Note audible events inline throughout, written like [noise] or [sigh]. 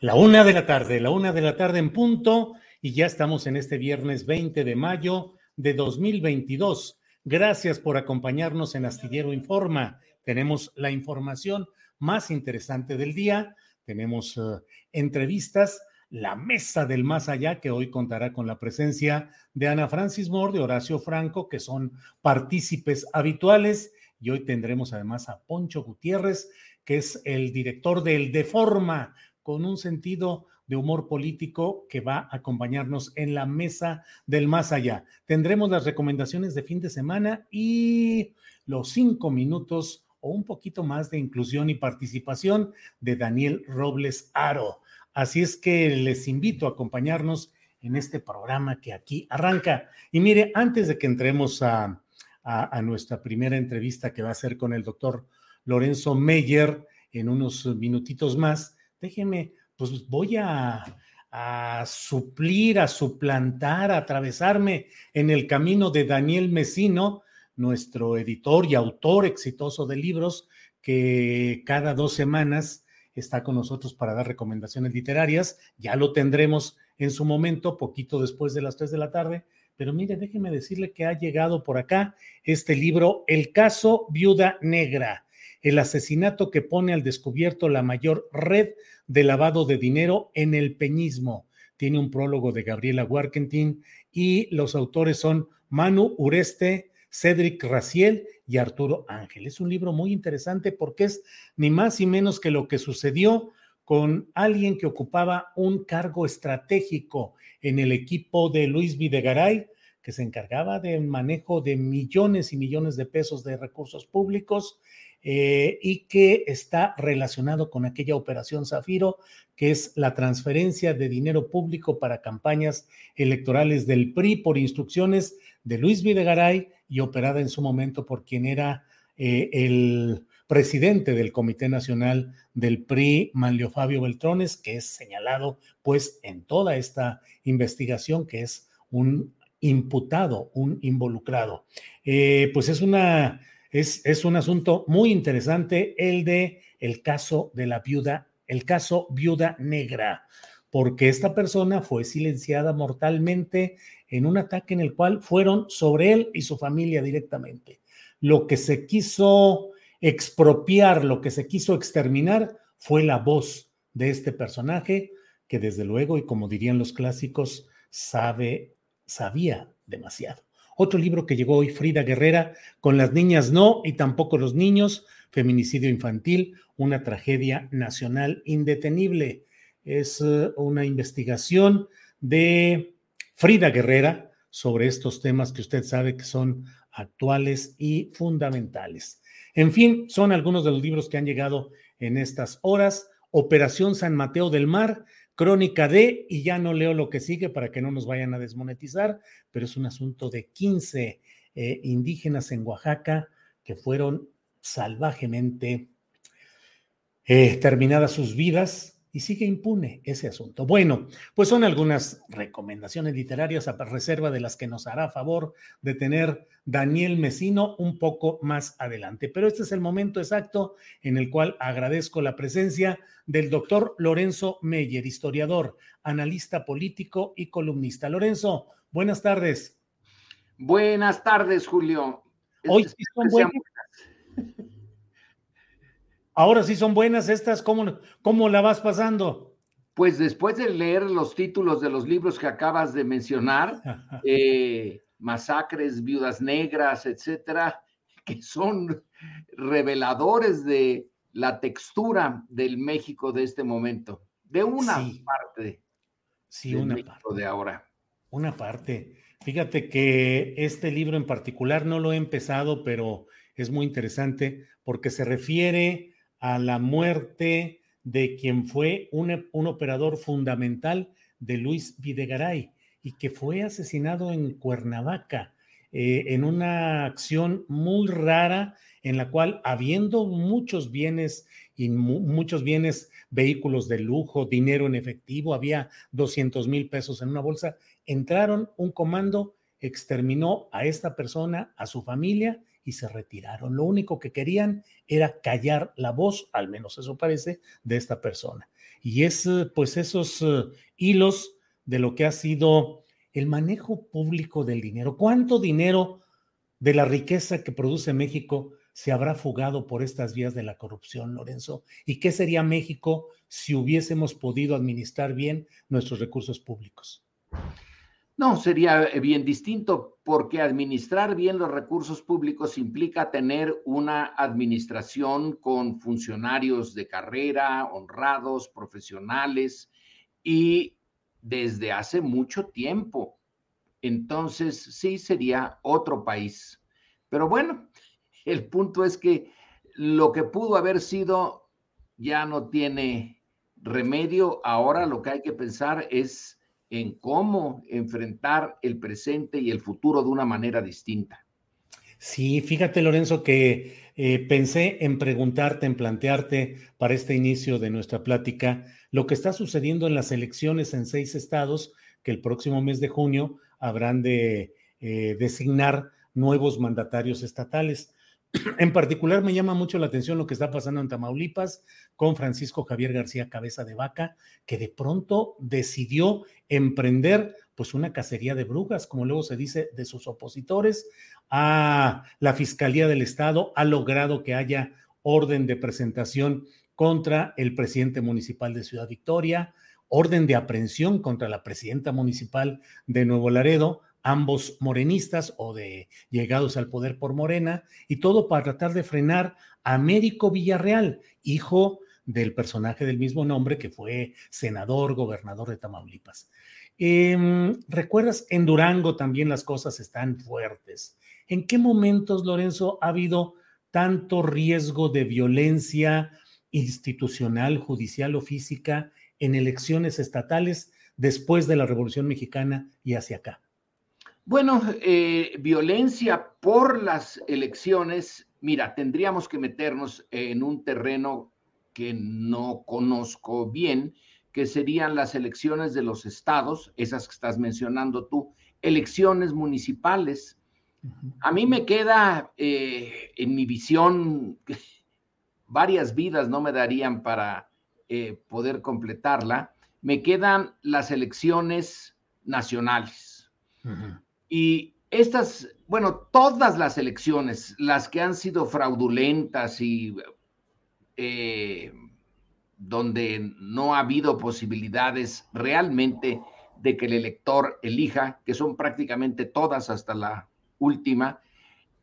La una de la tarde, la una de la tarde en punto, y ya estamos en este viernes 20 de mayo de 2022. Gracias por acompañarnos en Astillero Informa. Tenemos la información más interesante del día, tenemos uh, entrevistas, la mesa del más allá, que hoy contará con la presencia de Ana Francis Moore, de Horacio Franco, que son partícipes habituales, y hoy tendremos además a Poncho Gutiérrez, que es el director del Deforma, con un sentido de humor político que va a acompañarnos en la mesa del más allá. Tendremos las recomendaciones de fin de semana y los cinco minutos o un poquito más de inclusión y participación de Daniel Robles Aro. Así es que les invito a acompañarnos en este programa que aquí arranca. Y mire, antes de que entremos a, nuestra primera entrevista que va a ser con el doctor Lorenzo Meyer en unos minutitos más, déjeme, pues voy a, suplir, a suplantar, a atravesarme en el camino de Daniel Mesino, nuestro editor y autor exitoso de libros, que cada dos semanas está con nosotros para dar recomendaciones literarias. Ya lo tendremos en su momento, poquito después de las tres de la tarde. Pero mire, déjeme decirle que ha llegado por acá este libro, El caso Viuda Negra el asesinato que pone al descubierto la mayor red de lavado de dinero en el peñismo. Tiene un prólogo de Gabriela Warkentin y los autores son Manu Ureste, Cedric Raciel y Arturo Ángel. Es un libro muy interesante porque es ni más ni menos que lo que sucedió con alguien que ocupaba un cargo estratégico en el equipo de Luis Videgaray, que se encargaba del manejo de millones y millones de pesos de recursos públicos eh, y que está relacionado con aquella operación Zafiro, que es la transferencia de dinero público para campañas electorales del PRI por instrucciones de Luis Videgaray y operada en su momento por quien era eh, el presidente del Comité Nacional del PRI, Manlio Fabio Beltrones, que es señalado pues en toda esta investigación que es un imputado, un involucrado. Eh, pues es una es, un asunto muy interesante el de el caso de la viuda, el caso viuda negra, porque esta persona fue silenciada mortalmente en un ataque en el cual fueron sobre él y su familia directamente. Lo que se quiso expropiar, lo que se quiso exterminar fue la voz de este personaje que desde luego, y como dirían los clásicos, sabe, sabía demasiado. Otro libro que llegó hoy, Frida Guerrera, con las niñas no y tampoco los niños, feminicidio infantil, una tragedia nacional indetenible. Es eh, una investigación de Frida Guerrera sobre estos temas que usted sabe que son actuales y fundamentales. En fin, son algunos de los libros que han llegado en estas horas. Operación San Mateo del Mar, Crónica de, y ya no leo lo que sigue para que no nos vayan a desmonetizar, pero es un asunto de 15 eh, indígenas en Oaxaca que fueron salvajemente eh, terminadas sus vidas y sigue impune ese asunto. Bueno, pues son algunas recomendaciones literarias a reserva de las que nos hará favor de tener Daniel Mesino un poco más adelante. Pero este es el momento exacto en el cual agradezco la presencia del doctor Lorenzo Meyer, historiador, analista político y columnista. Lorenzo, buenas tardes. Buenas tardes, Julio. Hoy sí son buenas. Ahora sí son buenas estas, ¿cómo, cómo la vas pasando? Pues después de leer los títulos de los libros que acabas de mencionar, [laughs] eh, Masacres, Viudas Negras, etcétera, que son reveladores de la textura del México de este momento, de una parte. Sí, una parte. de ahora. Una parte. Fíjate que este libro en particular no lo he empezado, pero es muy interesante porque se refiere a la muerte de quien fue un, un, operador fundamental de Luis Videgaray y que fue asesinado en Cuernavaca eh, en una acción muy rara en la cual habiendo muchos bienes y muchos bienes, vehículos de lujo, dinero en efectivo, había 200 mil pesos en una bolsa, entraron un comando, exterminó a esta persona, a su familia y se retiraron. Lo único que querían era callar la voz, al menos eso parece, de esta persona. Y es eh, pues esos eh, hilos de lo que ha sido el manejo público del dinero. ¿Cuánto dinero de la riqueza que produce México se habrá fugado por estas vías de la corrupción, Lorenzo? ¿Y qué sería México si hubiésemos podido administrar bien nuestros recursos públicos? No, sería bien distinto porque administrar bien los recursos públicos implica tener una administración con funcionarios de carrera, honrados, profesionales y desde hace mucho tiempo. Entonces, sí sería otro país. Pero bueno, el punto es que lo que pudo haber sido ya no tiene remedio. Ahora lo que hay que pensar es en cómo enfrentar el presente y el futuro de una manera distinta. Sí, fíjate Lorenzo que eh, pensé en preguntarte, en plantearte para este inicio de nuestra plática lo que está sucediendo en las elecciones en seis estados que el próximo mes de junio habrán de eh, designar nuevos mandatarios estatales. [clears throat] En particular me llama mucho la atención lo que está pasando en Tamaulipas con Francisco Javier García Cabeza de Vaca, que de pronto decidió emprender pues una cacería de brujas, como luego se dice, de sus opositores. A la Fiscalía del Estado ha logrado que haya orden de presentación contra el presidente municipal de Ciudad Victoria, orden de aprehensión contra la presidenta municipal de Nuevo Laredo, ambos morenistas o de llegados al poder por Morena, y todo para tratar de frenar a Américo Villarreal, hijo del personaje del mismo nombre que fue senador, gobernador de Tamaulipas. Em, ¿Recuerdas? En Durango también las cosas están fuertes. ¿En qué momentos, Lorenzo, ha habido tanto riesgo de violencia institucional, judicial o física en elecciones estatales después de la Revolución Mexicana y hacia acá? Bueno, eh, violencia por las elecciones, mira, tendríamos que meternos en un terreno que no conozco bien, que serían las elecciones de los estados, esas que estás mencionando tú, elecciones municipales. A mí me queda eh, en mi visión, [laughs] varias vidas no me darían para eh, poder completarla, me quedan las elecciones nacionales. Y estas, bueno, todas las elecciones, las que han sido fraudulentas y eh, donde no ha habido posibilidades realmente de que el elector elija, que son prácticamente todas hasta la última,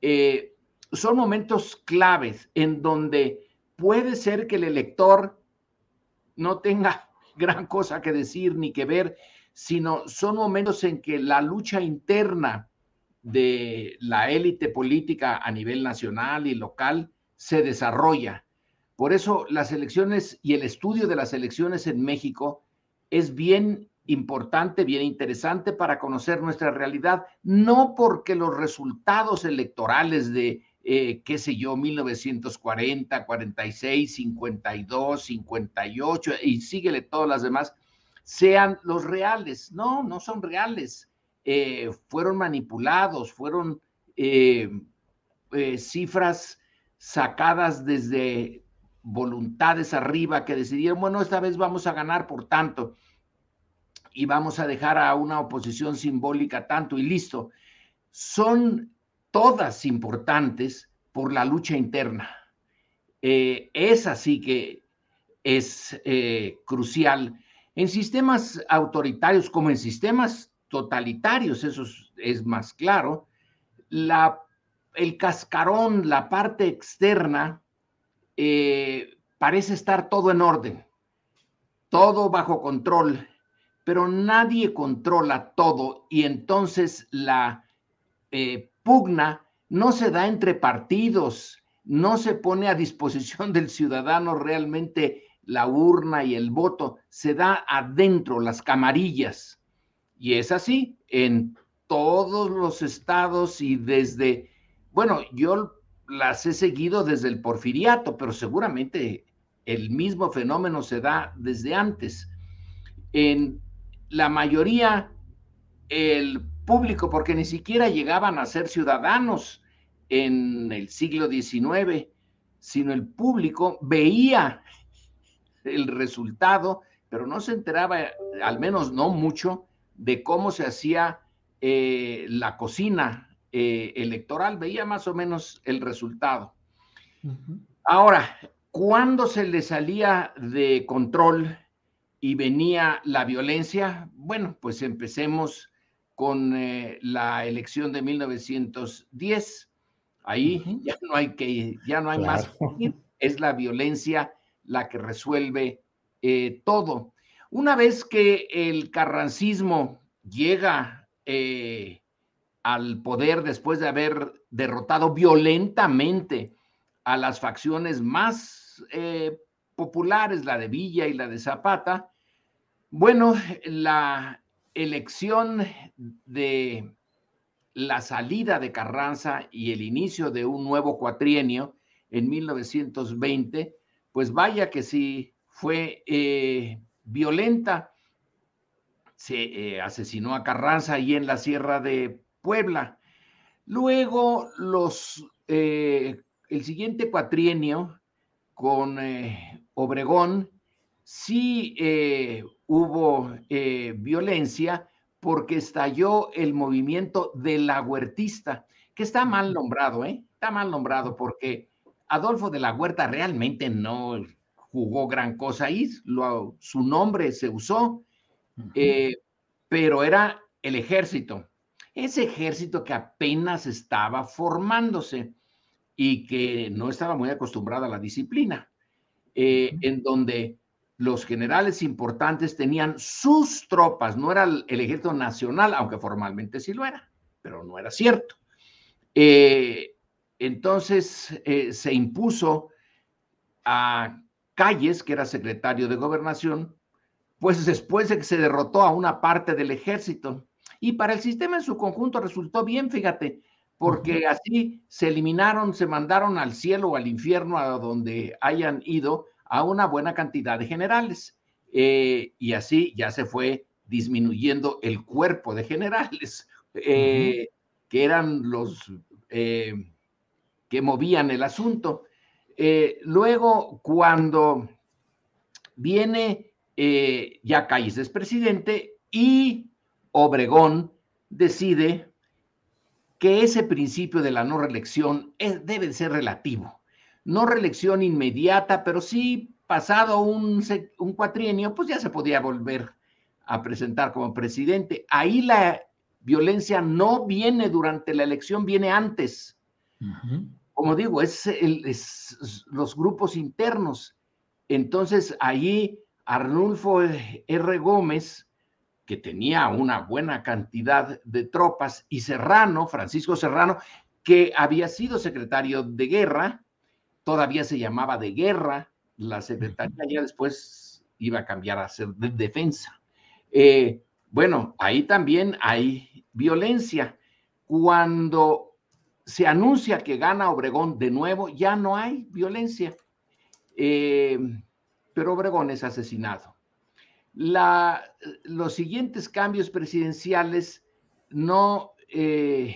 eh, son momentos claves en donde puede ser que el elector no tenga [laughs] gran cosa que decir ni que ver, sino son momentos en que la lucha interna de la élite política a nivel nacional y local se desarrolla. Por eso las elecciones y el estudio de las elecciones en México es bien importante, bien interesante para conocer nuestra realidad, no porque los resultados electorales de eh, qué sé yo, 1940, 46, 52, 58 y síguele todas las demás, sean los reales. No, no son reales. Eh, fueron manipulados, fueron eh, cifras sacadas desde voluntades arriba que decidieron, bueno, esta vez vamos a ganar por tanto y vamos a dejar a una oposición simbólica tanto y listo. Son todas importantes por la lucha interna. Eh, es así que es eh, crucial. En sistemas autoritarios como en sistemas totalitarios, eso es, más claro, la, el cascarón, la parte externa, eh, parece estar todo en orden, todo bajo control, pero nadie controla todo y entonces la pugna no se da entre partidos, no se pone a disposición del ciudadano realmente la urna y el voto, se da adentro las camarillas. Y es así en todos los estados y desde, bueno, yo las he seguido desde el porfiriato, pero seguramente el mismo fenómeno se da desde antes. En la mayoría, el público, porque ni siquiera llegaban a ser ciudadanos en el siglo XIX, sino el público veía el resultado, pero no se enteraba, al menos no mucho, de cómo se hacía eh, la cocina eh, electoral, veía más o menos el resultado. Ahora, cuando se le salía de control y venía la violencia, bueno, pues empecemos con eh, la elección de 1910. Ahí ya no hay que, ya no hay más. Es la violencia la que resuelve eh, todo. Una vez que el carrancismo llega eh, al poder después de haber derrotado violentamente a las facciones más populares, la de Villa y la de Zapata, bueno, la elección de la salida de Carranza y el inicio de un nuevo cuatrienio en 1920, pues vaya que sí fue eh, violenta. Se eh, asesinó a Carranza ahí en la Sierra de Puebla. Luego, los, eh, el siguiente cuatrienio con Obregón, sí hubo violencia porque estalló el movimiento de la huertista, que está mal nombrado, ¿eh? Está mal nombrado porque Adolfo de la Huerta realmente no jugó gran cosa ahí, su nombre se usó, eh, pero era el ejército, ese ejército que apenas estaba formándose y que no estaba muy acostumbrado a la disciplina, eh, en donde los generales importantes tenían sus tropas, no era el, ejército nacional, aunque formalmente sí lo era, pero no era cierto. Eh, entonces eh, se impuso a Calles, que era secretario de gobernación, pues después de que se derrotó a una parte del ejército. Y para el sistema en su conjunto resultó bien, fíjate, porque así se eliminaron, se mandaron al cielo o al infierno a donde hayan ido a una buena cantidad de generales. Eh, y así ya se fue disminuyendo el cuerpo de generales, eh, que eran los eh, que movían el asunto. luego, cuando viene ya Calles es presidente y Obregón decide que ese principio de la no reelección debe ser relativo no reelección inmediata, pero sí pasado un, cuatrienio, pues ya se podía volver a presentar como presidente. Ahí la violencia no viene durante la elección, viene antes. Como digo, es, los grupos internos. Entonces, ahí Arnulfo R. Gómez, que tenía una buena cantidad de tropas, y Serrano, Francisco Serrano, que había sido secretario de guerra, todavía se llamaba de guerra, la secretaría ya después iba a cambiar a ser de defensa. Eh, bueno, ahí también hay violencia. Cuando se anuncia que gana Obregón de nuevo, ya no hay violencia. Eh, pero Obregón es asesinado. los siguientes cambios presidenciales no, eh,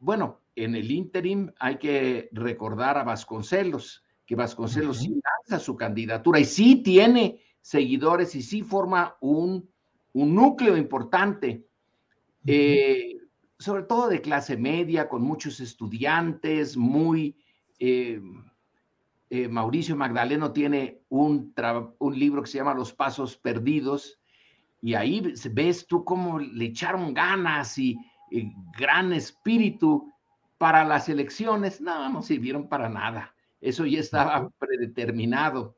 bueno, en el interim hay que recordar a Vasconcelos, que Vasconcelos sí lanza su candidatura y sí tiene seguidores y sí forma un, núcleo importante, eh, sobre todo de clase media, con muchos estudiantes, muy... Eh, eh, Mauricio Magdaleno tiene un, un libro que se llama Los Pasos Perdidos, y ahí ves tú cómo le echaron ganas y, gran espíritu para las elecciones. No, no sirvieron para nada. Eso ya estaba predeterminado,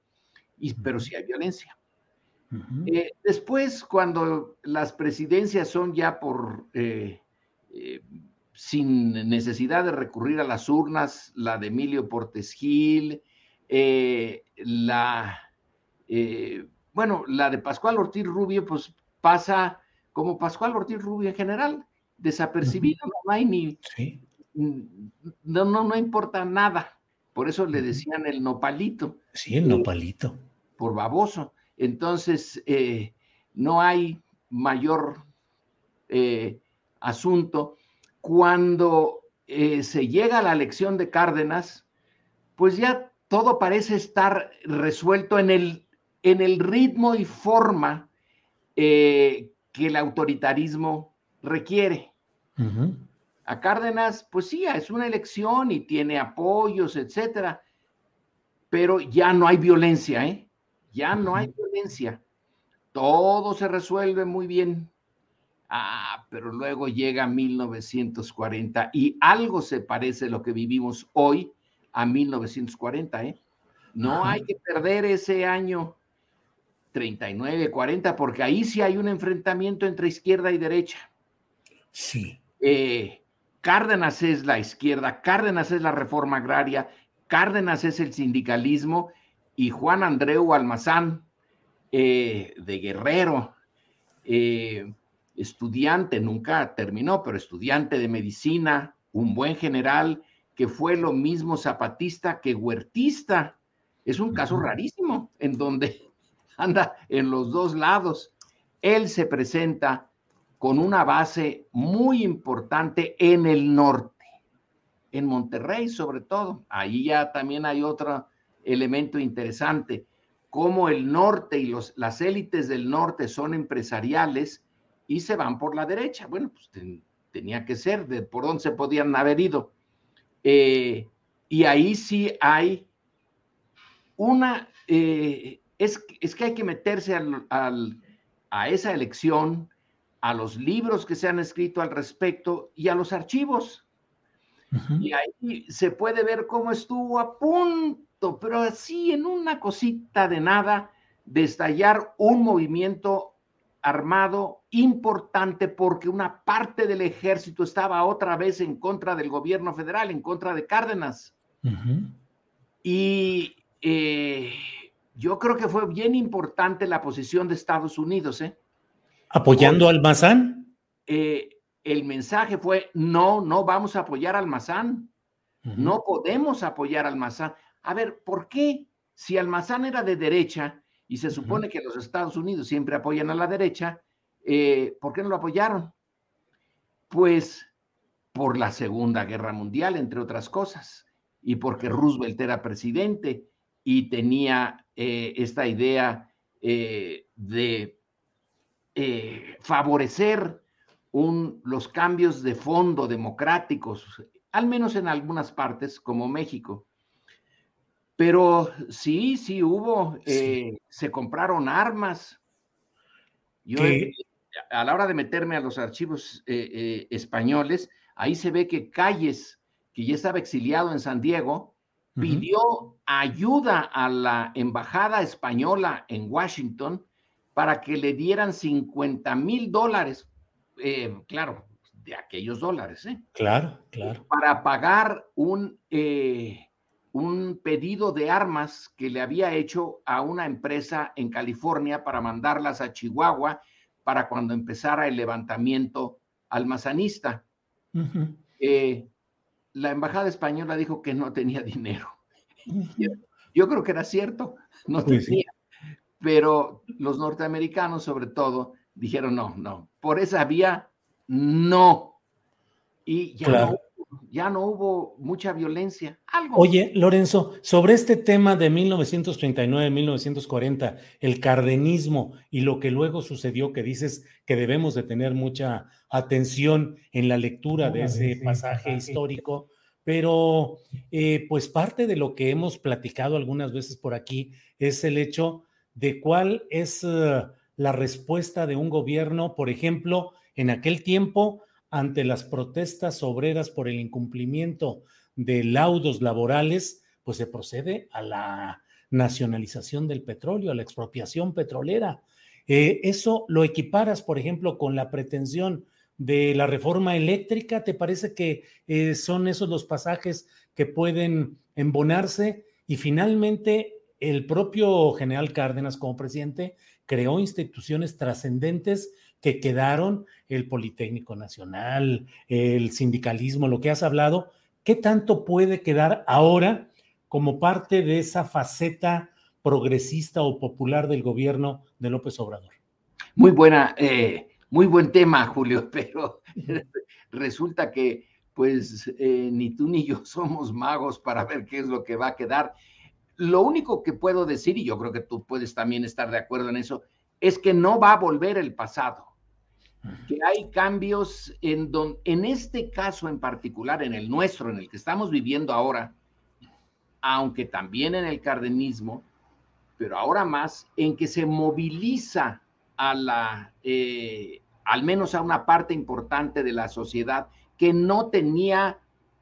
y, pero sí hay violencia. Eh, después, cuando las presidencias son ya por, eh, sin necesidad de recurrir a las urnas, la de Emilio Portes Gil, eh, la, eh, bueno, la de Pascual Ortiz Rubio, pues pasa como Pascual Ortiz Rubio en general, desapercibido, no hay ni, no, no, no importa nada. Por eso le decían el nopalito. Sí, el nopalito. por baboso. Entonces, eh, no hay mayor asunto. Cuando se llega a la elección de Cárdenas, pues ya todo parece estar resuelto en el, en el ritmo y forma eh, que el autoritarismo requiere. A Cárdenas, pues sí, es una elección y tiene apoyos, etcétera, pero ya no hay violencia, ¿eh? Ya no hay violencia. Todo se resuelve muy bien. Ah, pero luego llega 1940 y algo se parece lo que vivimos hoy a 1940, ¿eh? No hay que perder ese año 39, 40, porque ahí sí hay un enfrentamiento entre izquierda y derecha. Sí. Eh, Cárdenas es la izquierda, Cárdenas es la reforma agraria, Cárdenas es el sindicalismo y Juan Andreu Almazán eh, de Guerrero, eh, estudiante, nunca terminó, pero estudiante de medicina, un buen general, que fue lo mismo zapatista que huertista. Es un caso rarísimo en donde [laughs] anda en los dos lados. Él se presenta con una base muy importante en el norte, en Monterrey sobre todo. Ahí ya también hay otro elemento interesante, cómo el norte y los, las élites del norte son empresariales y se van por la derecha. Bueno, pues tenía que ser, de por dónde se podían haber ido. Eh, y ahí sí hay una, eh, es, es, que hay que meterse al, a esa elección, a los libros que se han escrito al respecto y a los archivos. Y ahí se puede ver cómo estuvo a punto, pero así en una cosita de nada, de estallar un movimiento armado importante porque una parte del ejército estaba otra vez en contra del gobierno federal, en contra de Cárdenas. Y eh, yo creo que fue bien importante la posición de Estados Unidos. ¿eh? ¿Apoyando al Almazán? Eh, el mensaje fue, no, no vamos a apoyar al Almazán. No podemos apoyar al Almazán. A ver, ¿por qué? Si Almazán era de derecha, y se supone que los Estados Unidos siempre apoyan a la derecha, eh, ¿por qué no lo apoyaron? Pues por la Segunda Guerra Mundial, entre otras cosas, y porque Roosevelt era presidente y tenía eh, esta idea eh, de favorecer los cambios de fondo democráticos, al menos en algunas partes, como México. Pero sí, sí hubo, eh, se compraron armas. Yo, a la hora de meterme a los archivos eh, eh, españoles, ahí se ve que Calles, que ya estaba exiliado en San Diego, pidió ayuda a la embajada española en Washington para que le dieran 50 mil dólares, claro, de aquellos dólares, ¿eh? Claro, claro. Para pagar un un pedido de armas que le había hecho a una empresa en California para mandarlas a Chihuahua para cuando empezara el levantamiento almazanista. Eh, la embajada española dijo que no tenía dinero. Yo creo que era cierto, no tenía. Pero los norteamericanos, sobre todo, dijeron no, no. Por esa vía, no. Y ya ya no hubo mucha violencia. Oye, Lorenzo, sobre este tema de 1939-1940, el cardenismo y lo que luego sucedió, que dices que debemos de tener mucha atención en la lectura de ese pasaje histórico, pero eh, pues parte de lo que hemos platicado algunas veces por aquí es el hecho de cuál es eh, la respuesta de un gobierno, por ejemplo, en aquel tiempo ante las protestas obreras por el incumplimiento de laudos laborales, pues se procede a la nacionalización del petróleo, a la expropiación petrolera. Eh, eso lo equiparas, por ejemplo, con la pretensión de la reforma eléctrica. ¿Te parece que eh, son esos los pasajes que pueden embonarse? Y finalmente, el propio general Cárdenas como presidente creó instituciones trascendentes que quedaron, el Politécnico Nacional, el sindicalismo, lo que has hablado, ¿qué tanto puede quedar ahora como parte de esa faceta progresista o popular del gobierno de López Obrador? Muy buena, eh, muy buen tema, Julio, [laughs] pero resulta que pues eh, ni tú ni yo [laughs] somos magos para ver qué es lo que va a quedar. Lo único que puedo decir, y yo creo que tú puedes también estar de acuerdo en eso, es que no va a volver el pasado que hay cambios en, don, en este caso en particular, en el nuestro, en el que estamos viviendo ahora, aunque también en el cardenismo, pero ahora más, en que se moviliza a la, eh, al menos a una parte importante de la sociedad que no tenía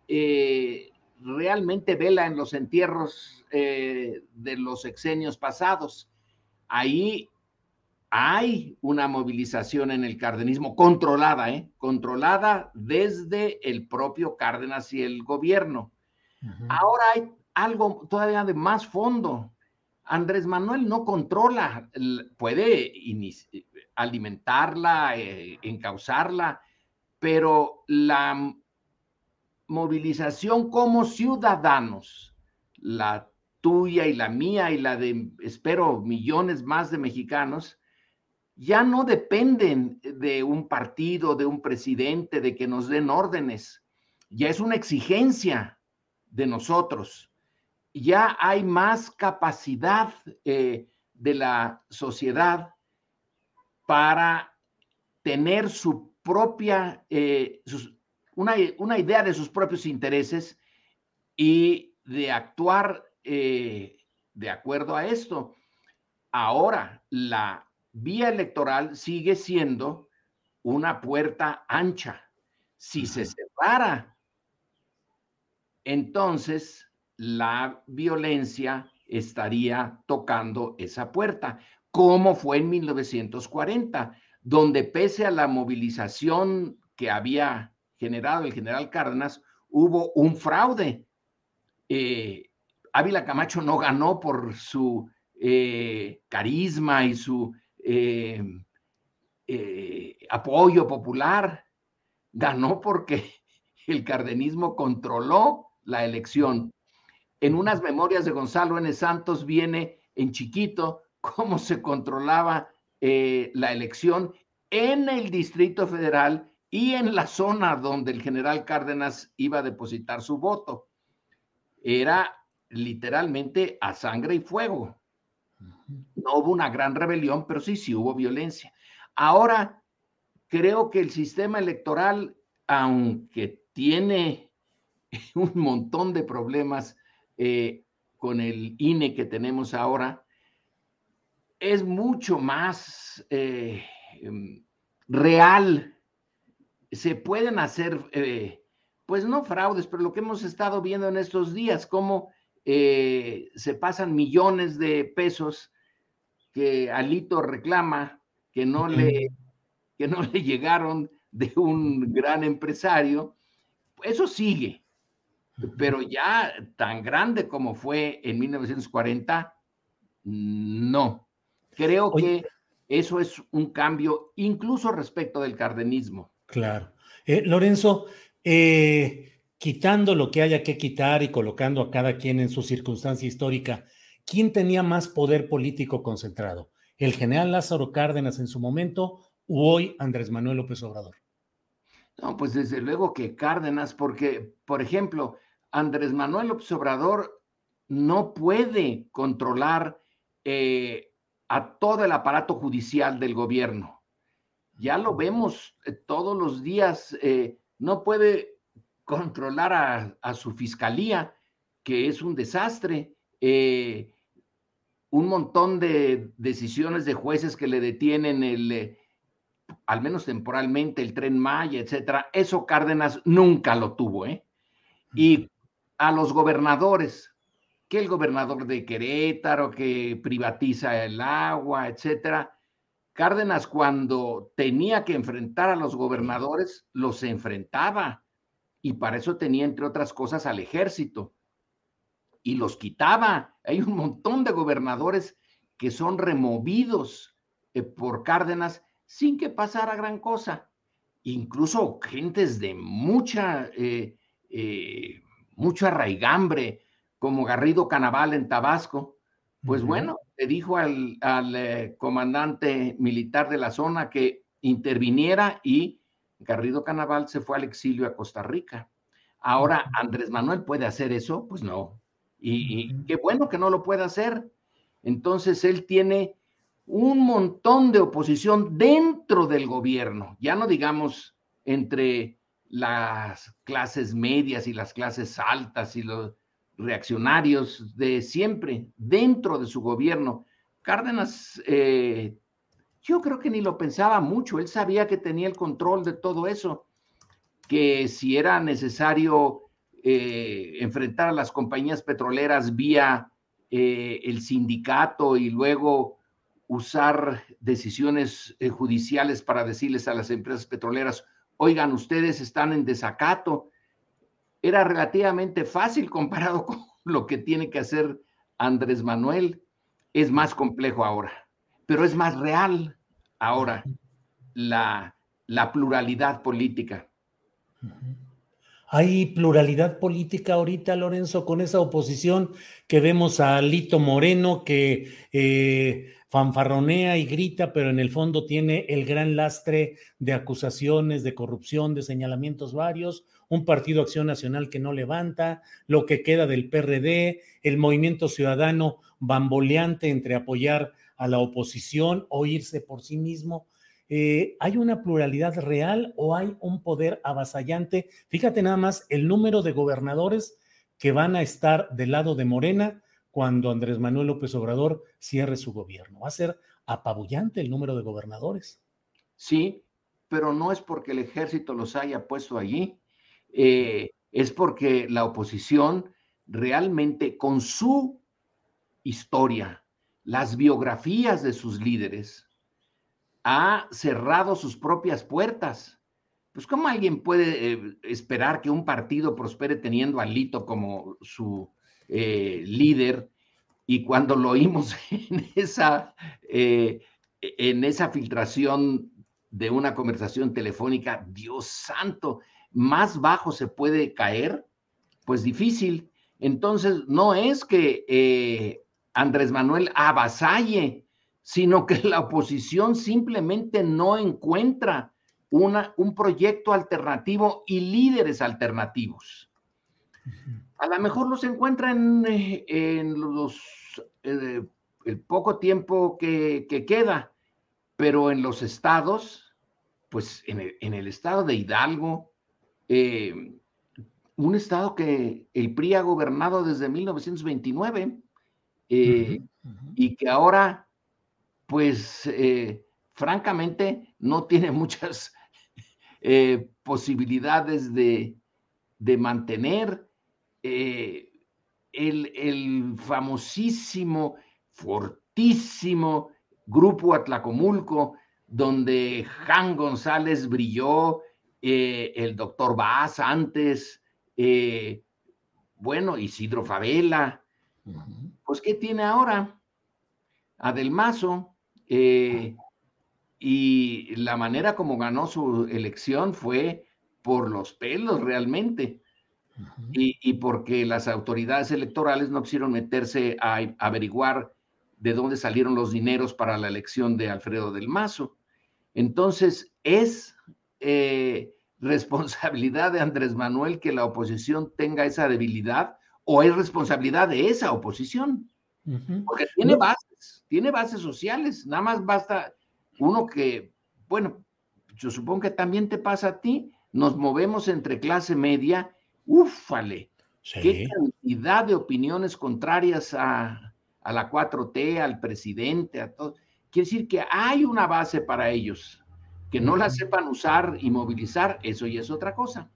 eh, realmente vela en los entierros eh, de los exenios pasados. Ahí hay una movilización en el cardenismo controlada, ¿eh? controlada desde el propio Cárdenas y el gobierno. Ahora hay algo todavía de más fondo. Andrés Manuel no controla, puede alimentarla, eh, encauzarla, pero la movilización como ciudadanos, la tuya y la mía y la de, espero, millones más de mexicanos, ya no dependen de un partido, de un presidente, de que nos den órdenes. Ya es una exigencia de nosotros. Ya hay más capacidad eh, de la sociedad para tener su propia, eh, una, una, idea de sus propios intereses y de actuar eh, de acuerdo a esto. Ahora, la vía electoral sigue siendo una puerta ancha. Si se separa, entonces la violencia estaría tocando esa puerta, como fue en 1940, donde pese a la movilización que había generado el general Cárdenas, hubo un fraude. Eh, Ávila Camacho no ganó por su eh, carisma y su eh, eh, apoyo popular, ganó porque [laughs] el cardenismo controló la elección. En unas memorias de Gonzalo N. Santos viene en chiquito cómo se controlaba eh, la elección en el Distrito Federal y en la zona donde el general Cárdenas iba a depositar su voto. Era literalmente a sangre y fuego. No hubo una gran rebelión, pero sí, sí hubo violencia. Ahora, creo que el sistema electoral, aunque tiene [laughs] un montón de problemas eh, con el INE que tenemos ahora, es mucho más eh, em, real. Se pueden hacer, eh, pues no fraudes, pero lo que hemos estado viendo en estos días, cómo eh, se pasan millones de pesos que Alito reclama que no le, que no le llegaron de un gran empresario. Eso sigue, pero ya tan grande como fue en 1940, no. Creo que eso es un cambio incluso respecto del cardenismo. Claro. Eh, Lorenzo, Eh, quitando lo que haya que quitar y colocando a cada quien en su circunstancia histórica, ¿quién tenía más poder político concentrado? ¿El general Lázaro Cárdenas en su momento u hoy Andrés Manuel López Obrador? No, pues desde luego que Cárdenas, porque, por ejemplo, Andrés Manuel López Obrador no puede controlar eh, a todo el aparato judicial del gobierno. Ya lo vemos eh, todos los días, eh, no puede controlar a, su fiscalía, que es un desastre. un montón de decisiones de jueces que le detienen el, al menos temporalmente, el tren Maya, etcétera. Eso Cárdenas nunca lo tuvo, ¿eh? Y a los gobernadores, que el gobernador de Querétaro, que privatiza el agua, etcétera. Cárdenas, cuando tenía que enfrentar a los gobernadores, los enfrentaba. Y para eso tenía, entre otras cosas, al ejército. Y los quitaba. Hay un montón de gobernadores que son removidos eh, por Cárdenas sin que pasara gran cosa. Incluso gentes de mucha, eh, eh, mucho arraigambre, como Garrido Canaval en Tabasco, pues bueno, le dijo al, eh, comandante militar de la zona que interviniera y Garrido Canaval se fue al exilio a Costa Rica. Ahora, ¿Andrés Manuel puede hacer eso? Pues no. Y, y qué bueno que no lo pueda hacer. Entonces, él tiene un montón de oposición dentro del gobierno, ya no digamos entre las clases medias y las clases altas y los reaccionarios de siempre, dentro de su gobierno. Cárdenas, eh, yo creo que ni lo pensaba mucho, él sabía que tenía el control de todo eso, que si era necesario eh, enfrentar a las compañías petroleras vía eh, el sindicato y luego usar decisiones eh, judiciales para decirles a las empresas petroleras, oigan, ustedes están en desacato. Era relativamente fácil [laughs] comparado con lo que tiene que hacer Andrés Manuel. Es más complejo ahora, pero es más real ahora la, la pluralidad política. Hay pluralidad política ahorita, Lorenzo, con esa oposición que vemos a Lito Moreno, que eh, fanfarronea y grita, pero en el fondo tiene el gran lastre de acusaciones, de corrupción, de señalamientos varios, un partido Acción Nacional que no levanta, lo que queda del PRD, el movimiento ciudadano bamboleante entre apoyar a la oposición o irse por sí mismo. Eh, ¿Hay una pluralidad real o hay un poder avasallante? Fíjate nada más el número de gobernadores que van a estar del lado de Morena cuando Andrés Manuel López Obrador cierre su gobierno. Va a ser apabullante el número de gobernadores. Sí, pero no es porque el ejército los haya puesto allí, eh, es porque la oposición realmente con su historia, las biografías de sus líderes, ha cerrado sus propias puertas. Pues ¿cómo alguien puede eh, esperar que un partido prospere teniendo a Lito como su eh, líder, y cuando lo oímos [laughs] en esa, eh, en esa filtración de una conversación telefónica, Dios santo, más bajo se puede caer, pues difícil. Entonces, no es que Andrés Manuel avasalle, sino que la oposición simplemente no encuentra una, un proyecto alternativo y líderes alternativos. A lo mejor los encuentra en, eh, los, eh, el poco tiempo que, queda, pero en los estados, pues en el, estado de Hidalgo, eh, un estado que el PRI ha gobernado desde 1929 y que ahora, pues francamente, no tiene [laughs] muchas posibilidades de, de mantener eh, el, famosísimo, fortísimo grupo Atlacomulco, donde Jan González brilló, eh, el doctor Vaz antes, eh, bueno, Isidro Favela. Pues, ¿qué tiene ahora? Adelmazo. y la manera como ganó su elección fue por los pelos realmente. y, porque las autoridades electorales no quisieron meterse a, averiguar de dónde salieron los dineros para la elección de Alfredo del Mazo. Entonces, es eh, [laughs] responsabilidad de Andrés Manuel que la oposición tenga esa debilidad o es responsabilidad de esa oposición. Porque tiene bases, tiene bases sociales, nada más basta uno que, bueno, yo supongo que también te pasa a ti, nos movemos entre clase media, ¡úfale! Qué cantidad de opiniones contrarias a, a la 4T, al presidente, a todo. Quiere decir que hay una base para ellos. Que no la sepan usar y movilizar, eso ya es otra cosa.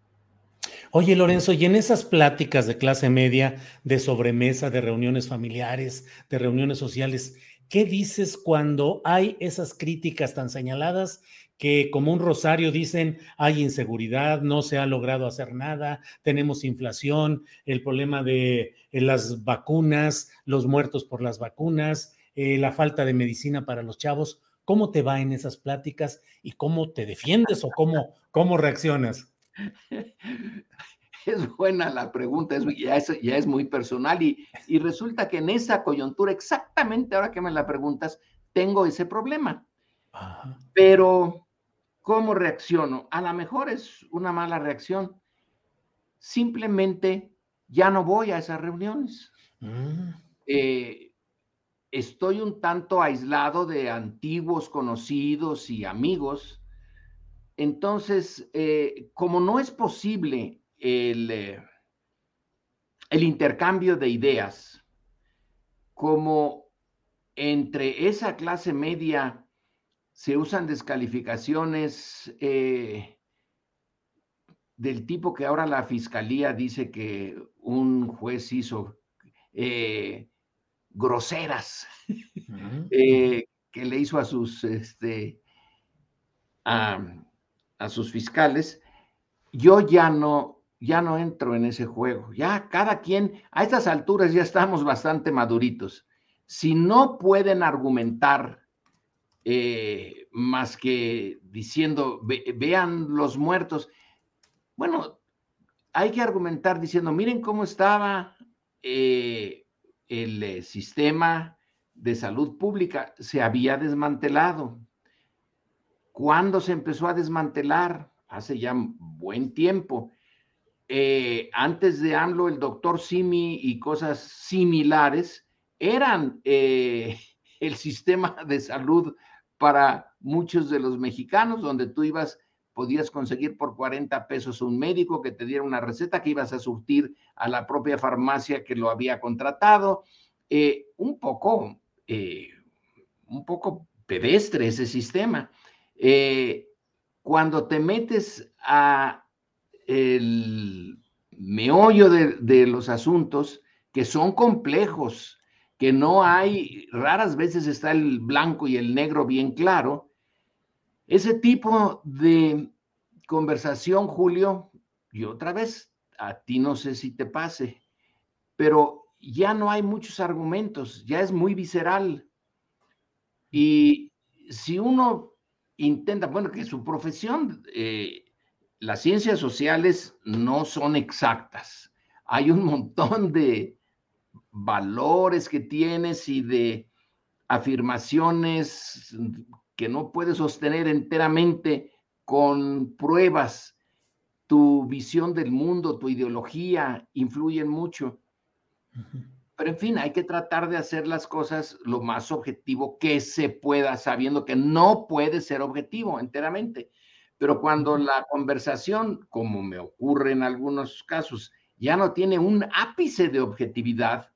Oye, Lorenzo, y en esas pláticas de clase media, de sobremesa, de reuniones familiares, de reuniones sociales, ¿qué dices cuando hay esas críticas tan señaladas que como un rosario dicen hay inseguridad, no se ha logrado hacer nada, tenemos inflación, el problema de eh, las vacunas, los muertos por las vacunas, eh, la falta de medicina para los chavos? ¿Cómo te va en esas pláticas y cómo te defiendes o cómo, cómo reaccionas? [laughs] Es buena la pregunta, es, ya, es, ya, es, muy personal y, y, resulta que en esa coyuntura, exactamente ahora que me la preguntas, tengo ese problema. Pero, ¿cómo reacciono? A lo mejor es una mala reacción. Simplemente ya no voy a esas reuniones. Mm. Eh, estoy un tanto aislado de antiguos conocidos y amigos. Entonces, eh, como no es posible el, eh, el intercambio de ideas, como entre esa clase media se usan descalificaciones eh, del tipo que ahora la fiscalía dice que un juez hizo, groseras eh, que le hizo a sus, este, a, sus fiscales, yo ya no, ya no entro en ese juego. Ya cada quien, a estas alturas ya estamos bastante maduritos. Si no pueden argumentar eh, más que diciendo, vean los muertos, bueno, hay que argumentar diciendo, miren cómo estaba eh, el eh, sistema de salud pública se había desmantelado. ¿Cuándo se empezó a desmantelar? Hace ya buen tiempo. Eh, antes de AMLO, el doctor Simi y cosas similares eran eh, [laughs] el sistema de salud para muchos de los mexicanos, donde tú ibas podías conseguir por 40 pesos un médico que te diera una receta que ibas a surtir a la propia farmacia que lo había contratado. Eh, un poco, un poco pedestre ese sistema. Eh, cuando te metes a el meollo de, de los asuntos que son complejos, que no hay, raras veces está el blanco y el negro bien claro, ese tipo de conversación, Julio, y otra vez, a ti no sé si te pase, pero ya no hay muchos argumentos, ya es muy visceral. Y si uno intenta, bueno, que su profesión, eh, las ciencias sociales no son exactas. Hay un montón de valores que tienes y de afirmaciones que no puedes sostener enteramente con pruebas. Tu visión del mundo, tu ideología influyen mucho. Pero en fin, hay que tratar de hacer las cosas lo más objetivo que se pueda, sabiendo que no puede ser objetivo enteramente. Pero cuando la conversación, como me ocurre en algunos casos, ya no tiene un ápice de objetividad,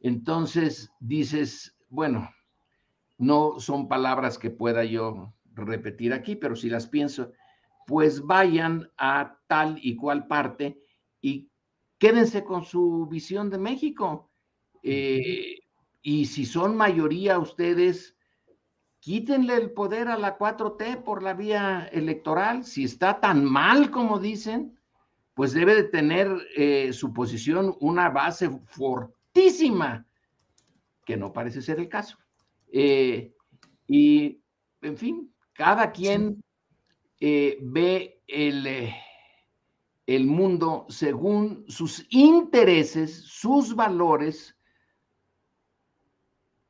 entonces dices, bueno, no son palabras que pueda yo repetir aquí, pero si las pienso, pues vayan a tal y cual parte y quédense con su visión de México. Eh, y si son mayoría ustedes, quítenle el poder a la 4T por la vía electoral. Si está tan mal como dicen, pues debe de tener eh, su posición una base fortísima, que no parece ser el caso. Eh, y, en fin, cada quien ve el, el mundo según sus intereses, sus valores,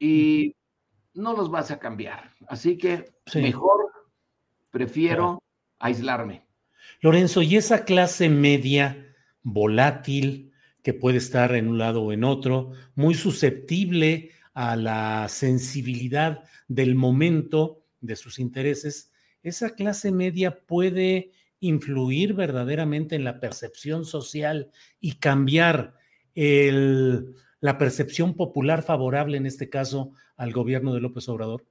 y no los vas a cambiar. Así que mejor prefiero aislarme. Lorenzo, ¿y esa clase media volátil que puede estar en un lado o en otro, muy susceptible a la sensibilidad del momento de sus intereses, esa clase media puede influir verdaderamente en la percepción social y cambiar la percepción popular favorable, en este caso, al gobierno de López Obrador?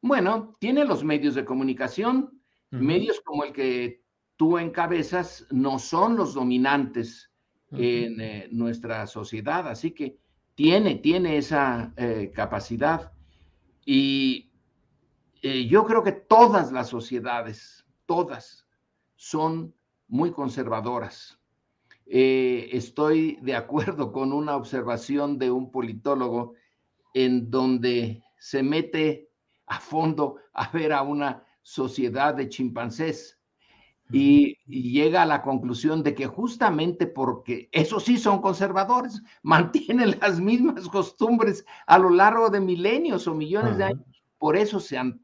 Bueno, tiene los medios de comunicación, medios como el que tú encabezas no son los dominantes en eh, nuestra sociedad, así que tiene, tiene esa eh, capacidad. Y eh, yo creo que todas las sociedades, todas, son muy conservadoras. Estoy de acuerdo con una observación de un politólogo en donde se mete a fondo a ver a una sociedad de chimpancés y, llega a la conclusión de que justamente porque esos sí son conservadores, [laughs] mantienen las mismas costumbres a lo largo de milenios o millones de años, por eso se han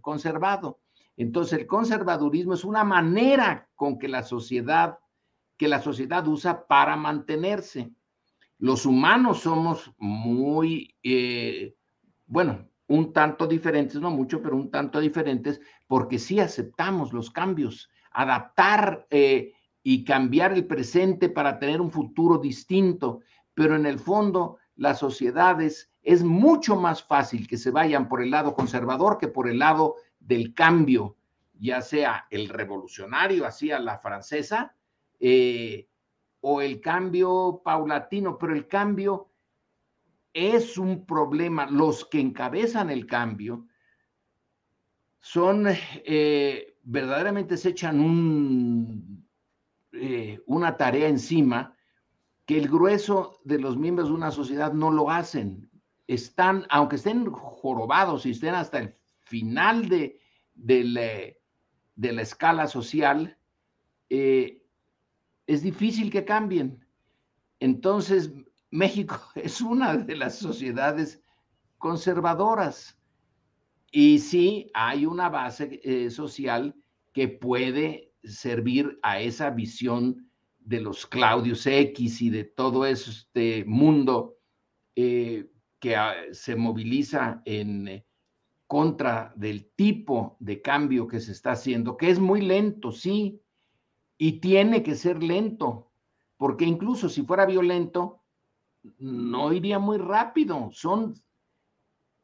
conservado. Entonces el conservadurismo es una manera con que la sociedad, que la sociedad usa para mantenerse. Los humanos somos muy, eh, bueno, un tanto diferentes, no mucho, pero un tanto diferentes, porque sí aceptamos los cambios, adaptar eh, y cambiar el presente para tener un futuro distinto, pero en el fondo las sociedades es mucho más fácil que se vayan por el lado conservador que por el lado del cambio, ya sea el revolucionario, así a la francesa, eh, o el cambio paulatino, pero el cambio es un problema. Los que encabezan el cambio son eh, verdaderamente se echan un, eh, una tarea encima que el grueso de los miembros de una sociedad no lo hacen. Están, aunque estén jorobados y estén hasta el final de, de, la, escala social, eh, es difícil que cambien. Entonces, México [laughs] es una de las sociedades conservadoras y sí hay una base eh, social que puede servir a esa visión de los Claudius X y de todo este mundo eh, que ah, se moviliza en eh, contra del tipo de cambio que se está haciendo, que es muy lento, sí, y tiene que ser lento, porque incluso si fuera violento, no iría muy rápido. Son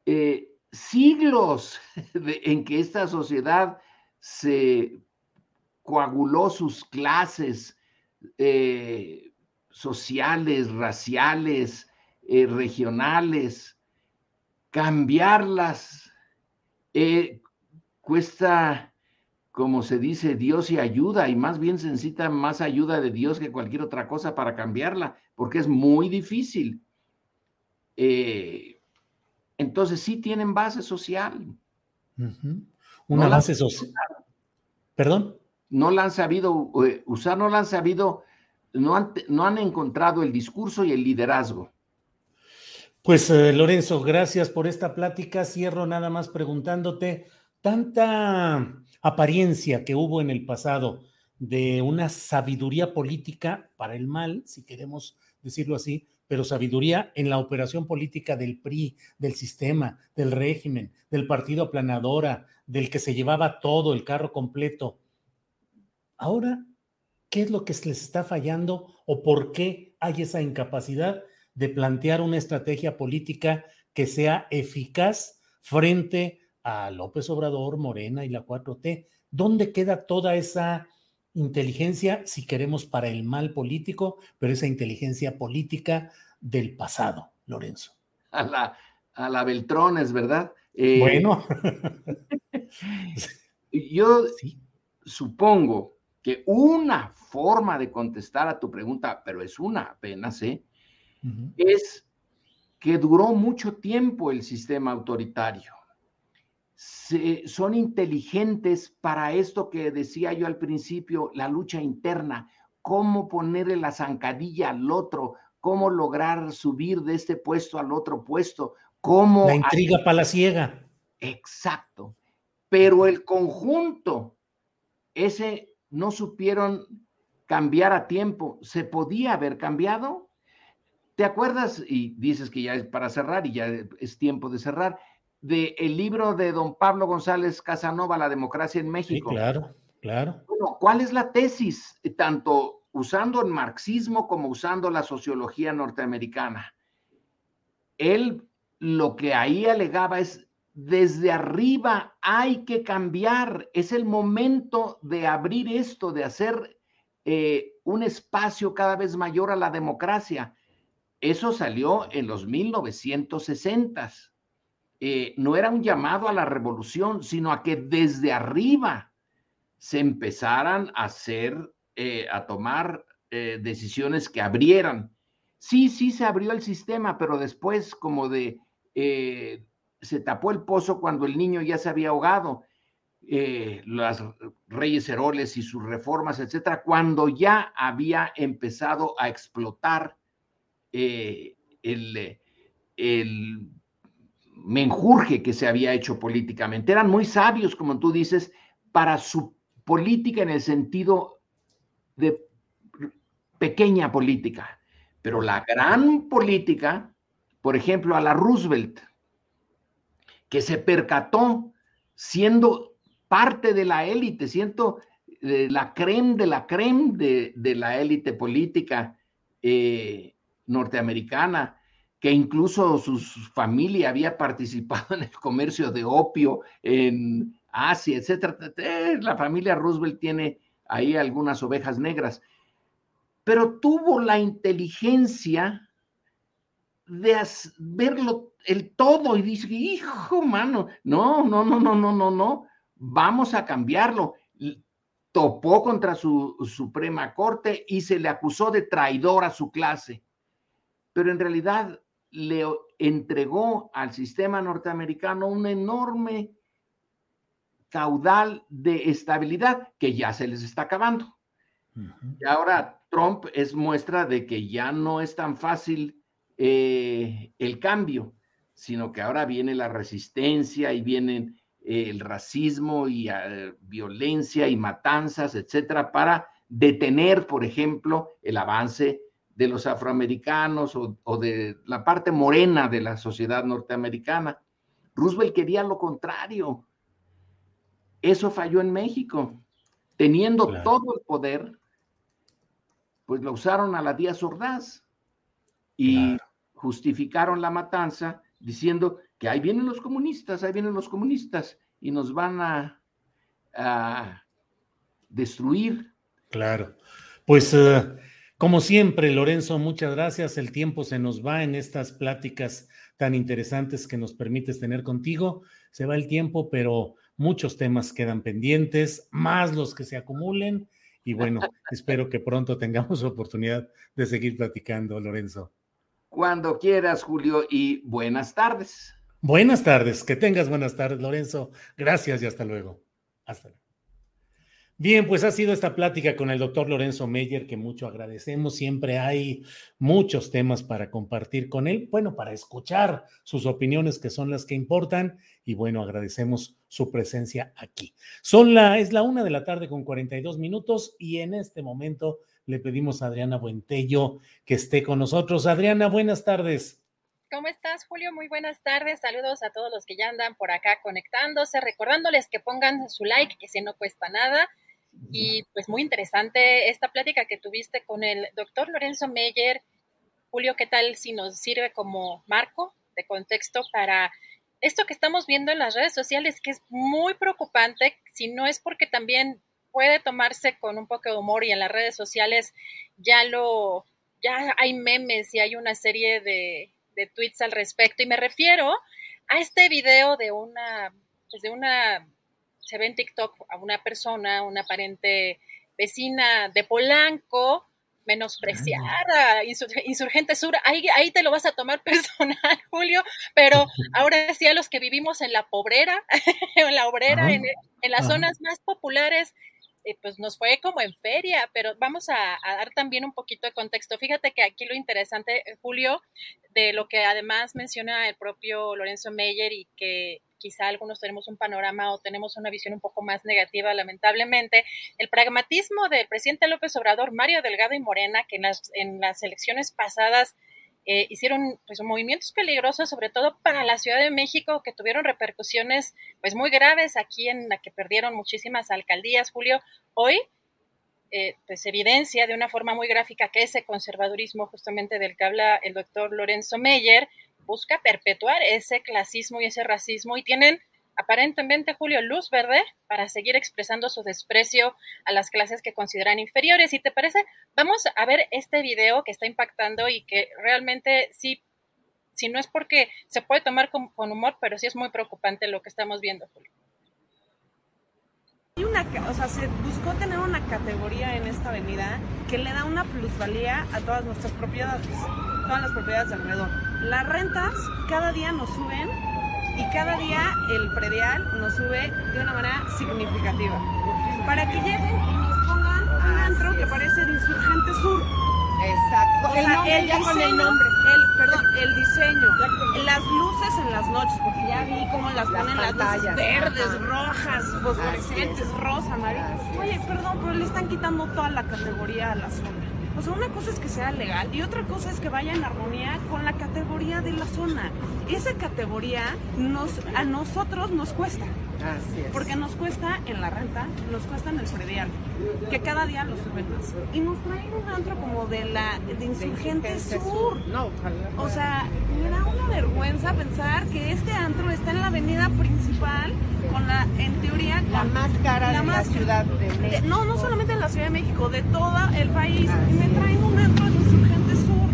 eh, siglos [laughs] en que esta sociedad se coaguló sus clases eh, sociales, raciales, eh, regionales. Cambiarlas cuesta como se dice, Dios y ayuda, y más bien se necesita más ayuda de Dios que cualquier otra cosa para cambiarla, porque es muy difícil. Eh, entonces sí tienen base social. Una base social. ¿Perdón? No la han sabido eh, usar, no la han sabido, no han, no han encontrado el discurso y el liderazgo. Pues eh, Lorenzo, gracias por esta plática. Cierro nada más preguntándote, tanta apariencia que hubo en el pasado de una sabiduría política para el mal, si queremos decirlo así, pero sabiduría en la operación política del PRI, del sistema, del régimen, del partido aplanadora, del que se llevaba todo, el carro completo. Ahora, ¿qué es lo que les está fallando o por qué hay esa incapacidad de plantear una estrategia política que sea eficaz frente a López Obrador, Morena y la 4T. ¿Dónde queda toda esa inteligencia, si queremos, para el mal político, pero esa inteligencia política del pasado, Lorenzo? A la, a la Beltrones, ¿verdad? Eh, bueno. [laughs] yo supongo que una forma de contestar a tu pregunta, pero es una apenas, ¿eh? es que duró mucho tiempo el sistema autoritario son inteligentes para esto que decía yo al principio, la lucha interna, cómo ponerle la zancadilla al otro, cómo lograr subir de este puesto al otro puesto, cómo... La intriga palaciega. Exacto. Pero el conjunto, ese no supieron cambiar a tiempo. ¿Se podía haber cambiado? ¿Te acuerdas? Y dices que ya es para cerrar y ya es tiempo de cerrar del el libro de don Pablo González Casanova, La democracia en México. Sí, claro, claro. Bueno, ¿cuál es la tesis? Tanto usando el marxismo como usando la sociología norteamericana. Él lo que ahí alegaba es, desde arriba hay que cambiar, es el momento de abrir esto, de hacer eh, un espacio cada vez mayor a la democracia. Eso salió en los 1960s. Eh, no era un llamado a la revolución, sino a que desde arriba se empezaran a hacer, eh, a tomar eh, decisiones que abrieran. Sí, sí se abrió el sistema, pero después como de, se tapó el pozo cuando el niño ya se había ahogado. las reyes Heroles y sus reformas, etcétera, cuando ya había empezado a explotar el, el menjurje que se había hecho políticamente. Eran muy sabios, como tú dices, para su política en el sentido de pequeña política. Pero la gran política, por ejemplo, a la Roosevelt, que se percató siendo parte de la élite, siendo eh, la creme de la creme de, la élite política eh, norteamericana, que incluso su familia había participado [laughs] en el comercio de opio en Asia, etcétera. Eh, la familia Roosevelt tiene ahí algunas ovejas negras, pero tuvo la inteligencia de verlo el todo y dice, hijo, mano, no, no, no, no, no, no, no, vamos a cambiarlo. Topó contra su Suprema Corte y se le acusó de traidor a su clase. Pero en realidad le entregó al sistema norteamericano un enorme caudal de estabilidad que ya se les está acabando. Y ahora Trump es muestra de que ya no es tan fácil eh, el cambio, sino que ahora viene la resistencia y vienen eh, el racismo y eh, violencia y matanzas, etcétera, para detener, por ejemplo, el avance de los afroamericanos o, de la parte morena de la sociedad norteamericana. Roosevelt quería lo contrario. Eso falló en México. Teniendo todo el poder, pues lo usaron a la Díaz Ordaz y justificaron la matanza diciendo que ahí vienen los comunistas, ahí vienen los comunistas y nos van a, destruir. Claro. Pues uh, como siempre, Lorenzo, muchas gracias. El tiempo se nos va en estas pláticas tan interesantes que nos permites tener contigo. Se va el tiempo, pero muchos temas quedan pendientes, más los que se acumulen. Y bueno, [laughs] espero que pronto tengamos oportunidad de seguir platicando, Lorenzo. Cuando quieras, Julio, y buenas tardes. Buenas tardes, que tengas buenas tardes, Lorenzo. Gracias y hasta luego. Hasta luego. Bien, pues ha sido esta plática con el doctor Lorenzo Meyer que mucho agradecemos. Siempre hay muchos temas para compartir con él, bueno, para escuchar sus opiniones que son las que importan y bueno, agradecemos su presencia aquí. Son la, es la una de la tarde con 42 minutos y en este momento le pedimos a Adriana Buentello que esté con nosotros. Adriana, buenas tardes. ¿Cómo estás, Julio? Muy buenas tardes. Saludos a todos los que ya andan por acá conectándose, recordándoles que pongan su like, que si no cuesta nada y pues muy interesante esta plática que tuviste con el doctor Lorenzo Meyer. Julio, ¿qué tal si nos sirve como marco de contexto para esto que estamos viendo en las redes sociales, que es muy preocupante, si no es porque también puede tomarse con un poco de humor y en las redes sociales ya lo, ya hay memes y hay una serie de, de tweets al respecto. Y me refiero a este video de una, pues de una se ve en TikTok a una persona, una aparente vecina de Polanco, menospreciar a Insurgente Sur, ahí, ahí te lo vas a tomar [laughs] personal, Julio, pero [laughs] ahora sí a los que vivimos en la pobrera, [laughs] en la obrera, en, las zonas más populares, eh, pues nos fue como en feria, pero vamos a, dar también un poquito de contexto. Fíjate que aquí lo interesante, Julio, de lo que además menciona el propio Lorenzo Meyer y que quizá algunos tenemos un panorama o tenemos una visión un poco más negativa, lamentablemente, el pragmatismo del presidente López Obrador, Mario Delgado y Morena, que en las, en las elecciones pasadas eh, hicieron pues movimientos peligrosos, sobre todo para la Ciudad de México, que tuvieron repercusiones pues muy graves aquí en la que perdieron muchísimas alcaldías, Julio. Hoy eh, pues evidencia de una forma muy gráfica que ese conservadurismo justamente del que habla el doctor Lorenzo Meyer busca perpetuar ese clasismo y ese racismo y tienen aparentemente, Julio, luz verde para seguir expresando su desprecio a las clases que consideran inferiores. ¿Y te parece? Vamos a ver este video que está impactando y que realmente sí, si no es porque se puede tomar con, humor, pero sí es muy preocupante lo que estamos viendo, Julio. O sea, se buscó tener una categoría en esta avenida que le da una plusvalía a todas nuestras propiedades, todas las propiedades alrededor. Las rentas cada día nos suben y cada día el predial nos sube de una manera significativa. Para que lleguen y nos pongan un antro que parece de Insurgente Sur. Exacto. O sea, el, con el nombre. El, perdón, el diseño. Las luces en las noches, porque ya vi cómo las, ponen las luces verdes, rojas, fosforescentes, rosa, amarillo. Oye, perdón, pero le están quitando toda la categoría a la zona. O sea, una cosa es que sea legal y otra cosa es que vaya en armonía con la categoría de la zona. Esa categoría nos, a nosotros nos cuesta. Así es. Porque nos cuesta en la renta, nos cuesta en el predial, que cada día lo suben más. Y nos traen un antro como de la de Insurgente Sur. No, ojalá. O sea, me da una vergüenza pensar que este antro está en la avenida principal con la, en teoría, La más cara la de más- la Ciudad de de- México. no, no solamente en la Ciudad de México, de todo el país. Así y me traen un antro de Insurgente Sur.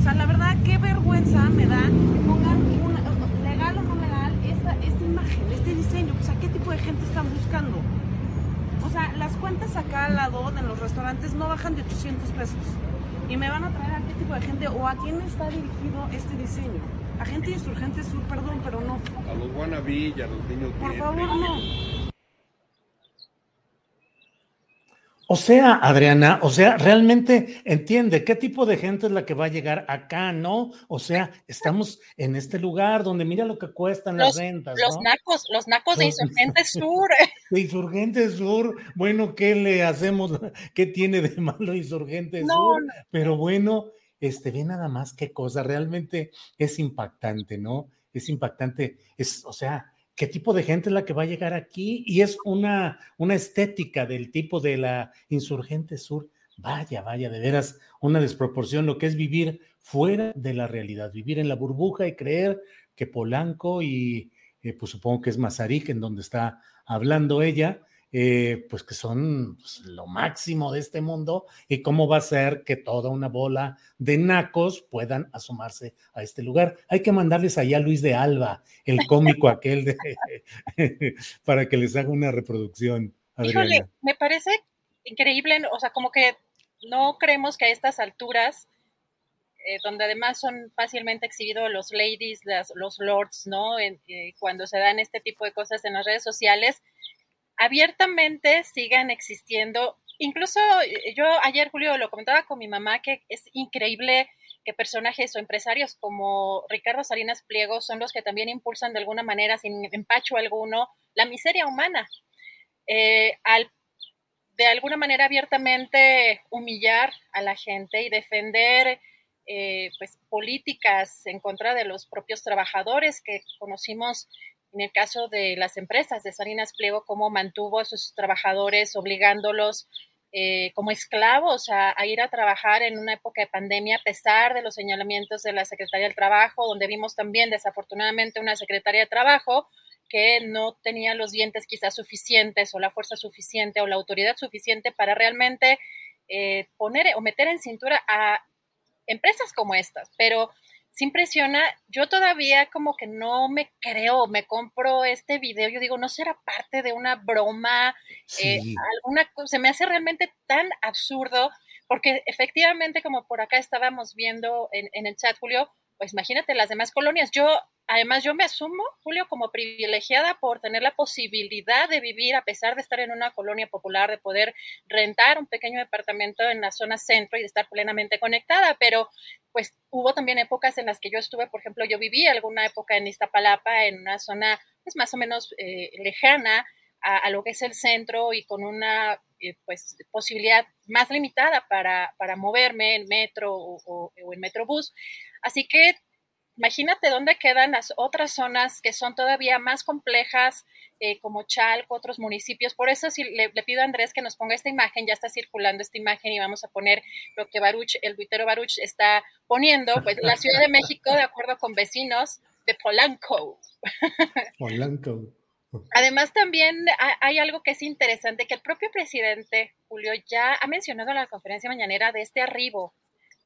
O sea, la verdad, qué vergüenza me da que pongan una, legal o no legal esta, imagen, este diseño. O sea, ¿qué tipo de gente están buscando? O sea, las cuentas acá al lado en los restaurantes no bajan de 800 pesos. Y me van a traer a qué tipo de gente o a quién está dirigido este diseño. A gente Insurgente Sur, perdón, pero no. A los wannabe y a los niños Por bien favor, no. O sea, Adriana, o sea, realmente entiende qué tipo de gente es la que va a llegar acá, ¿no? O sea, estamos en este lugar donde mira lo que cuestan las rentas, los ¿no? nacos, los nacos de Insurgente [laughs] Sur. De Insurgente Sur, bueno, ¿qué le hacemos? [laughs] ¿Qué tiene de malo Insurgente No, Sur? no. Pero bueno, este, ve nada más qué cosa, realmente es impactante, ¿no? Es impactante, es, o sea, ¿qué tipo de gente es la que va a llegar aquí? Y es una, una estética del tipo de la Insurgente Sur. Vaya, vaya, de veras, una desproporción lo que es vivir fuera de la realidad, vivir en la burbuja y creer que Polanco y eh, pues supongo que es Mazarik en donde está hablando ella, eh, pues que son pues, lo máximo de este mundo y cómo va a ser que toda una bola de nacos puedan asomarse a este lugar. Hay que mandarles allá a Luis de Alba, el cómico aquel de, [laughs] para que les haga una reproducción. Adriana. Híjole, me parece increíble, o sea, como que no creemos que a estas alturas, eh, donde además son fácilmente exhibidos los ladies, las- los lords, ¿no? En- eh, cuando se dan este tipo de cosas en las redes sociales, abiertamente sigan existiendo. Incluso eh, yo ayer, Julio, lo comentaba con mi mamá, que es increíble que personajes o empresarios como Ricardo Salinas Pliego son los que también impulsan de alguna manera, sin empacho alguno, la miseria humana. Eh, al de alguna manera abiertamente humillar a la gente y defender eh, pues, políticas en contra de los propios trabajadores que conocimos en el caso de las empresas de Salinas Pliego, cómo mantuvo a sus trabajadores obligándolos eh, como esclavos a, ir a trabajar en una época de pandemia, a pesar de los señalamientos de la Secretaría del Trabajo, donde vimos también desafortunadamente una Secretaría de Trabajo que no tenía los dientes quizás suficientes o la fuerza suficiente o la autoridad suficiente para realmente eh, poner o meter en cintura a empresas como estas. Pero sí impresiona, yo todavía como que no me creo, me compro este video, yo digo, no será parte de una broma, Sí. eh, alguna se me hace realmente tan absurdo, porque efectivamente, como por acá estábamos viendo en, en el chat, Julio, pues imagínate las demás colonias. Yo, además, yo me asumo, Julio, como privilegiada por tener la posibilidad de vivir, a pesar de estar en una colonia popular, de poder rentar un pequeño departamento en la zona centro y de estar plenamente conectada, pero pues hubo también épocas en las que yo estuve, por ejemplo, yo viví alguna época en Iztapalapa, en una zona pues más o menos eh, lejana a, lo que es el centro y con una eh, pues posibilidad más limitada para, para moverme en metro o, o en metrobús. Así que imagínate dónde quedan las otras zonas que son todavía más complejas, eh, como Chalco, otros municipios. Por eso si le, pido a Andrés que nos ponga esta imagen, ya está circulando esta imagen y vamos a poner lo que Baruch, el buitero Baruch está poniendo, pues la Ciudad de México, de acuerdo con vecinos de Polanco. [laughs] Polanco. Además, también hay algo que es interesante, que el propio presidente, Julio, ya ha mencionado en la conferencia mañanera de este arribo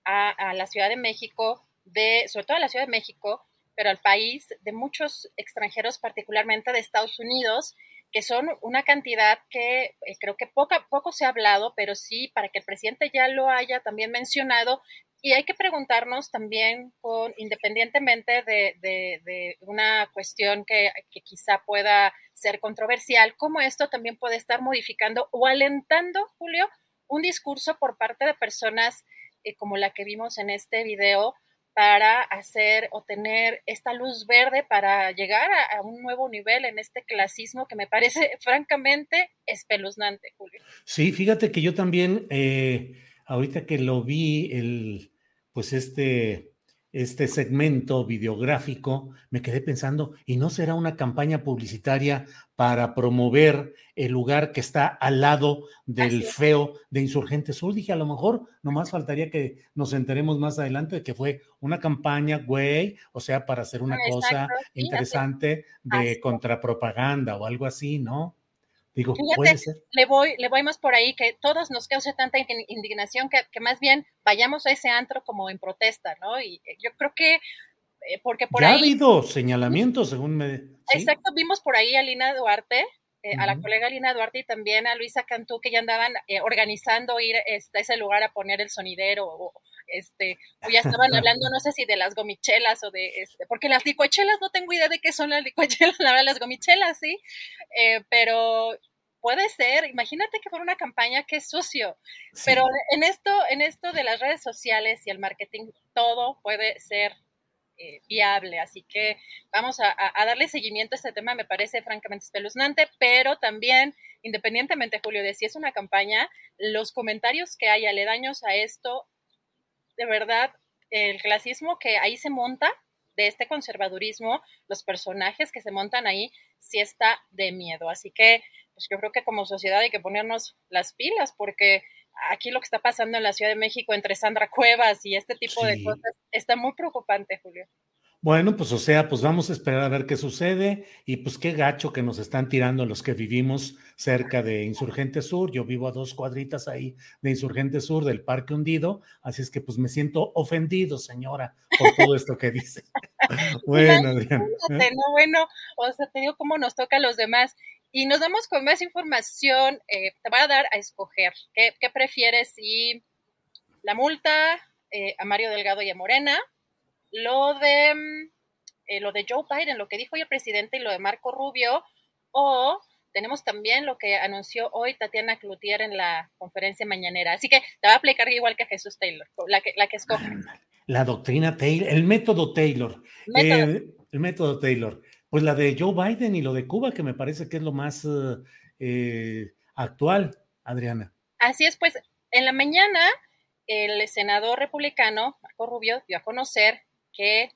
a, a la Ciudad de México de, sobre todo a la Ciudad de México, pero al país, de muchos extranjeros, particularmente de Estados Unidos, que son una cantidad que eh, creo que poco, poco se ha hablado, pero sí para que el presidente ya lo haya también mencionado. Y hay que preguntarnos también, con, independientemente de, de, una cuestión que, que, quizá pueda ser controversial, cómo esto también puede estar modificando o alentando, Julio, un discurso por parte de personas eh, como la que vimos en este video, para hacer o tener esta luz verde para llegar a, un nuevo nivel en este clasismo que me parece [laughs] francamente espeluznante, Julio. Sí, fíjate que yo también, eh, ahorita que lo vi, el, pues este este segmento videográfico, me quedé pensando, ¿y no será una campaña publicitaria para promover el lugar que está al lado del feo de Insurgente Sur? Dije, a lo mejor nomás faltaría que nos enteremos más adelante de que fue una campaña, güey, o sea, para hacer una cosa interesante de contrapropaganda o algo así, ¿no? Digo, puede ser. Le voy, le voy más por ahí, que todos nos cause tanta indignación que, que, más bien vayamos a ese antro como en protesta, ¿no? Y eh, yo creo que, eh, porque por ya ahí... ha habido señalamientos, según me... Exacto, vimos por ahí a Lina Duarte, eh, a la colega Lina Duarte y también a Luisa Cantú, que ya andaban organizando ir este, a ese lugar a poner el sonidero o, este, o ya estaban [laughs] hablando, no sé si de las gomichelas o de, este, porque las licuachelas, no tengo idea de qué son las licuachelas, [laughs] la verdad, las gomichelas, sí, eh, pero puede ser, imagínate que fuera una campaña que es sucio, pero en esto, en esto de las redes sociales y el marketing, todo puede ser eh, viable. Así que vamos a, darle seguimiento a este tema, me parece francamente espeluznante, pero también, independientemente, Julio, de si es una campaña, los comentarios que hay aledaños a esto, de verdad, el clasismo que ahí se monta, de este conservadurismo, los personajes que se montan ahí, sí está de miedo. Así que, pues yo creo que como sociedad hay que ponernos las pilas, porque aquí lo que está pasando en la Ciudad de México entre Sandra Cuevas y este tipo de cosas está muy preocupante, Julio. Bueno, pues o sea, pues vamos a esperar a ver qué sucede y pues qué gacho que nos están tirando los que vivimos cerca de Insurgente Sur. Yo vivo a dos cuadritas ahí de Insurgente Sur del Parque Hundido, así es que pues me siento ofendido, señora, por todo esto que dice. [laughs] bueno, Adrián. ¿eh? No, bueno, o sea, te digo cómo nos toca a los demás. Y nos damos con más información. Eh, te va a dar a escoger. ¿Qué, prefieres? Si la multa eh, a Mario Delgado y a Morena, lo de, mm, eh, lo de Joe Biden, lo que dijo hoy el presidente y lo de Marco Rubio, o tenemos también lo que anunció hoy Tatiana Cloutier en la conferencia mañanera. Así que te va a aplicar igual que Jesús Taylor, la que, la que escoge. La doctrina Taylor, el método Taylor. el método Taylor. Pues la de Joe Biden y lo de Cuba, que me parece que es lo más eh, eh, actual, Adriana. Así es, pues en la mañana el senador republicano, Marco Rubio, dio a conocer que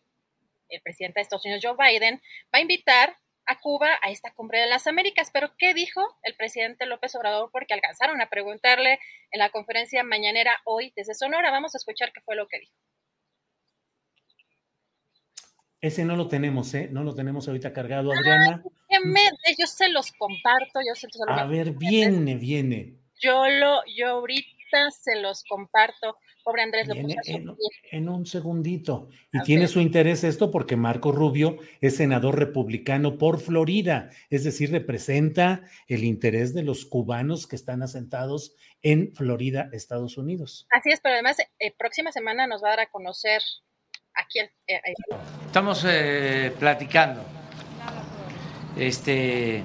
el presidente de Estados Unidos, Joe Biden, va a invitar a Cuba a esta cumbre de las Américas. Pero, ¿qué dijo el presidente López Obrador? Porque alcanzaron a preguntarle en la conferencia mañanera hoy desde Sonora. Vamos a escuchar qué fue lo que dijo. Ese no lo tenemos, ¿eh? No lo tenemos ahorita cargado, Adriana. yo se los comparto, yo se A ver, viene, viene. Yo lo, yo ahorita se los comparto. Pobre Andrés lo puso en, en, un segundito. Y tiene su interés esto porque Marco Rubio es senador republicano por Florida, es decir, representa el interés de los cubanos que están asentados en Florida, Estados Unidos. Así es, pero además, eh, próxima semana nos va a dar a conocer aquí. Eh, eh. Estamos platicando. Este,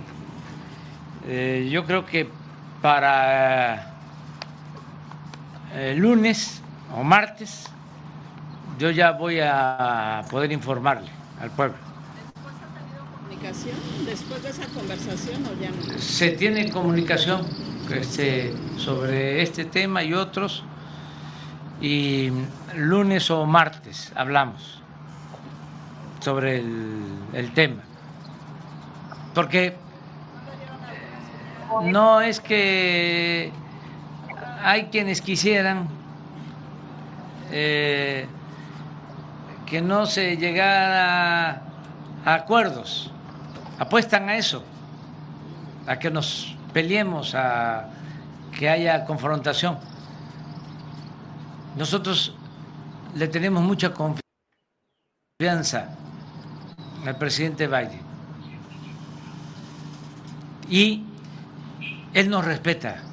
yo creo que para el lunes o martes yo ya voy a poder informarle al pueblo. ¿Después ha tenido comunicación? ¿Después de esa conversación o ya no? Se tiene comunicación este, sobre este tema y otros y lunes o martes hablamos sobre el, tema. Porque no es que hay quienes quisieran eh, que no se llegara a acuerdos, apuestan a eso, a que nos peleemos, a que haya confrontación. Nosotros le tenemos mucha confianza al presidente Biden y él nos respeta.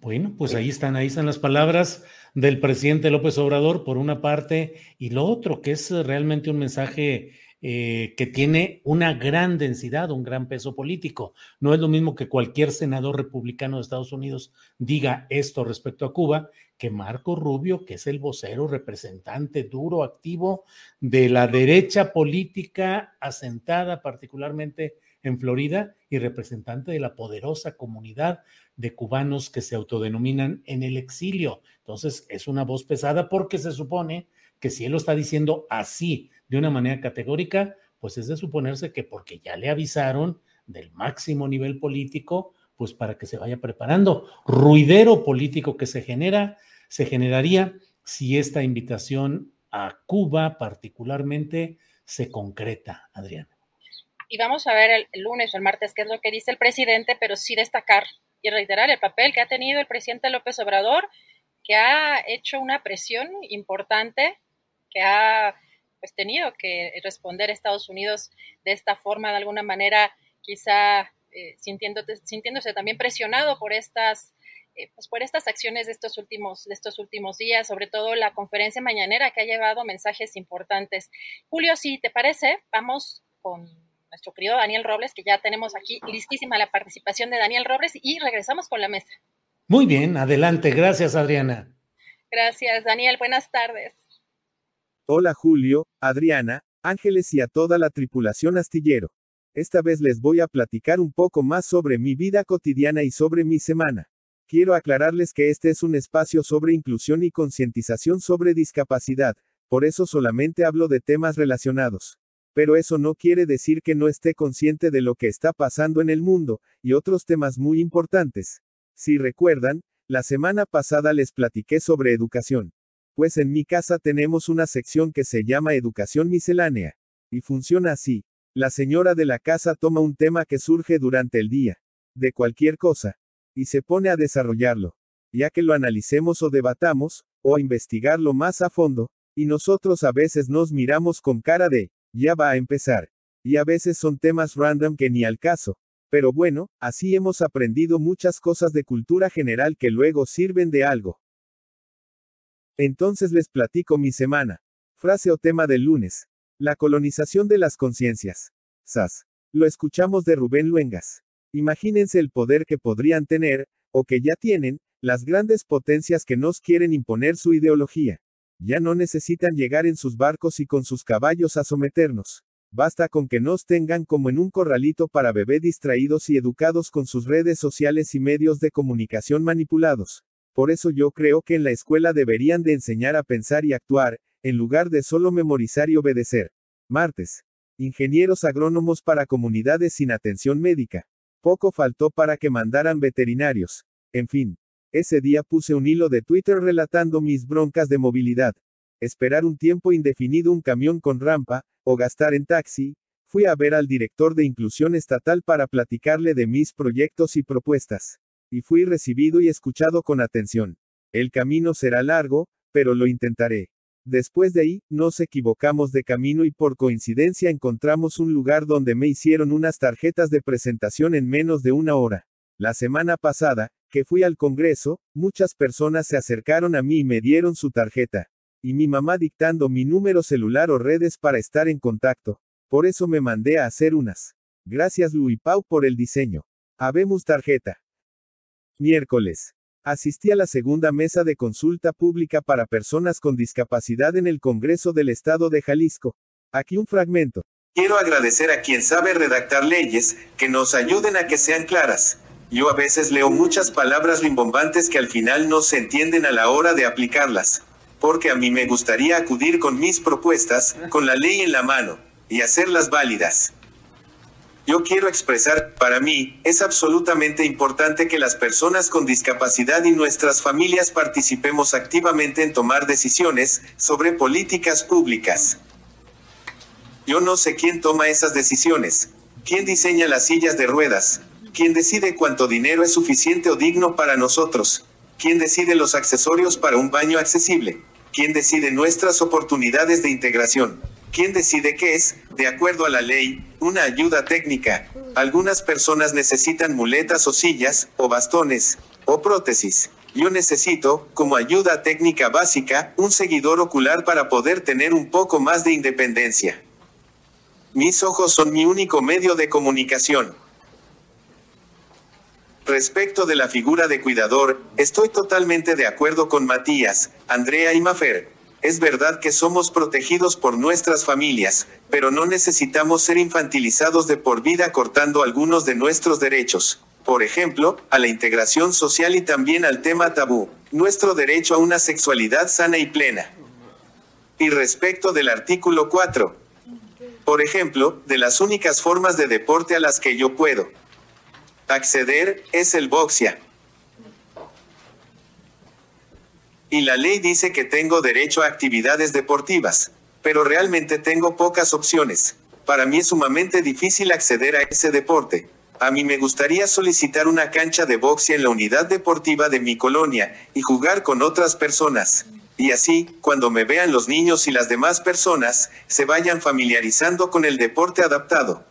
Bueno, pues ahí están, ahí están las palabras del presidente López Obrador por una parte y lo otro, que es realmente un mensaje eh, que tiene una gran densidad, un gran peso político. No es lo mismo que cualquier senador republicano de Estados Unidos diga esto respecto a Cuba, que Marco Rubio, que es el vocero, representante duro, activo de la derecha política asentada particularmente en Florida y representante de la poderosa comunidad de cubanos que se autodenominan en el exilio. Entonces, es una voz pesada porque se supone que si él lo está diciendo así, de una manera categórica, pues es de suponerse que porque ya le avisaron del máximo nivel político, pues para que se vaya preparando. Ruidero político que se genera, se generaría si esta invitación a Cuba particularmente se concreta, Adriana. Y vamos a ver el, lunes o el martes qué es lo que dice el presidente, pero sí destacar y reiterar el papel que ha tenido el presidente López Obrador, que ha hecho una presión importante, que ha pues, tenido que responder a Estados Unidos de esta forma, de alguna manera, quizá eh, sintiéndose también presionado por estas, eh, pues, por estas acciones de estos, últimos, de estos últimos días, sobre todo la conferencia mañanera que ha llevado mensajes importantes. Julio, si te parece, vamos con nuestro querido Daniel Robles, que ya tenemos aquí listísima la participación de Daniel Robles y regresamos con la mesa. Muy bien, adelante. Gracias, Adriana. Gracias, Daniel. Buenas tardes. Hola, Julio, Adriana, Ángeles y a toda la tripulación astillero. Esta vez les voy a platicar un poco más sobre mi vida cotidiana y sobre mi semana. Quiero aclararles que este es un espacio sobre inclusión y concientización sobre discapacidad, por eso solamente hablo de temas relacionados. Pero eso no quiere decir que no esté consciente de lo que está pasando en el mundo, y otros temas muy importantes. Si recuerdan, la semana pasada les platiqué sobre educación. Pues en mi casa tenemos una sección que se llama Educación Miscelánea. Y funciona así. La señora de la casa toma un tema que surge durante el día. De cualquier cosa. Y se pone a desarrollarlo. Ya que lo analicemos o debatamos, o a investigarlo más a fondo, y nosotros a veces nos miramos con cara de, ya va a empezar. Y a veces son temas random que ni al caso. Pero bueno, así hemos aprendido muchas cosas de cultura general que luego sirven de algo. Entonces les platico mi semana. Frase o tema del lunes. La colonización de las conciencias. SAS. Lo escuchamos de Rubén Luengas. Imagínense el poder que podrían tener, o que ya tienen, las grandes potencias que nos quieren imponer su ideología. Ya no necesitan llegar en sus barcos y con sus caballos a someternos. Basta con que nos tengan como en un corralito para bebé distraídos y educados con sus redes sociales y medios de comunicación manipulados. Por eso yo creo que en la escuela deberían de enseñar a pensar y actuar, en lugar de solo memorizar y obedecer. Martes. Ingenieros agrónomos para comunidades sin atención médica. Poco faltó para que mandaran veterinarios. En fin, ese día puse un hilo de Twitter relatando mis broncas de movilidad. Esperar un tiempo indefinido un camión con rampa, o gastar en taxi, Fui a ver al director de inclusión estatal para platicarle de mis proyectos y propuestas. Y fui recibido y escuchado con atención. El camino será largo, pero lo intentaré. Después de ahí, nos equivocamos de camino y por coincidencia encontramos un lugar donde me hicieron unas tarjetas de presentación en menos de una hora. La semana pasada, que fui al Congreso, muchas personas se acercaron a mí y me dieron su tarjeta. Y mi mamá dictando mi número celular o redes para estar en contacto. Por eso me mandé a hacer unas. Gracias Luis Pau por el diseño. Habemos tarjeta. Miércoles. Asistí a la segunda mesa de consulta pública para personas con discapacidad en el Congreso del Estado de Jalisco. Aquí un fragmento. Quiero agradecer a quien sabe redactar leyes, que nos ayuden a que sean claras. Yo a veces leo muchas palabras rimbombantes que al final no se entienden a la hora de aplicarlas. Porque a mí me gustaría acudir con mis propuestas, con la ley en la mano y hacerlas válidas. Yo quiero expresar, para mí, es absolutamente importante que las personas con discapacidad y nuestras familias participemos activamente en tomar decisiones sobre políticas públicas. Yo no sé quién toma esas decisiones, quién diseña las sillas de ruedas, quién decide cuánto dinero es suficiente o digno para nosotros, quién decide los accesorios para un baño accesible, quién decide nuestras oportunidades de integración. ¿Quién decide qué es, de acuerdo a la ley, una ayuda técnica? Algunas personas necesitan muletas o sillas, o bastones, o prótesis. Yo necesito, como ayuda técnica básica, un seguidor ocular para poder tener un poco más de independencia. Mis ojos son mi único medio de comunicación. Respecto de la figura de cuidador, estoy totalmente de acuerdo con Matías, Andrea y Mafer. Es verdad que somos protegidos por nuestras familias, pero no necesitamos ser infantilizados de por vida cortando algunos de nuestros derechos. Por ejemplo, a la integración social y también al tema tabú, nuestro derecho a una sexualidad sana y plena. Y respecto del artículo 4, por ejemplo, de las únicas formas de deporte a las que yo puedo acceder, es el boxia. Y la ley dice que tengo derecho a actividades deportivas. Pero realmente tengo pocas opciones. Para mí es sumamente difícil acceder a ese deporte. A mí me gustaría solicitar una cancha de boxeo en la unidad deportiva de mi colonia, y jugar con otras personas. Y así, cuando me vean los niños y las demás personas, se vayan familiarizando con el deporte adaptado.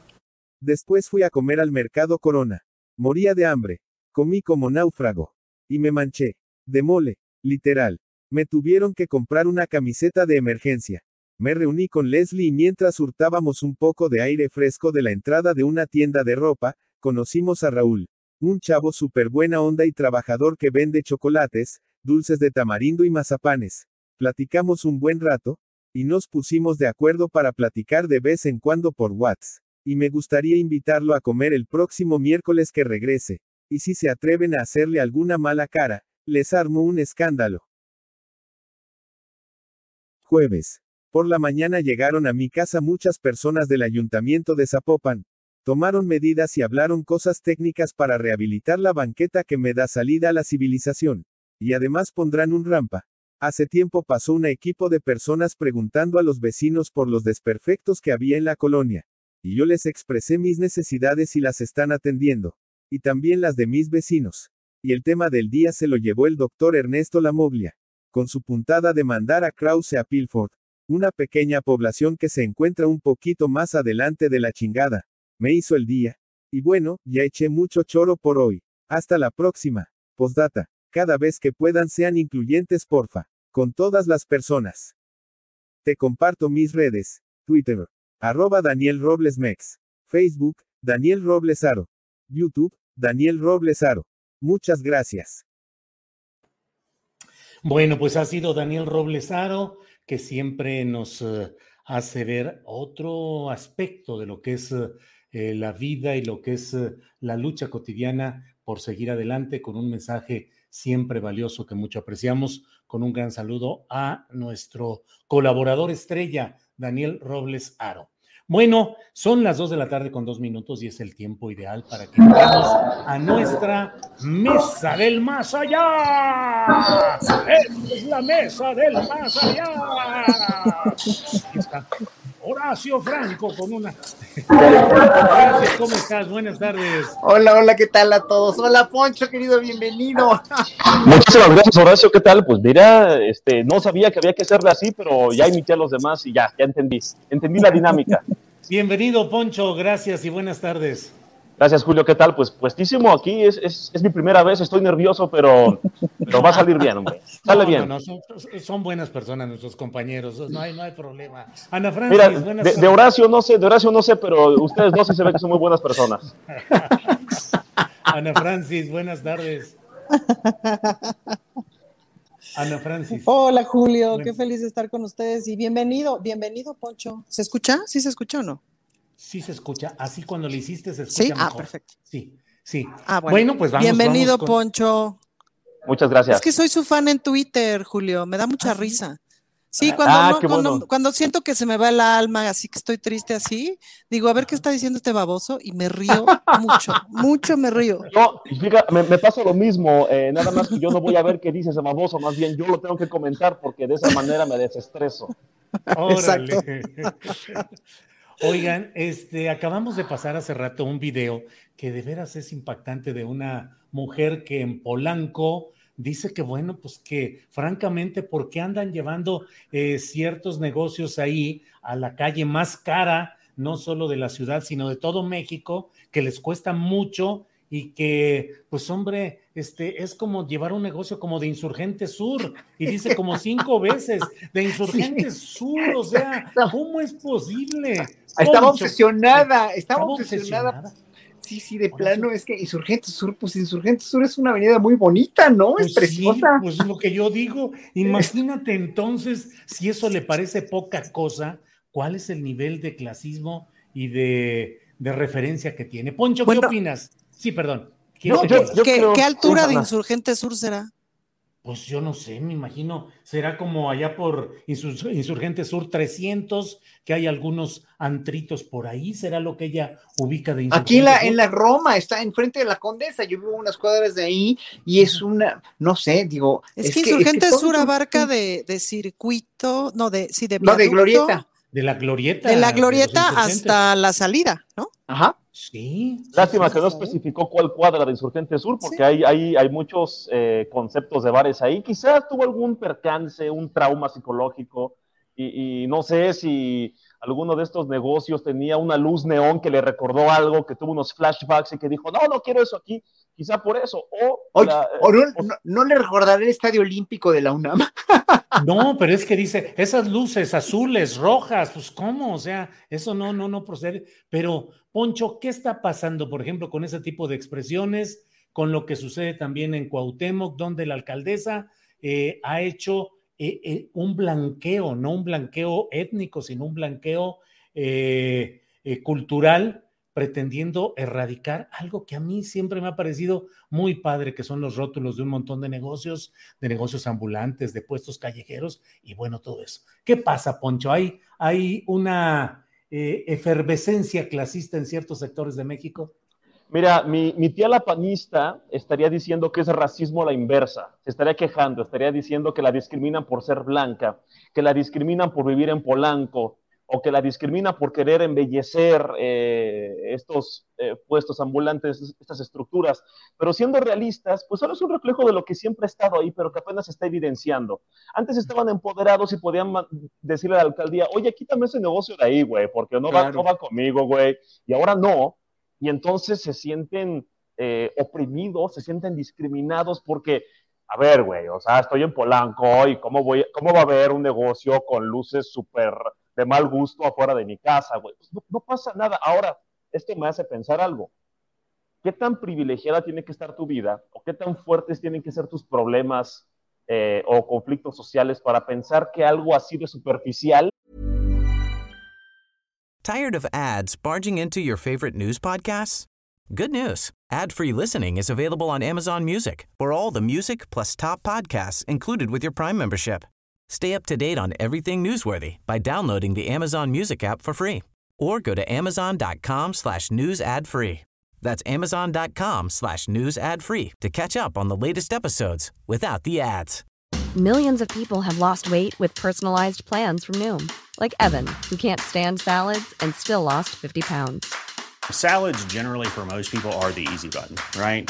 Después fui a comer al mercado Corona. Moría de hambre. Comí como náufrago. Y me manché. De mole. Literal. Me tuvieron que comprar una camiseta de emergencia. Me reuní con Leslie y mientras hurtábamos un poco de aire fresco de la entrada de una tienda de ropa, conocimos a Raúl. Un chavo súper buena onda y trabajador que vende chocolates, dulces de tamarindo y mazapanes. Platicamos un buen rato, y nos pusimos de acuerdo para platicar de vez en cuando por WhatsApp. Y me gustaría invitarlo a comer el próximo miércoles que regrese. Y si se atreven a hacerle alguna mala cara, les armó un escándalo. Jueves. Por la mañana llegaron a mi casa muchas personas del ayuntamiento de Zapopan. Tomaron medidas y hablaron cosas técnicas para rehabilitar la banqueta que me da salida a la civilización. Y además pondrán un rampa. Hace tiempo pasó un equipo de personas preguntando a los vecinos por los desperfectos que había en la colonia. Y yo les expresé mis necesidades y las están atendiendo. Y también las de mis vecinos. Y el tema del día se lo llevó el doctor Ernesto Lamoglia. Con su puntada de mandar a Krause a Pilford. Una pequeña población que se encuentra un poquito más adelante de la chingada. Me hizo el día. Y bueno, ya eché mucho choro por hoy. Hasta la próxima. Postdata. Cada vez que puedan sean incluyentes porfa. Con todas las personas. Te comparto mis redes. Twitter. Arroba Daniel Robles Mex. Facebook, Daniel Robles Aro. YouTube, Daniel Robles Aro. Muchas gracias. Bueno, pues ha sido Daniel Roblesaro, que siempre nos uh, hace ver otro aspecto de lo que es uh, eh, la vida y lo que es la lucha cotidiana por seguir adelante con un mensaje siempre valioso que mucho apreciamos. Con un gran saludo a nuestro colaborador estrella, Daniel Robles Aro. Bueno, son las dos de la tarde con dos minutos y es el tiempo ideal para que entremos a nuestra mesa del más allá. Es la mesa del más allá. Aquí está. Horacio Franco con una. Horacio, ¿cómo estás? Buenas tardes. Hola, hola, ¿qué tal a todos? Hola, Poncho, querido, bienvenido. Muchísimas gracias, Horacio. ¿Qué tal? Pues mira, este, no sabía que había que hacerle así, pero ya imité a los demás y ya, ya entendí. Entendí la dinámica. Bienvenido, Poncho. Gracias y buenas tardes. Gracias, Julio. ¿Qué tal? Pues puestísimo aquí. Es, es, es mi primera vez. Estoy nervioso, pero, pero va a salir bien, hombre. Sale No, bien. no, no, son, son buenas personas nuestros compañeros. No hay, no hay problema. Ana Francis, Mira, buenas de, de. Horacio no sé, de Horacio no sé, pero ustedes dos sí se ven que son muy buenas personas. [laughs] Ana Francis, buenas tardes. [laughs] Ana Francis. Hola Julio, Bueno. qué feliz de estar con ustedes y bienvenido, bienvenido Poncho. ¿Se escucha? ¿Sí se escucha o no? Sí se escucha. Así cuando le hiciste se escucha Sí, ah, perfecto. Sí, sí. Ah, bueno. Bueno, pues vamos. Bienvenido vamos con- Poncho. Muchas gracias. Es que soy su fan en Twitter, Julio, me da mucha risa. Sí, Ah, cuando, ah, no- cuando, bueno. cuando siento que se me va el alma, así que estoy triste así, digo, a ver qué está diciendo este baboso y me río [laughs] mucho, mucho me río. No, fíjate, me, me pasa lo mismo, eh, nada más que yo no voy a ver qué dice ese baboso, más bien yo lo tengo que comentar porque de esa manera me desestreso. Órale. [laughs] Oigan, este, acabamos de pasar hace rato un video que de veras es impactante de una mujer que en Polanco dice que, bueno, pues que francamente, ¿por qué andan llevando eh, ciertos negocios ahí a la calle más cara, no solo de la ciudad, sino de todo México, que les cuesta mucho y que, pues hombre, este, es como llevar un negocio como de Insurgente Sur, y dice como cinco veces, de Insurgente Sur, o sea, ¿cómo es posible? Estaba obsesionada, estaba estaba obsesionada. obsesionada. Sí, sí, de plano, es que Insurgente Sur, pues Insurgente Sur es una avenida muy bonita, ¿no? Pues es preciosa. Sí, pues lo que yo digo, imagínate entonces, si eso le parece poca cosa, ¿cuál es el nivel de clasismo y de, de referencia que tiene? Poncho, ¿qué Bueno. opinas? Sí, perdón. No, ¿qué, yo qué- creo- qué altura de Ana. Insurgente Sur será? Pues yo no sé, me imagino, será como allá por Insur- Insurgente Sur 300, que hay algunos antritos por ahí, será lo que ella ubica de Insurgente Aquí en la, Sur? en la Roma, está enfrente de la Condesa, yo vivo unas cuadras de ahí y es una, no sé, digo. Es, que Insurgente Sur es un- abarca de, de circuito, no, de, sí, de No, de viaducto, glorieta. De la glorieta. De la glorieta hasta la salida, ¿no? Ajá. Sí. Lástima sí, que no sí. especificó cuál cuadra de Insurgente Sur, porque hay, hay, hay muchos eh, conceptos de bares ahí. Quizás tuvo algún percance, un trauma psicológico, y, y no sé si alguno de estos negocios tenía una luz neón que le recordó algo, que tuvo unos flashbacks y que dijo, no, no quiero eso aquí, quizá por eso. O, Oye, la- o no, o- no- no le recordaré el Estadio Olímpico de la UNAM. [laughs] No, pero es que dice, esas luces azules, rojas, pues cómo, o sea, eso no, no, no procede. Pero, Poncho, ¿qué está pasando, por ejemplo, con ese tipo de expresiones, con lo que sucede también en Cuauhtémoc, donde la alcaldesa eh, ha hecho eh, eh, un blanqueo, no un blanqueo étnico, sino un blanqueo eh, eh, cultural, pretendiendo erradicar algo que a mí siempre me ha parecido muy padre, que son los rótulos de un montón de negocios, de negocios ambulantes, de puestos callejeros y bueno, todo eso. ¿Qué pasa, Poncho? ¿Hay, hay una eh, efervescencia clasista en ciertos sectores de México? Mira, mi, mi tía la panista estaría diciendo que es racismo a la inversa, se estaría quejando, estaría diciendo que la discriminan por ser blanca, que la discriminan por vivir en Polanco, o que la discriminan por querer embellecer eh, estos eh, puestos ambulantes, estas estructuras. Pero siendo realistas, pues solo es un reflejo de lo que siempre ha estado ahí, pero que apenas se está evidenciando. Antes estaban empoderados y podían decirle a la alcaldía, oye, quítame ese negocio de ahí, güey, porque no, va, Claro. no va conmigo, güey. Y ahora no, y entonces se sienten eh, oprimidos, se sienten discriminados porque, a ver, güey, o sea, estoy en Polanco y cómo, voy, cómo va a haber un negocio con luces súper de mal gusto afuera de mi casa, güey. Pues no, pasa nada. Ahora, esto me hace pensar algo. ¿Qué tan privilegiada tiene que estar tu vida o qué tan fuertes tienen que ser tus problemas eh, o conflictos sociales para pensar que algo así de superficial Tired of ads barging into your favorite news podcasts? Good news. Ad-free listening is available on Amazon Music for all the music plus top podcasts included with your Prime membership. Stay up to date on everything newsworthy by downloading the Amazon Music app for free or go to amazon.com slash news ad free. That's amazon.com slash news ad free to catch up on the latest episodes without the ads. Millions of people have lost weight with personalized plans from Noom, Like Evan, who can't stand salads and still lost 50 pounds. Salads, generally, for most people, are the easy button, right?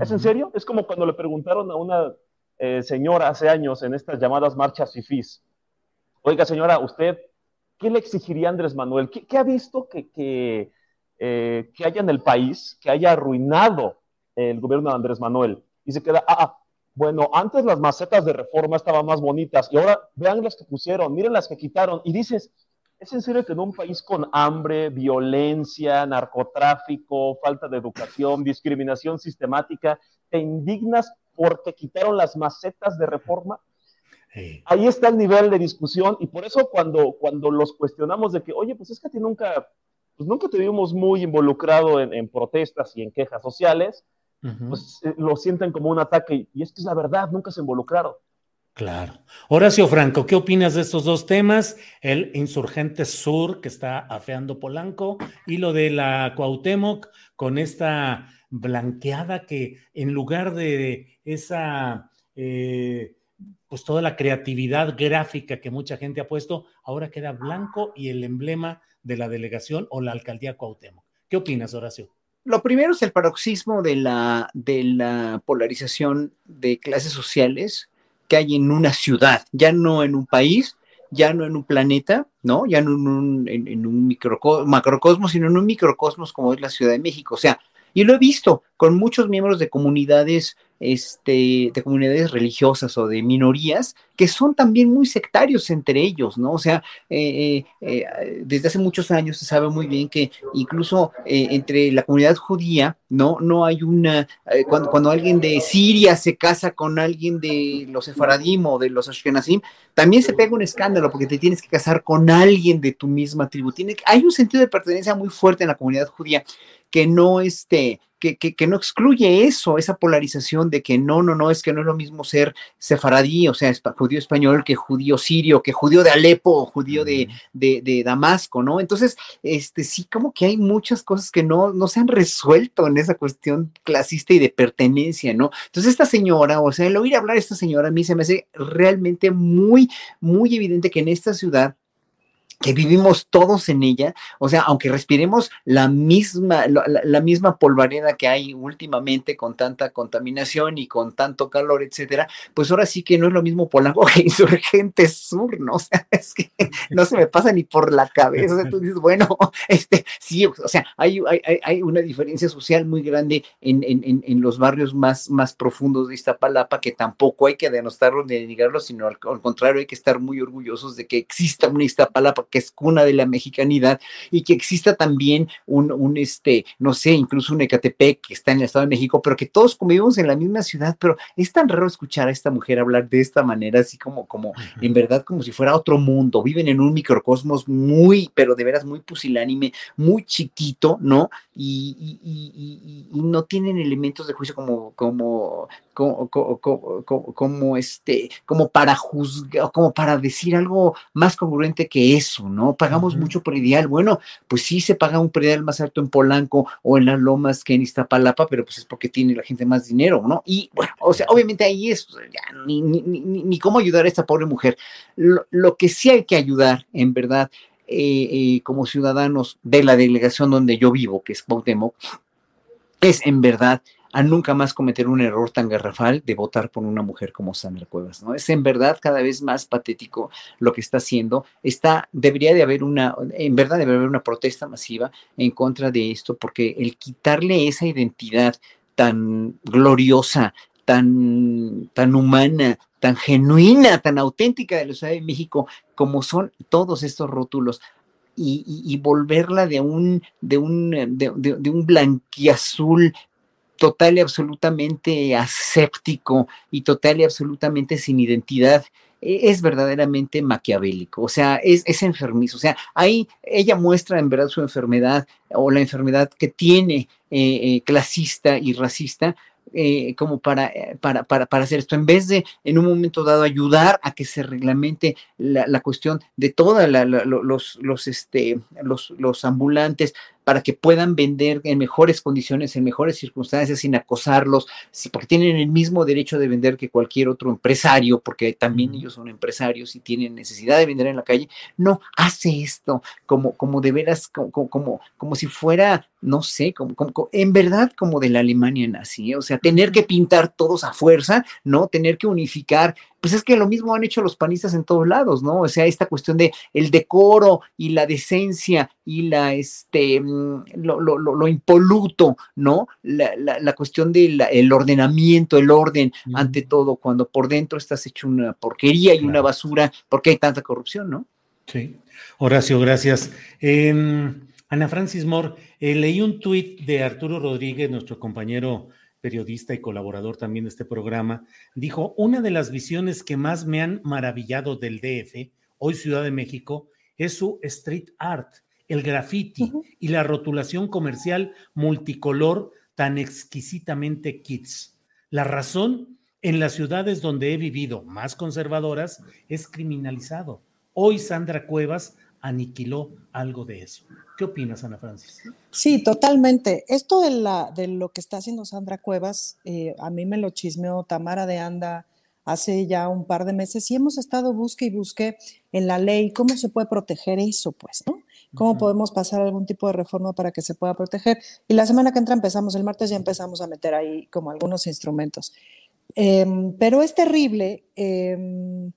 ¿Es en serio? Es como cuando le preguntaron a una eh, señora hace años en estas llamadas marchas FIFIs. Oiga, señora, ¿usted qué le exigiría a Andrés Manuel? ¿Qué, ha visto que, que, que, haya en el país, que haya arruinado el gobierno de Andrés Manuel? Y se queda, ah, ah, bueno, antes las macetas de reforma estaban más bonitas y ahora vean las que pusieron, miren las que quitaron. Y dices, ¿Es en serio que en un país con hambre, violencia, narcotráfico, falta de educación, discriminación sistemática, te indignas porque quitaron las macetas de reforma? Ahí está el nivel de discusión y por eso cuando, cuando los cuestionamos de que, oye, pues es que a ti nunca, pues nunca te vimos muy involucrado en, protestas y en quejas sociales, pues eh, lo sienten como un ataque y es que es la verdad, nunca se involucraron. Claro. Horacio Franco, ¿qué opinas de estos dos temas? El insurgente sur que está afeando Polanco y lo de la Cuauhtémoc con esta blanqueada que en lugar de esa, eh, pues toda la creatividad gráfica que mucha gente ha puesto, ahora queda blanco y el emblema de la delegación o la alcaldía Cuauhtémoc. ¿Qué opinas, Horacio? Lo primero es el paroxismo de la, de la polarización de clases sociales que hay en una ciudad, ya no en un país, ya no en un planeta, ¿no? Ya no en un, en, un macrocosmos, sino en un microcosmos como es la Ciudad de México. O sea, y lo he visto con muchos miembros de comunidades este, de comunidades religiosas o de minorías que son también muy sectarios entre ellos, ¿no? O sea, eh, eh, eh, desde hace muchos años se sabe muy bien que incluso entre la comunidad judía, ¿no? No hay una, cuando, alguien de Siria se casa con alguien de los sefaradim o de los ashkenazim, también se pega un escándalo porque te tienes que casar con alguien de tu misma tribu. Tiene, hay un sentido de pertenencia muy fuerte en la comunidad judía que no, este, que, que, no excluye eso, esa polarización de que no, no, no, es que no es lo mismo ser sefaradí, o sea, judío español, que judío sirio, que judío de Alepo, judío de, de, de, Damasco, ¿no? Entonces, este, sí, como que hay muchas cosas que no, no se han resuelto en esa cuestión clasista y de pertenencia, ¿no? Entonces, esta señora, o sea, el oír hablar a esta señora a mí se me hace realmente muy, muy evidente que en esta ciudad que vivimos todos en ella, o sea, aunque respiremos la misma, la, misma polvareda que hay últimamente con tanta contaminación y con tanto calor, etcétera, pues ahora sí que no es lo mismo Polanco que [laughs] Insurgente Sur, ¿no? O sea, es que no se me pasa ni por la cabeza. Tú dices, bueno, [laughs] este, sí, o sea, hay, hay, hay una diferencia social muy grande en, en, en, los barrios más, más profundos de Iztapalapa que tampoco hay que denostarlo ni negarlo, sino al, al contrario, hay que estar muy orgullosos de que exista una Iztapalapa que es cuna de la mexicanidad y que exista también un, un, este, no sé, incluso un Ecatepec que está en el Estado de México, pero que todos convivimos en la misma ciudad, pero es tan raro escuchar a esta mujer hablar de esta manera, así como, como, en verdad, como si fuera otro mundo, viven en un microcosmos muy, pero de veras muy pusilánime, muy chiquito, ¿no? Y, y, y, no tienen elementos de juicio como, como, como, como, como, este, como para juzgar, como para decir algo más congruente que eso, ¿no? Pagamos mucho por ideal. Bueno, pues sí se paga un predial más alto en Polanco o en las lomas que en Iztapalapa, pero pues es porque tiene la gente más dinero, ¿no? Y bueno, o sea, obviamente ahí es, ya, ni, ni, ni, cómo ayudar a esta pobre mujer. Lo, que sí hay que ayudar, en verdad, eh, eh, como ciudadanos de la delegación donde yo vivo, que es Cuauhtémoc, es en verdad a nunca más cometer un error tan garrafal de votar por una mujer como Sandra Cuevas, ¿no? Es en verdad cada vez más patético lo que está haciendo. Está, debería de haber una, en verdad debería haber una protesta masiva en contra de esto, porque el quitarle esa identidad tan gloriosa, tan, tan humana, tan genuina, tan auténtica de la Ciudad de México, como son todos estos rótulos, y, volverla de un, de un, de un blanquiazul total y absolutamente aséptico y total y absolutamente sin identidad e, es verdaderamente maquiavélico, o sea, es, es, enfermizo, o sea, ahí ella muestra en verdad su enfermedad o la enfermedad que tiene eh, eh, clasista y racista, eh, como para, eh, para, para, para, hacer esto, en vez de en un momento dado ayudar a que se reglamente la, la cuestión de todos los, los, este, los, los ambulantes, para que puedan vender en mejores condiciones, en mejores circunstancias, sin acosarlos, porque tienen el mismo derecho de vender que cualquier otro empresario, porque también ellos son empresarios y tienen necesidad de vender en la calle. No, hace esto como, como de veras, como, como, como si fuera, no sé, como, como, en verdad como de la Alemania nazi, ¿eh? o sea, tener que pintar todos a fuerza, ¿no? Tener que unificar pues es que lo mismo han hecho los panistas en todos lados, ¿no? O sea, esta cuestión de el decoro y la decencia y la, este, mm, lo, lo, lo impoluto, ¿no? La, la, la cuestión del el ordenamiento, el orden, ante todo, cuando por dentro estás hecho una porquería y una basura, porque hay tanta corrupción, ¿no? Sí. Horacio, gracias. Eh, Ana Francis Moore, eh, leí un tuit de Arturo Rodríguez, nuestro compañero periodista y colaborador también de este programa, dijo, una de las visiones que más me han maravillado del DF, hoy Ciudad de México, es su street art, el graffiti uh -huh. y la rotulación comercial multicolor tan exquisitamente kids. La razón, en las ciudades donde he vivido, más conservadoras, es criminalizado. Hoy Sandra Cuevas aniquiló algo de eso. ¿Qué opinas, Ana Francis? Sí, totalmente. Esto de, la, de lo que está haciendo Sandra Cuevas, eh, a mí me lo chismeó Tamara de Anda hace ya un par de meses y hemos estado busque y busque en la ley cómo se puede proteger eso, pues, ¿no? ¿Cómo uh -huh. podemos pasar algún tipo de reforma para que se pueda proteger? Y la semana que entra empezamos, el martes ya empezamos a meter ahí como algunos instrumentos. Eh, pero es terrible. Eh,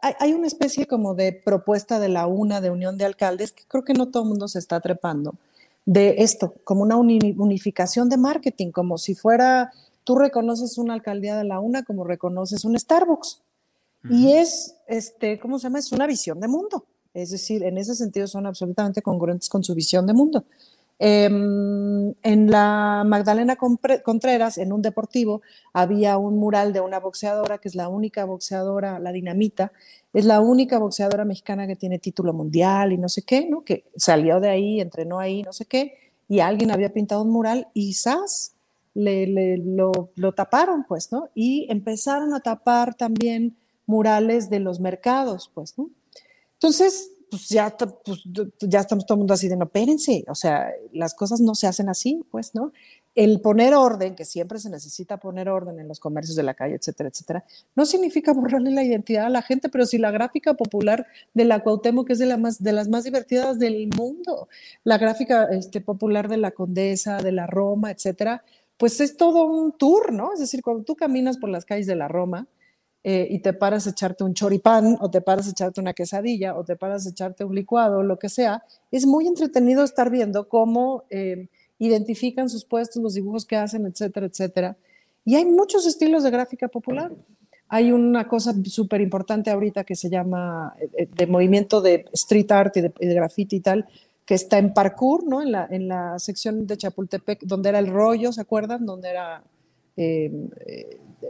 hay, una especie como de propuesta de la UNA, de Unión de Alcaldes, que creo que no todo el mundo se está trepando, de esto, como una unificación de marketing, como si fuera, tú reconoces una alcaldía de la UNA como reconoces un Starbucks. Uh -huh. Y es, este, ¿cómo se llama? Es una visión de mundo. Es decir, en ese sentido son absolutamente congruentes con su visión de mundo. Eh, en la Magdalena Contreras, en un deportivo, había un mural de una boxeadora que es la única boxeadora, la dinamita, es la única boxeadora mexicana que tiene título mundial y no sé qué, ¿no? Que salió de ahí, entrenó ahí, no sé qué, y alguien había pintado un mural y ¡zas! Le, lo, lo taparon, pues, ¿no? Y empezaron a tapar también murales de los mercados, pues, ¿no? Entonces, pues ya, pues ya estamos todo el mundo así de no, espérense, o sea, las cosas no se hacen así, pues, ¿no? El poner orden, que siempre se necesita poner orden en los comercios de la calle, etcétera, etcétera, no significa borrarle la identidad a la gente, pero si la gráfica popular de la Cuauhtémoc que es de, la más, de las más divertidas del mundo, la gráfica este, popular de la Condesa, de la Roma, etcétera, pues es todo un tour, ¿no? Es decir, cuando tú caminas por las calles de la Roma, eh, y te paras a echarte un choripán o te paras a echarte una quesadilla o te paras a echarte un licuado, lo que sea, es muy entretenido estar viendo cómo eh, identifican sus puestos, los dibujos que hacen, etcétera, etcétera. Y hay muchos estilos de gráfica popular. Hay una cosa súper importante ahorita que se llama eh, de movimiento de street art y de, de graffiti y tal, que está en parkour, ¿no? En la, en la sección de Chapultepec, donde era el rollo, ¿se acuerdan? Donde era...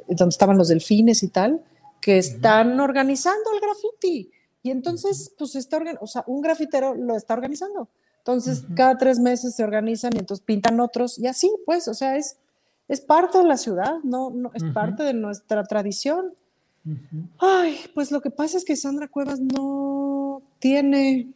donde estaban los delfines y tal, que están uh -huh. organizando el graffiti. Y entonces, pues está, o sea, un grafitero lo está organizando. Entonces, uh -huh. cada tres meses se organizan y entonces pintan otros y así, pues, o sea, es, es parte de la ciudad, no, no es uh -huh. parte de nuestra tradición. Ay, pues lo que pasa es que Sandra Cuevas no tiene.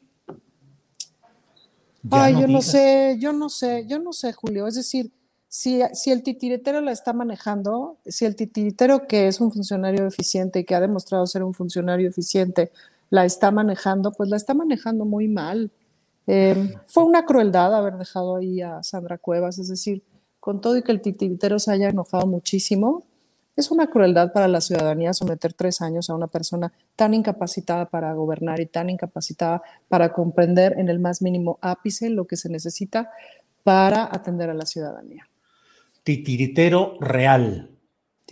Ya Ay, no yo digas. no sé, yo no sé, yo no sé, Julio. Es decir, si, el titiritero la está manejando, si el titiritero que es un funcionario eficiente y que ha demostrado ser un funcionario eficiente la está manejando, pues la está manejando muy mal. Eh, fue una crueldad haber dejado ahí a Sandra Cuevas, es decir, con todo y que el titiritero se haya enojado muchísimo, es una crueldad para la ciudadanía someter tres años a una persona tan incapacitada para gobernar y tan incapacitada para comprender en el más mínimo ápice lo que se necesita para atender a la ciudadanía titiritero real.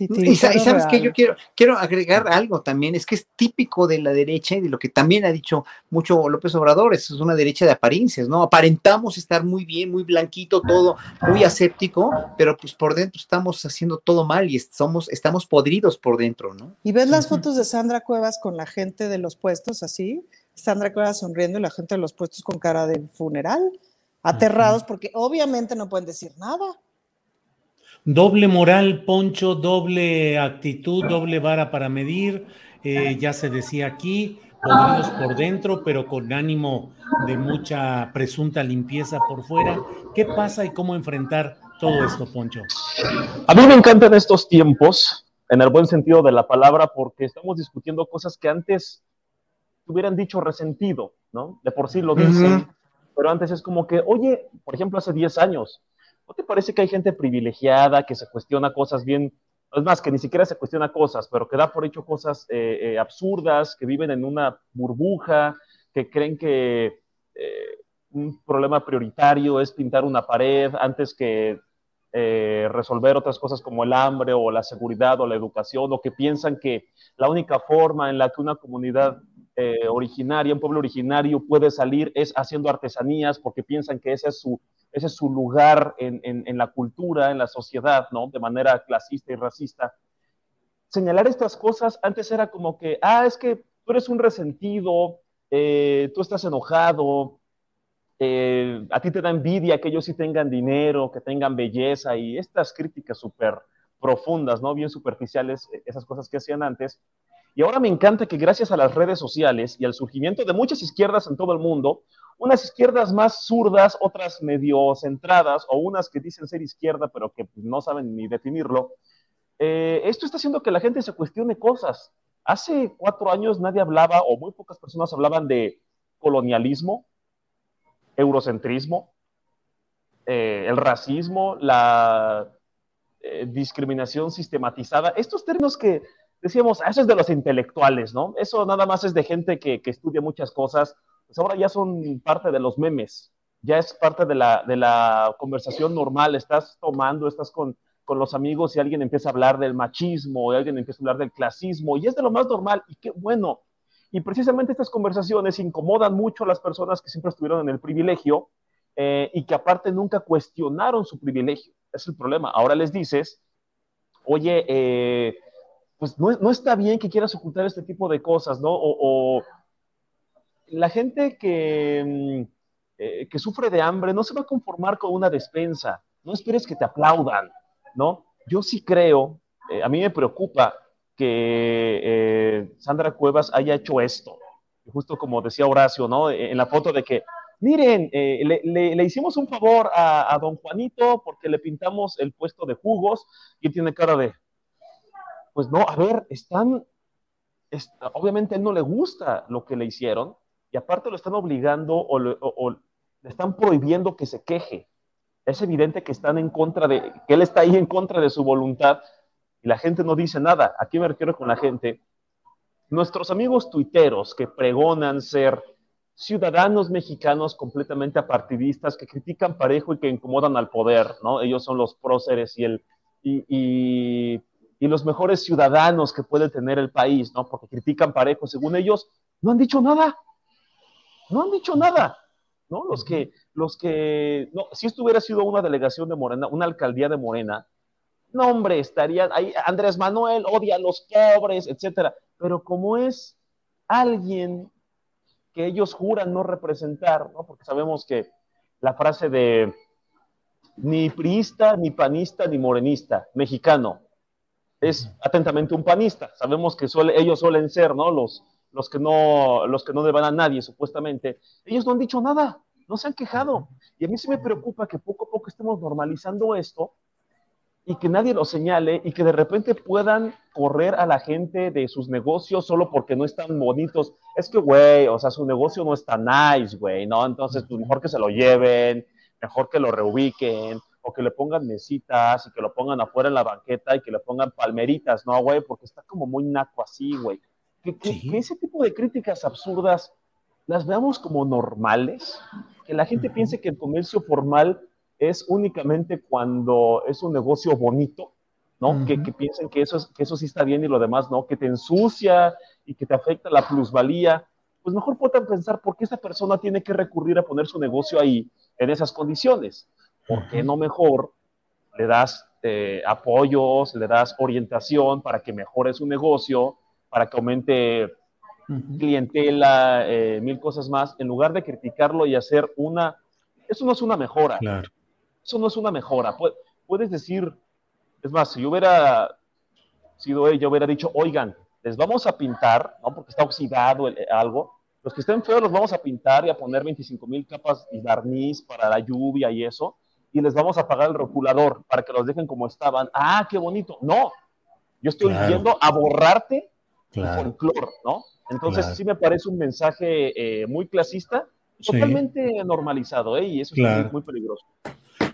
Y, sabes que yo quiero, quiero agregar algo también, es que es típico de la derecha y de lo que también ha dicho mucho López Obrador, es una derecha de apariencias, ¿no? Aparentamos estar muy bien, muy blanquito, todo muy aséptico, pero pues por dentro estamos haciendo todo mal y somos, estamos podridos por dentro, ¿no? Y ves las fotos de Sandra Cuevas con la gente de los puestos así, Sandra Cuevas sonriendo y la gente de los puestos con cara de funeral, aterrados porque obviamente no pueden decir nada. Doble moral, Poncho, doble actitud, doble vara para medir. Eh, ya se decía aquí, podridos por dentro, pero con ánimo de mucha presunta limpieza por fuera. ¿Qué pasa y cómo enfrentar todo esto, Poncho? A mí me encantan estos tiempos, en el buen sentido de la palabra, porque estamos discutiendo cosas que antes hubieran dicho resentido, ¿no? De por sí lo dicen, pero antes es como que, oye, por ejemplo, hace 10 años, ¿No te parece que hay gente privilegiada que se cuestiona cosas bien, es más, que ni siquiera se cuestiona cosas, pero que da por hecho cosas eh, eh, absurdas, que viven en una burbuja, que creen que eh, un problema prioritario es pintar una pared antes que resolver otras cosas como el hambre o la seguridad o la educación, o que piensan que la única forma en la que una comunidad originaria, un pueblo originario puede salir es haciendo artesanías porque piensan que ese es su ese es su lugar en, la cultura, en la sociedad, ¿no? De manera clasista y racista. Señalar estas cosas antes era como que, ah, es que tú eres un resentido, eh, tú estás enojado, eh, a ti te da envidia que ellos sí tengan dinero, que tengan belleza y estas críticas súper profundas, ¿no? Bien superficiales, eh, esas cosas que hacían antes. Y ahora me encanta que gracias a las redes sociales y al surgimiento de muchas izquierdas en todo el mundo, unas izquierdas más zurdas, otras medio centradas, o unas que dicen ser izquierda, pero que no saben ni definirlo. Eh, esto está haciendo que la gente se cuestione cosas. Hace cuatro años nadie hablaba, o muy pocas personas hablaban de colonialismo, eurocentrismo, eh, el racismo, la eh, discriminación sistematizada. Estos términos que decíamos, ah, eso es de los intelectuales, ¿no? Eso nada más es de gente que, que estudia muchas cosas pues ahora ya son parte de los memes, ya es parte de la, de la conversación normal, estás tomando, estás con, con los amigos y alguien empieza a hablar del machismo, alguien empieza a hablar del clasismo, y es de lo más normal, y qué bueno. Y precisamente estas conversaciones incomodan mucho a las personas que siempre estuvieron en el privilegio eh, y que aparte nunca cuestionaron su privilegio. Es el problema. Ahora les dices, oye, eh, pues no, está bien que quieras ocultar este tipo de cosas, ¿no? O, la gente que, mm, eh, que sufre de hambre no se va a conformar con una despensa, no esperes que te aplaudan, ¿no? Yo sí creo, eh, a mí me preocupa que eh, Sandra Cuevas haya hecho esto, justo como decía Horacio, ¿no? En la foto de que, miren, le, hicimos un favor a, don Juanito porque le pintamos el puesto de jugos y tiene cara de, pues no, a ver, están, obviamente a él no le gusta lo que le hicieron, y aparte lo están obligando o, le están prohibiendo que se queje. Es evidente que están en contra de, que él está ahí en contra de su voluntad y la gente no dice nada. Aquí me refiero con la gente. Nuestros amigos tuiteros que pregonan ser ciudadanos mexicanos completamente apartidistas que critican parejo y que incomodan al poder, ¿no? Ellos son los próceres y, el, y los mejores ciudadanos que puede tener el país, ¿no? Porque critican parejo, según ellos, no han dicho nada no han dicho nada, ¿no? Los que, los que, no, si esto hubiera sido una delegación de Morena, una alcaldía de Morena, no, hombre, estaría ahí, Andrés Manuel odia a los pobres, etcétera. Pero como es alguien que ellos juran no representar, ¿no? Porque sabemos que la frase de ni priista, ni panista, ni morenista, mexicano, es atentamente un panista. Sabemos que suele, ellos suelen ser, ¿no? Los, los que no, los que no deban a nadie, supuestamente, ellos no han dicho nada, no se han quejado. Y a mí sí me preocupa que poco a poco estemos normalizando esto y que nadie lo señale y que de repente puedan correr a la gente de sus negocios solo porque no están bonitos. Es que, güey, o sea, su negocio no está nice, güey, ¿no? Entonces, pues mejor que se lo lleven, mejor que lo reubiquen, o que le pongan mesitas y que lo pongan afuera en la banqueta y que le pongan palmeritas, ¿no, güey? Porque está como muy naco así, güey que, ese tipo de críticas absurdas las veamos como normales, que la gente piense que el comercio formal es únicamente cuando es un negocio bonito, ¿no? que, que, piensen que eso, es, que eso sí está bien y lo demás no, que te ensucia y que te afecta la plusvalía, pues mejor puedan pensar por qué esa persona tiene que recurrir a poner su negocio ahí en esas condiciones. ¿Por qué no mejor le das eh, apoyos, le das orientación para que mejore su negocio, para que aumente clientela, eh, mil cosas más, en lugar de criticarlo y hacer una... Eso no es una mejora. Eso no es una mejora. Puedes decir, es más, si yo hubiera sido ella, hubiera dicho, oigan, les vamos a pintar, ¿no? Porque está oxidado el, algo. Los que estén feos los vamos a pintar y a poner 25 mil capas y barniz para la lluvia y eso. Y les vamos a pagar el rotulador para que los dejen como estaban. Ah, qué bonito. No, yo estoy yendo a borrarte con cloro, ¿no? Entonces sí me parece un mensaje eh, muy clasista, totalmente normalizado, ¿eh? Y eso es muy peligroso.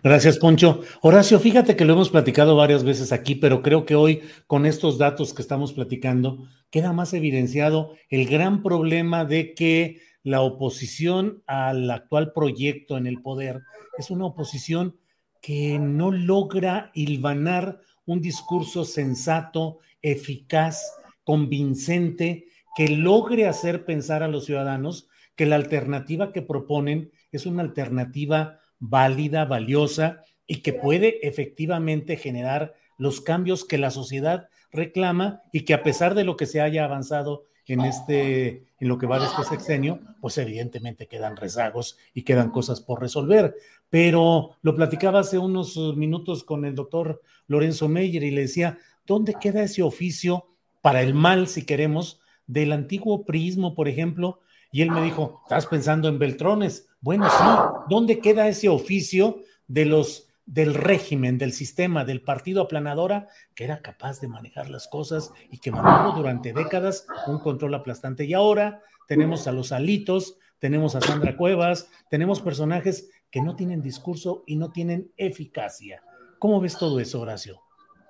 Gracias, Poncho. Horacio, fíjate que lo hemos platicado varias veces aquí, pero creo que hoy, con estos datos que estamos platicando, queda más evidenciado el gran problema de que la oposición al actual proyecto en el poder es una oposición que no logra hilvanar un discurso sensato, eficaz, convincente, que logre hacer pensar a los ciudadanos que la alternativa que proponen es una alternativa válida, valiosa y que puede efectivamente generar los cambios que la sociedad reclama y que a pesar de lo que se haya avanzado en este en lo que va de este sexenio, pues evidentemente quedan rezagos y quedan cosas por resolver. Pero lo platicaba hace unos minutos con el doctor Lorenzo Meyer y le decía, ¿dónde queda ese oficio para el mal, si queremos, del antiguo prismo, por ejemplo? Y él me dijo, ¿estás pensando en Beltrones? Bueno, sí, ¿dónde queda ese oficio de los del régimen, del sistema, del partido aplanadora, que era capaz de manejar las cosas y que mantuvo durante décadas un control aplastante. Y ahora tenemos a los alitos, tenemos a Sandra Cuevas, tenemos personajes que no tienen discurso y no tienen eficacia. ¿Cómo ves todo eso, Horacio?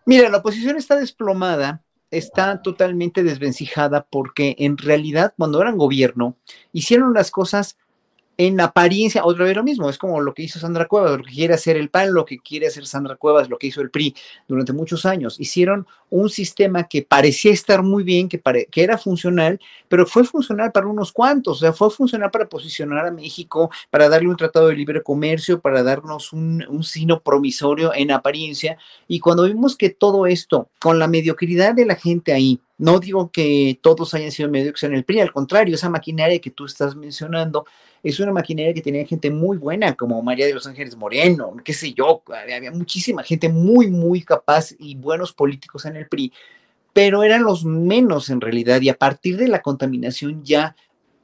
Mira, la oposición está desplomada, está totalmente desvencijada porque en realidad cuando eran gobierno hicieron las cosas en apariencia, otra vez lo mismo, es como lo que hizo Sandra Cuevas, lo que quiere hacer el PAN, lo que quiere hacer Sandra Cuevas, lo que hizo el PRI durante muchos años. Hicieron un sistema que parecía estar muy bien, que, que era funcional, pero fue funcional para unos cuantos, o sea, fue funcional para posicionar a México, para darle un tratado de libre comercio, para darnos un, un sino promisorio en apariencia. Y cuando vimos que todo esto, con la mediocridad de la gente ahí, no digo que todos hayan sido mediocres en el PRI, al contrario, esa maquinaria que tú estás mencionando es una maquinaria que tenía gente muy buena, como María de los Ángeles Moreno, qué sé yo, había muchísima gente muy, muy capaz y buenos políticos en el PRI, pero eran los menos en realidad, y a partir de la contaminación ya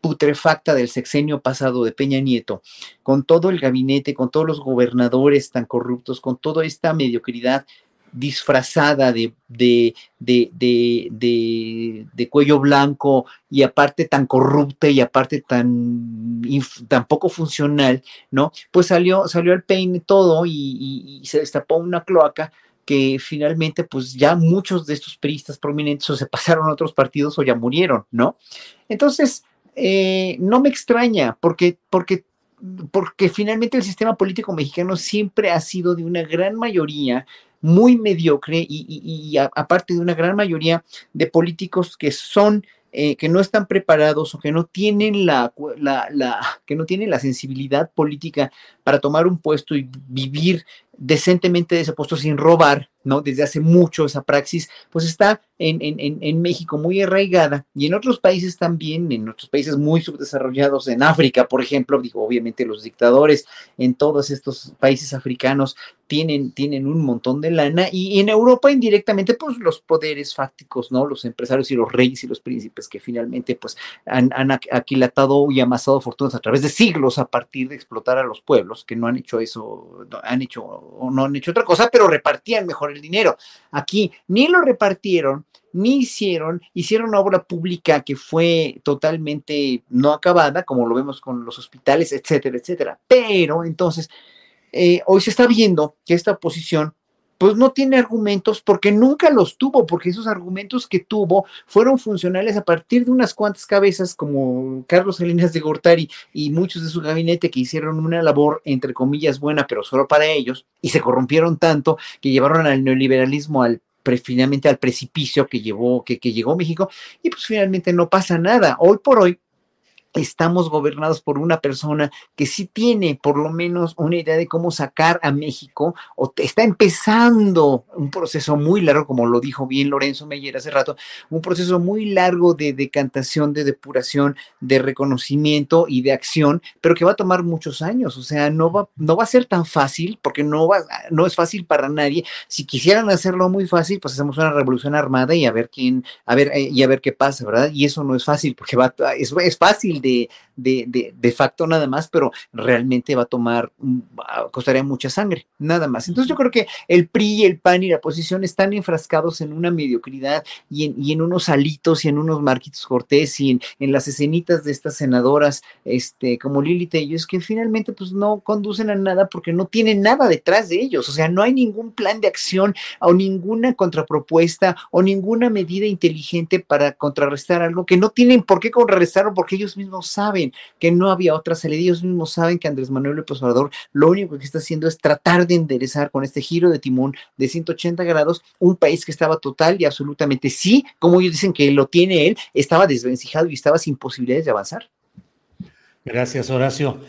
putrefacta del sexenio pasado de Peña Nieto, con todo el gabinete, con todos los gobernadores tan corruptos, con toda esta mediocridad, disfrazada de, de, de, cuello blanco y aparte tan corrupta y aparte tan, tan poco funcional, ¿no? Pues salió, salió el peine todo y, se destapó una cloaca que finalmente pues ya muchos de estos periodistas prominentes o se pasaron a otros partidos o ya murieron, ¿no? Entonces, eh, no me extraña porque, porque porque finalmente el sistema político mexicano siempre ha sido de una gran mayoría muy mediocre y, aparte de una gran mayoría de políticos que son eh, que no están preparados o que no tienen la, que no tienen la sensibilidad política para tomar un puesto y vivir decentemente de ese puesto sin robar, ¿no? Desde hace mucho esa praxis, pues está en, en, en, México muy arraigada y en otros países también, en otros países muy subdesarrollados, en África, por ejemplo, digo, obviamente los dictadores en todos estos países africanos tienen, tienen un montón de lana y, en Europa indirectamente, pues los poderes fácticos, ¿no? Los empresarios y los reyes y los príncipes que finalmente, pues han, han aquilatado y amasado fortunas a través de siglos a partir de explotar a los pueblos, que no han hecho eso, han hecho o no han hecho otra cosa, pero repartían mejor el dinero. Aquí ni lo repartieron, ni hicieron, hicieron una obra pública que fue totalmente no acabada, como lo vemos con los hospitales, etcétera, etcétera. Pero entonces, eh, hoy se está viendo que esta oposición pues no tiene argumentos porque nunca los tuvo, porque esos argumentos que tuvo fueron funcionales a partir de unas cuantas cabezas como Carlos Salinas de Gortari y muchos de su gabinete que hicieron una labor entre comillas buena, pero solo para ellos, y se corrompieron tanto que llevaron al neoliberalismo al finalmente al precipicio que llevó, que, que llegó México, y pues finalmente no pasa nada. Hoy por hoy, estamos gobernados por una persona que sí tiene por lo menos una idea de cómo sacar a México o está empezando un proceso muy largo, como lo dijo bien Lorenzo Meyer hace rato, un proceso muy largo de decantación, de depuración, de reconocimiento y de acción, pero que va a tomar muchos años, o sea, no va, no va a ser tan fácil porque no, va, no es fácil para nadie. Si quisieran hacerlo muy fácil, pues hacemos una revolución armada y a ver quién, a ver, eh, y a ver qué pasa, ¿verdad? Y eso no es fácil porque va, es, es fácil the de, de, de, facto nada más, pero realmente va a tomar, costaría mucha sangre, nada más. Entonces yo creo que el PRI, el PAN y la oposición están enfrascados en una mediocridad y en, y en unos alitos y en unos Marquitos Cortés y en, las escenitas de estas senadoras este, como Lili Tellos que finalmente pues no conducen a nada porque no tienen nada detrás de ellos, o sea, no hay ningún plan de acción o ninguna contrapropuesta o ninguna medida inteligente para contrarrestar algo que no tienen por qué contrarrestarlo porque ellos mismos saben que no había otra salida, ellos mismos saben que Andrés Manuel López Obrador lo único que está haciendo es tratar de enderezar con este giro de timón de 180 grados un país que estaba total y absolutamente sí, como ellos dicen que lo tiene él, estaba desvencijado y estaba sin posibilidades de avanzar. Gracias, Horacio.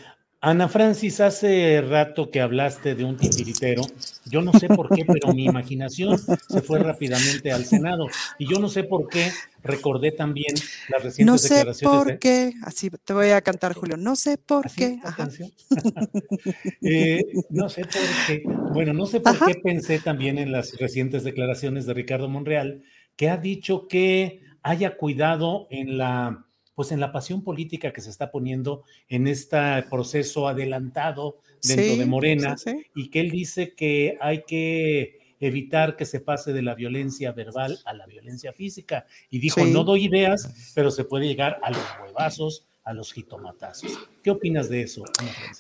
Ana Francis, hace rato que hablaste de un titiritero, yo no sé por qué, pero mi imaginación se fue rápidamente al Senado y yo no sé por qué recordé también las recientes no sé declaraciones. por qué, así te voy a cantar, Julio, no sé por qué. Ajá. [laughs] eh, no sé por qué, bueno, no sé por Ajá. qué pensé también en las recientes declaraciones de Ricardo Monreal, que ha dicho que haya cuidado en la pues en la pasión política que se está poniendo en este proceso adelantado dentro Sí, de Morena sí, sí. y que él dice que hay que evitar que se pase de la violencia verbal a la violencia física. Y dijo, no doy ideas, pero se puede llegar a los huevazos, a los jitomatazos. ¿Qué opinas de eso?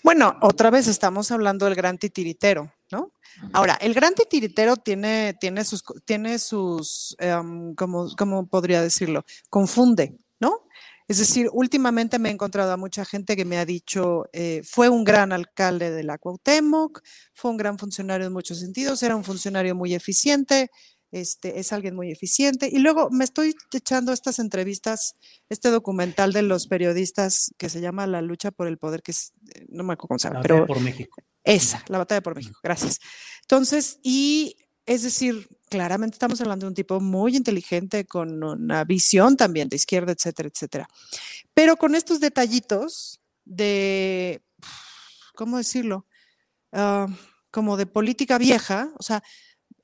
Bueno, otra vez estamos hablando del gran titiritero, ¿no? Ahora, el gran titiritero tiene, tiene sus, tiene sus, em, ¿cómo, cómo podría decirlo? Confunde. Es decir, últimamente me he encontrado a mucha gente que me ha dicho, eh, fue un gran alcalde de la Cuauhtémoc, fue un gran funcionario en muchos sentidos, era un funcionario muy eficiente, este, es alguien muy eficiente. Y luego me estoy echando estas entrevistas, este documental de los periodistas que se llama La lucha por el poder, que es, eh, no me acuerdo cómo se llama, La pero batalla por México. esa, la batalla por México, gracias. Entonces, y es decir, claramente estamos hablando de un tipo muy inteligente, con una visión también de izquierda, etcétera, etcétera. Pero con estos detallitos de, ¿cómo decirlo? Ah, como de política vieja, o sea,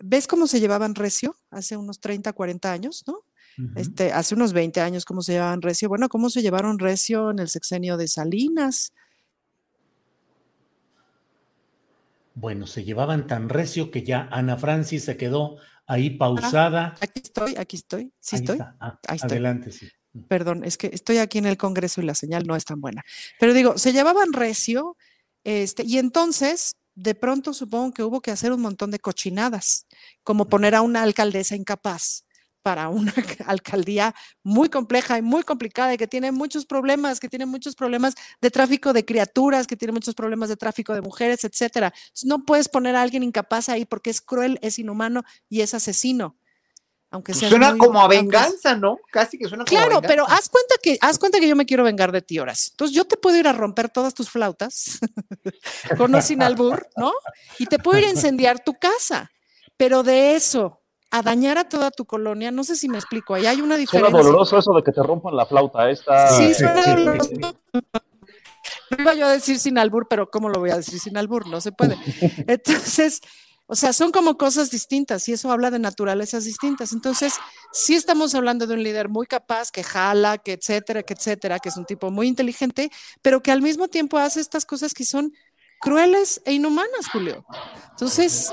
¿ves cómo se llevaban recio hace unos 30, 40 años, no? Este, hace unos 20 años, ¿cómo se llevaban recio? Bueno, ¿cómo se llevaron recio en el sexenio de Salinas? Bueno, se llevaban tan recio que ya Ana Francis se quedó ahí pausada. Aquí estoy, aquí estoy, sí Ahí estoy. está. Ah, Ahí estoy. Adelante, sí. Perdón, es que estoy aquí en el Congreso y la señal no es tan buena. Pero digo, se llevaban recio, este, y entonces de pronto supongo que hubo que hacer un montón de cochinadas, como poner a una alcaldesa incapaz para una [laughs] alcaldía muy compleja y muy complicada y que tiene muchos problemas, que tiene muchos problemas de tráfico de criaturas, que tiene muchos problemas de tráfico de mujeres, etcétera. No puedes poner a alguien incapaz ahí porque es cruel, es inhumano y es asesino. Aunque Pues suena como a venganza, ¿no? Casi que suena como a Claro, pero haz cuenta que haz cuenta que yo me quiero vengar de ti, Horas. Entonces yo te puedo ir a romper todas tus flautas [laughs] con o sin albur, ¿no? Y te puedo ir a [laughs] incendiar tu casa. Pero de eso a dañar a toda tu colonia, no sé si me explico. Ahí hay una Suena diferencia. doloroso eso de que te rompan la flauta. Está... Sí, suena doloroso. No iba yo a decir sin albur, pero ¿cómo lo voy a decir sin albur? No se puede. [laughs] Entonces, o sea, son como cosas distintas y eso habla de naturalezas distintas. Entonces, sí estamos hablando de un líder muy capaz, que jala, que etcétera, que etcétera, que es un tipo muy inteligente, pero que al mismo tiempo hace estas cosas que son crueles e inhumanas, Julio. Entonces,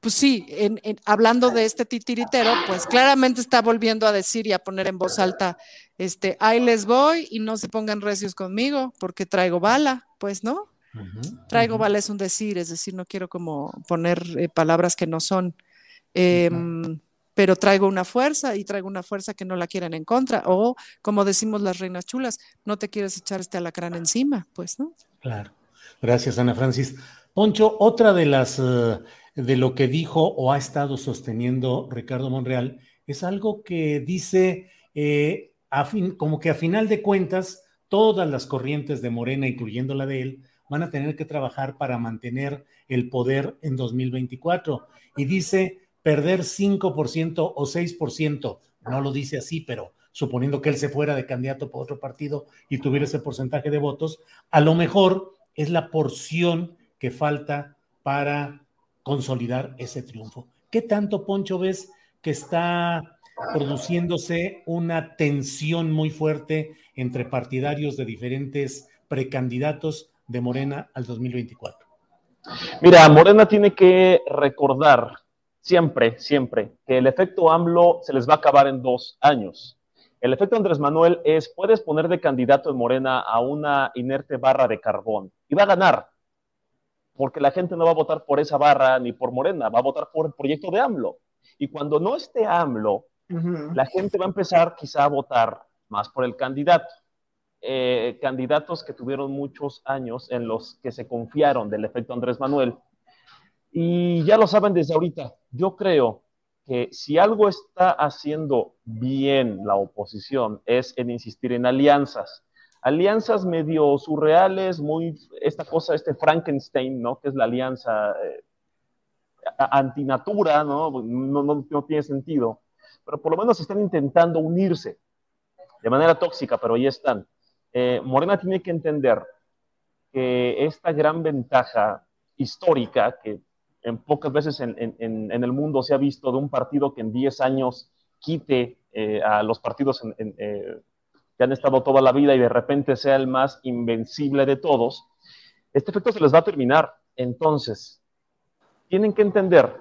pues sí, en- en- hablando de este titiritero, pues claramente está volviendo a decir y a poner en voz alta, este, ahí les voy y no se pongan recios conmigo porque traigo bala, pues, ¿no? Traigo bala es un decir, es decir, no quiero como poner eh, palabras que no son, em, pero traigo una fuerza y traigo una fuerza que no la quieren en contra, o como decimos las reinas chulas, no te quieres echar este alacrán encima, pues, ¿no? Claro. Gracias, Ana Francis. Poncho, otra de las eh, de lo que dijo o ha estado sosteniendo Ricardo Monreal es algo que dice, eh, como que a final de cuentas, todas las corrientes de Morena, incluyendo la de él, van a tener que trabajar para mantener el poder en 2024. Y dice perder 5% o 6%, no lo dice así, pero suponiendo que él se fuera de candidato por otro partido y tuviera ese porcentaje de votos, a lo mejor es la porción que falta para consolidar ese triunfo. ¿Qué tanto, Poncho, ves que está produciéndose una tensión muy fuerte entre partidarios de diferentes precandidatos de Morena al 2024? Mira, Morena tiene que recordar siempre, siempre, que el efecto AMLO se les va a acabar en dos años. El efecto Andrés Manuel es, puedes poner de candidato en Morena a una inerte barra de carbón y va a ganar, porque la gente no va a votar por esa barra ni por Morena, va a votar por el proyecto de AMLO. Y cuando no esté AMLO, la gente va a empezar quizá a votar más por el candidato. Eh, candidatos que tuvieron muchos años en los que se confiaron del efecto Andrés Manuel. Y ya lo saben desde ahorita. Yo creo que si algo está haciendo bien la oposición es en insistir en alianzas. Alianzas medio surreales, muy, esta cosa, este Frankenstein, ¿no? Que es la alianza eh, antinatura, ¿no? No, tiene sentido. Pero por lo menos están intentando unirse de manera tóxica, pero ahí están. Eh, Morena tiene que entender que esta gran ventaja histórica que en pocas veces en, el mundo se ha visto de un partido que en 10 años quite eh, a los partidos eh, que han estado toda la vida y de repente sea el más invencible de todos, este efecto se les va a terminar. Entonces, tienen que entender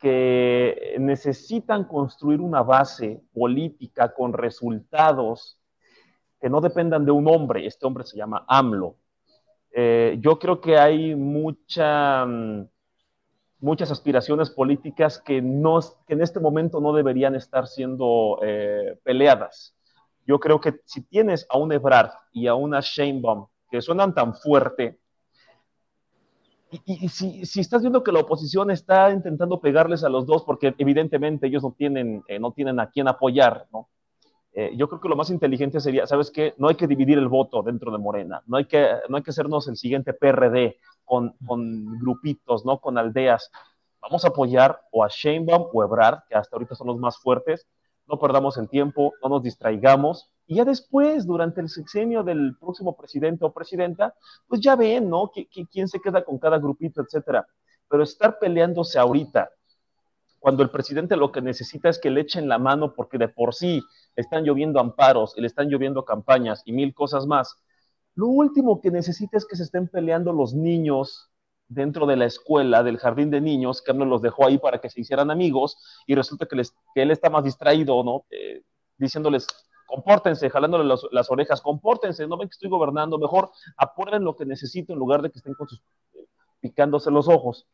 que necesitan construir una base política con resultados que no dependan de un hombre. Este hombre se llama AMLO. Eh, yo creo que hay mm, muchas aspiraciones políticas que, no, que en este momento no deberían estar siendo eh, peleadas. Yo creo que si tienes a un Ebrard y a una Sheinbaum que suenan tan fuerte, y, si, si, estás viendo que la oposición está intentando pegarles a los dos, porque evidentemente ellos no tienen, eh, no tienen a quién apoyar, ¿no? Eh, yo creo que lo más inteligente sería, ¿sabes qué? No hay que dividir el voto dentro de Morena, no hay que, no hay que hacernos el siguiente PRD con, con grupitos, ¿no? Con aldeas. Vamos a apoyar o a Sheinbaum o Ebrard, que hasta ahorita son los más fuertes, no perdamos el tiempo, no nos distraigamos, y ya después, durante el sexenio del próximo presidente o presidenta, pues ya ven, ¿no? quién se queda con cada grupito, etcétera. Pero estar peleándose ahorita cuando el presidente lo que necesita es que le echen la mano porque de por sí están lloviendo amparos le están lloviendo campañas y mil cosas más. Lo último que necesita es que se estén peleando los niños dentro de la escuela, del jardín de niños, que no los dejó ahí para que se hicieran amigos y resulta que, él está más distraído, ¿no? Eh, diciéndoles, compórtense, jalándole las orejas, compórtense, no ven que estoy gobernando, mejor aprueben lo que necesito en lugar de que estén con sus, eh, picándose los ojos.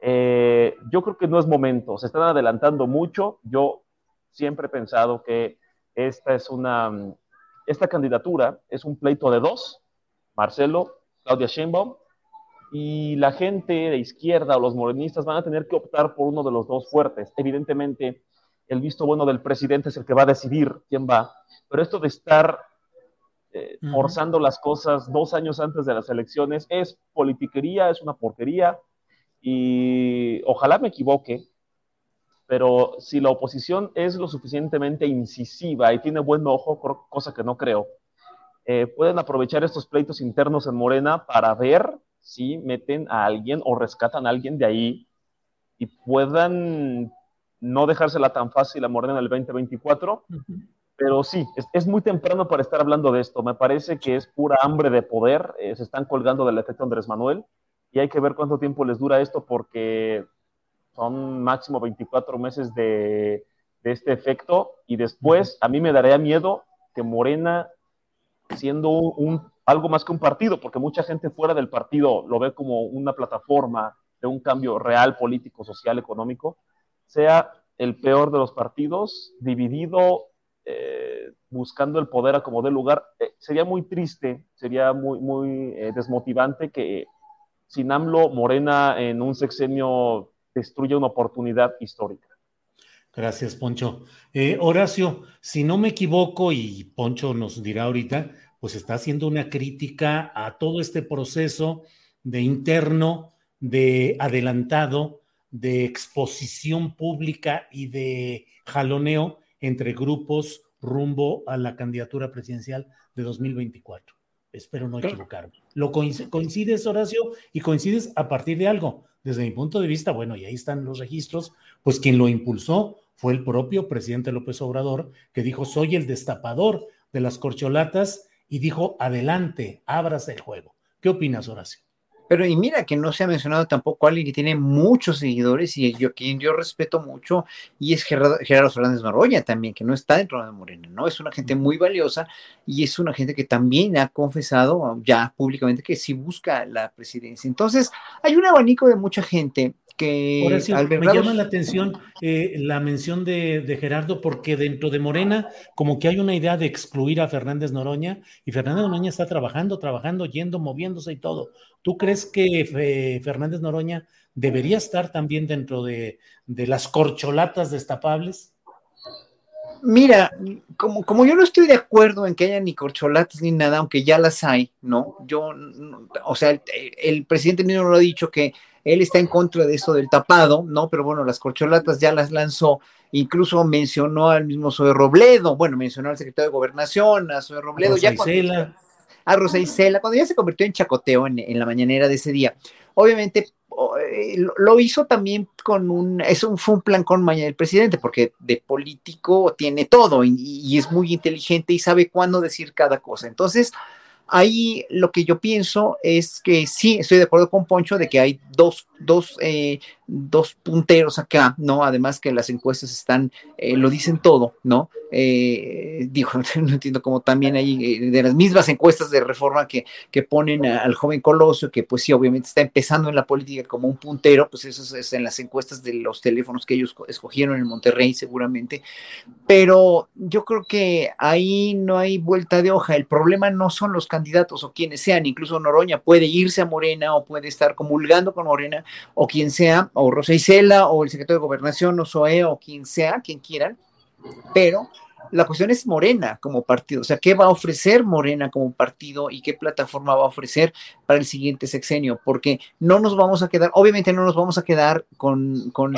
Eh, yo creo que no es momento, se están adelantando mucho. Yo siempre he pensado que esta es una, esta candidatura es un pleito de dos, Marcelo, Claudia Sheinbaum, y la gente de izquierda o los morenistas van a tener que optar por uno de los dos fuertes. Evidentemente, el visto bueno del presidente es el que va a decidir quién va, pero esto de estar eh, forzando las cosas dos años antes de las elecciones es politiquería, es una porquería, y ojalá me equivoque, pero si la oposición es lo suficientemente incisiva y tiene buen ojo, cosa que no creo, eh, pueden aprovechar estos pleitos internos en Morena para ver si meten a alguien o rescatan a alguien de ahí y puedan no dejársela tan fácil a Morena en el 2024. Pero sí, es, muy temprano para estar hablando de esto. Me parece que es pura hambre de poder. Eh, se están colgando del efecto Andrés Manuel y hay que ver cuánto tiempo les dura esto porque son máximo 24 meses de, este efecto y después a mí me daría miedo que Morena, siendo un, algo más que un partido, porque mucha gente fuera del partido lo ve como una plataforma de un cambio real político, social, económico, sea el peor de los partidos, dividido, eh, buscando el poder a como dé lugar. Eh, sería muy triste, sería muy, muy eh, desmotivante que sin AMLO, Morena en un sexenio destruye una oportunidad histórica. Gracias, Poncho. Horacio, si no me equivoco, y Poncho nos dirá ahorita, pues está haciendo una crítica a todo este proceso de interno, de adelantado, de exposición pública y de jaloneo entre grupos rumbo a la candidatura presidencial de 2024. Espero no equivocarme. ¿Lo coincides, Horacio? Y coincides a partir de algo. Desde mi punto de vista, bueno, y ahí están los registros, pues quien lo impulsó fue el propio presidente López Obrador, que dijo, soy el destapador de las corcholatas y dijo, adelante, ábrase el juego. ¿Qué opinas, Horacio? Pero y mira que no se ha mencionado tampoco alguien que tiene muchos seguidores y yo quien yo respeto mucho y es Gerardo, Gerardo Fernández Noroña también, que no está dentro de Morena, ¿no? Es una gente muy valiosa y es una gente que también ha confesado ya públicamente que sí busca la presidencia. Entonces, hay un abanico de mucha gente que me llama la atención eh, la mención de, Gerardo porque dentro de Morena como que hay una idea de excluir a Fernández Noroña y Fernández Noroña está trabajando, trabajando, yendo, moviéndose y todo. ¿Tú crees que eh, Fernández Noroña debería estar también dentro de, de las corcholatas destapables? Mira, como, como yo no estoy de acuerdo en que haya ni corcholatas ni nada, aunque ya las hay, ¿no? Yo, o sea, el, el presidente mismo lo ha dicho que él está en contra de eso del tapado, ¿no? Pero bueno, las corcholatas ya las lanzó, incluso mencionó al mismo Zoe Robledo, bueno, mencionó al secretario de Gobernación, a Zoe Robledo, Rosa ya cuando, a Rosa Isela, cuando ya se convirtió en chacoteo en, la mañanera de ese día. Obviamente eh, lo hizo también con un, eso fue un plan con mañana el presidente, porque de político tiene todo y, y, es muy inteligente y sabe cuándo decir cada cosa. Entonces, Ahí lo que yo pienso es que sí, estoy de acuerdo con Poncho de que hay dos, dos, eh, dos punteros acá, ¿no? Además que las encuestas están, eh, lo dicen todo, ¿no? Eh, digo, [laughs] no entiendo cómo también hay de las mismas encuestas de reforma que, que ponen al joven Colosio, que pues sí, obviamente está empezando en la política como un puntero, pues eso es en las encuestas de los teléfonos que ellos escogieron en Monterrey seguramente, pero yo creo que ahí no hay vuelta de hoja, el problema no son los candidatos o quienes sean, incluso Noroña puede irse a Morena o puede estar comulgando con Morena o quien sea, o Rosa Isela o el secretario de Gobernación o SOE o quien sea, quien quieran, pero la cuestión es Morena como partido, o sea, ¿qué va a ofrecer Morena como partido y qué plataforma va a ofrecer para el siguiente sexenio? Porque no nos vamos a quedar, obviamente no nos vamos a quedar con, con,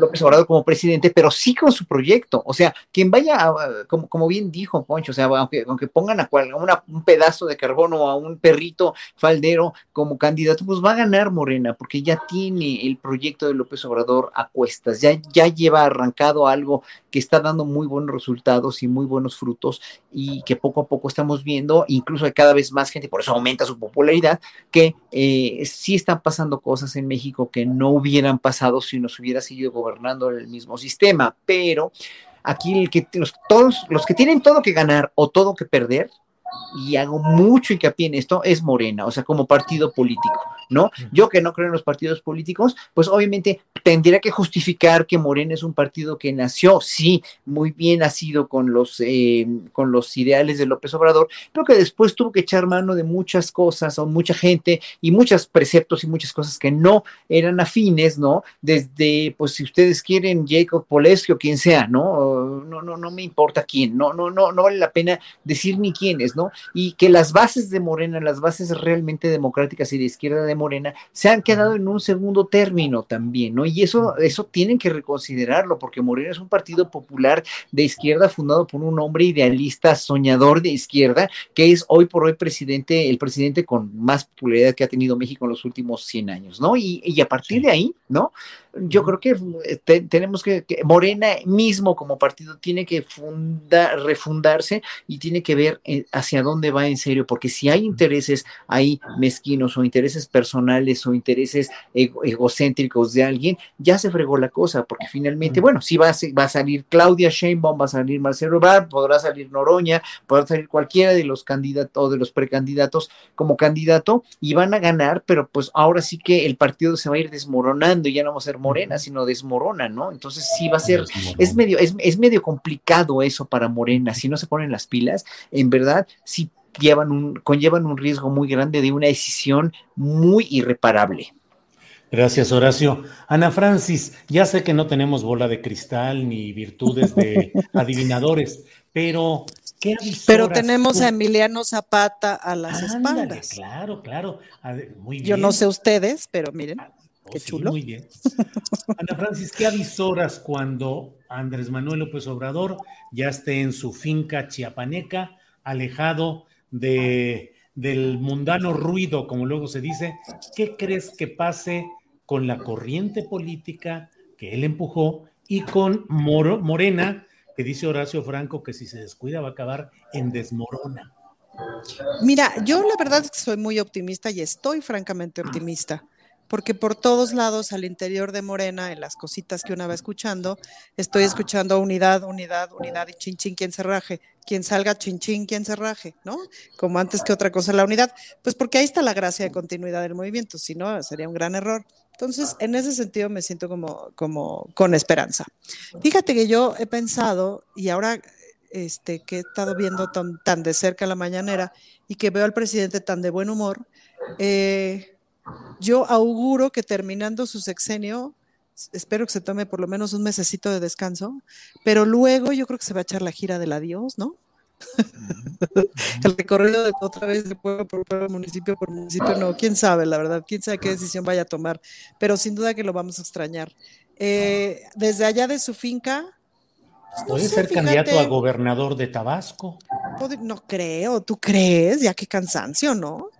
López Obrador como presidente, pero sí con su proyecto, o sea, quien vaya, como, como bien dijo Poncho, o sea, aunque, aunque pongan a cual, un pedazo de carbono o a un perrito faldero como candidato, pues va a ganar Morena, porque ya tiene el proyecto de López Obrador a cuestas, ya, ya lleva arrancado algo que está dando muy buenos resultados y muy buenos frutos y que poco a poco estamos viendo, incluso hay cada vez más gente, por eso aumenta su popularidad, que eh, sí están pasando cosas en México que no hubieran pasado si nos hubiera seguido gobernando el mismo sistema, pero aquí que, los, todos los que tienen todo que ganar o todo que perder, y hago mucho hincapié en esto, es Morena, o sea, como partido político, ¿no? Yo que no creo en los partidos políticos, pues obviamente tendría que justificar que Morena es un partido que nació, sí, muy bien nacido con los, eh, con los ideales de López Obrador, pero que después tuvo que echar mano de muchas cosas o mucha gente y muchos preceptos y muchas cosas que no eran afines, ¿no? Desde, pues si ustedes quieren, Jacob Polesio, quien sea, ¿no? No, no, no me importa quién, no, no, no, no vale la pena decir ni quiénes, ¿no? Y que las bases de Morena, las bases realmente democráticas y de izquierda de Morena, se han quedado en un segundo término también, ¿no? Y eso, eso tienen que reconsiderarlo, porque Morena es un partido popular de izquierda fundado por un hombre idealista, soñador de izquierda, que es hoy por hoy presidente, el presidente con más popularidad que ha tenido México en los últimos 100 años, ¿no? Y, y a partir de ahí, ¿no? Yo creo que eh, tenemos que, Morena mismo como partido tiene que fundar, refundarse y tiene que ver eh, hacia dónde va en serio, porque si hay intereses ahí mezquinos o intereses personales o intereses egocéntricos de alguien, ya se fregó la cosa, porque finalmente, bueno, si va a, va a salir Claudia Sheinbaum, va a salir Marcelo Ebrard, podrá salir Noroña, podrá salir cualquiera de los candidatos o de los precandidatos como candidato y van a ganar, pero pues ahora sí que el partido se va a ir desmoronando y ya no vamos a ser Morena, sino desmorona, ¿no? Entonces sí va a ser, es medio, es, es medio complicado eso para Morena, si no se ponen las pilas, en verdad, sí llevan un, conllevan un riesgo muy grande de una decisión muy irreparable. Gracias, Horacio. Ana Francis, ya sé que no tenemos bola de cristal ni virtudes de [laughs] adivinadores, pero ¿qué Pero tenemos a Emiliano Zapata a las espaldas. Claro, claro. Muy bien. Yo no sé ustedes, pero miren, ah, oh, qué chulo. Muy bien. Ana Francis, ¿qué avisoras cuando Andrés Manuel López Obrador ya esté en su finca chiapaneca, alejado de, del mundano ruido, como luego se dice? ¿Qué crees que pase? con la corriente política que él empujó y con Morena, que dice Horacio Franco que si se descuida va a acabar en desmorona. Mira, yo la verdad es que soy muy optimista y estoy francamente optimista, porque por todos lados al interior de Morena, en las cositas que una va escuchando, estoy escuchando unidad, unidad, unidad y chin chin quien se raje, quien salga chin chin quien se raje, ¿no? Como antes que otra cosa la unidad, pues porque ahí está la gracia de continuidad del movimiento, si no sería un gran error. Entonces, en ese sentido me siento como, como con esperanza. Fíjate que yo he pensado, y ahora este, que he estado viendo tan, tan de cerca la mañanera y que veo al presidente tan de buen humor, eh, yo auguro que terminando su sexenio, espero que se tome por lo menos un mesecito de descanso, pero luego yo creo que se va a echar la gira del adiós, ¿no? [laughs] el recorrido de otra vez de pueblo por pueblo, municipio por municipio, no, quién sabe, la verdad, quién sabe qué decisión vaya a tomar, pero sin duda que lo vamos a extrañar. Eh, desde allá de su finca. Pues, ¿Puede ser candidato a gobernador de Tabasco? No creo, ¿tú crees? Ya qué cansancio, ¿no?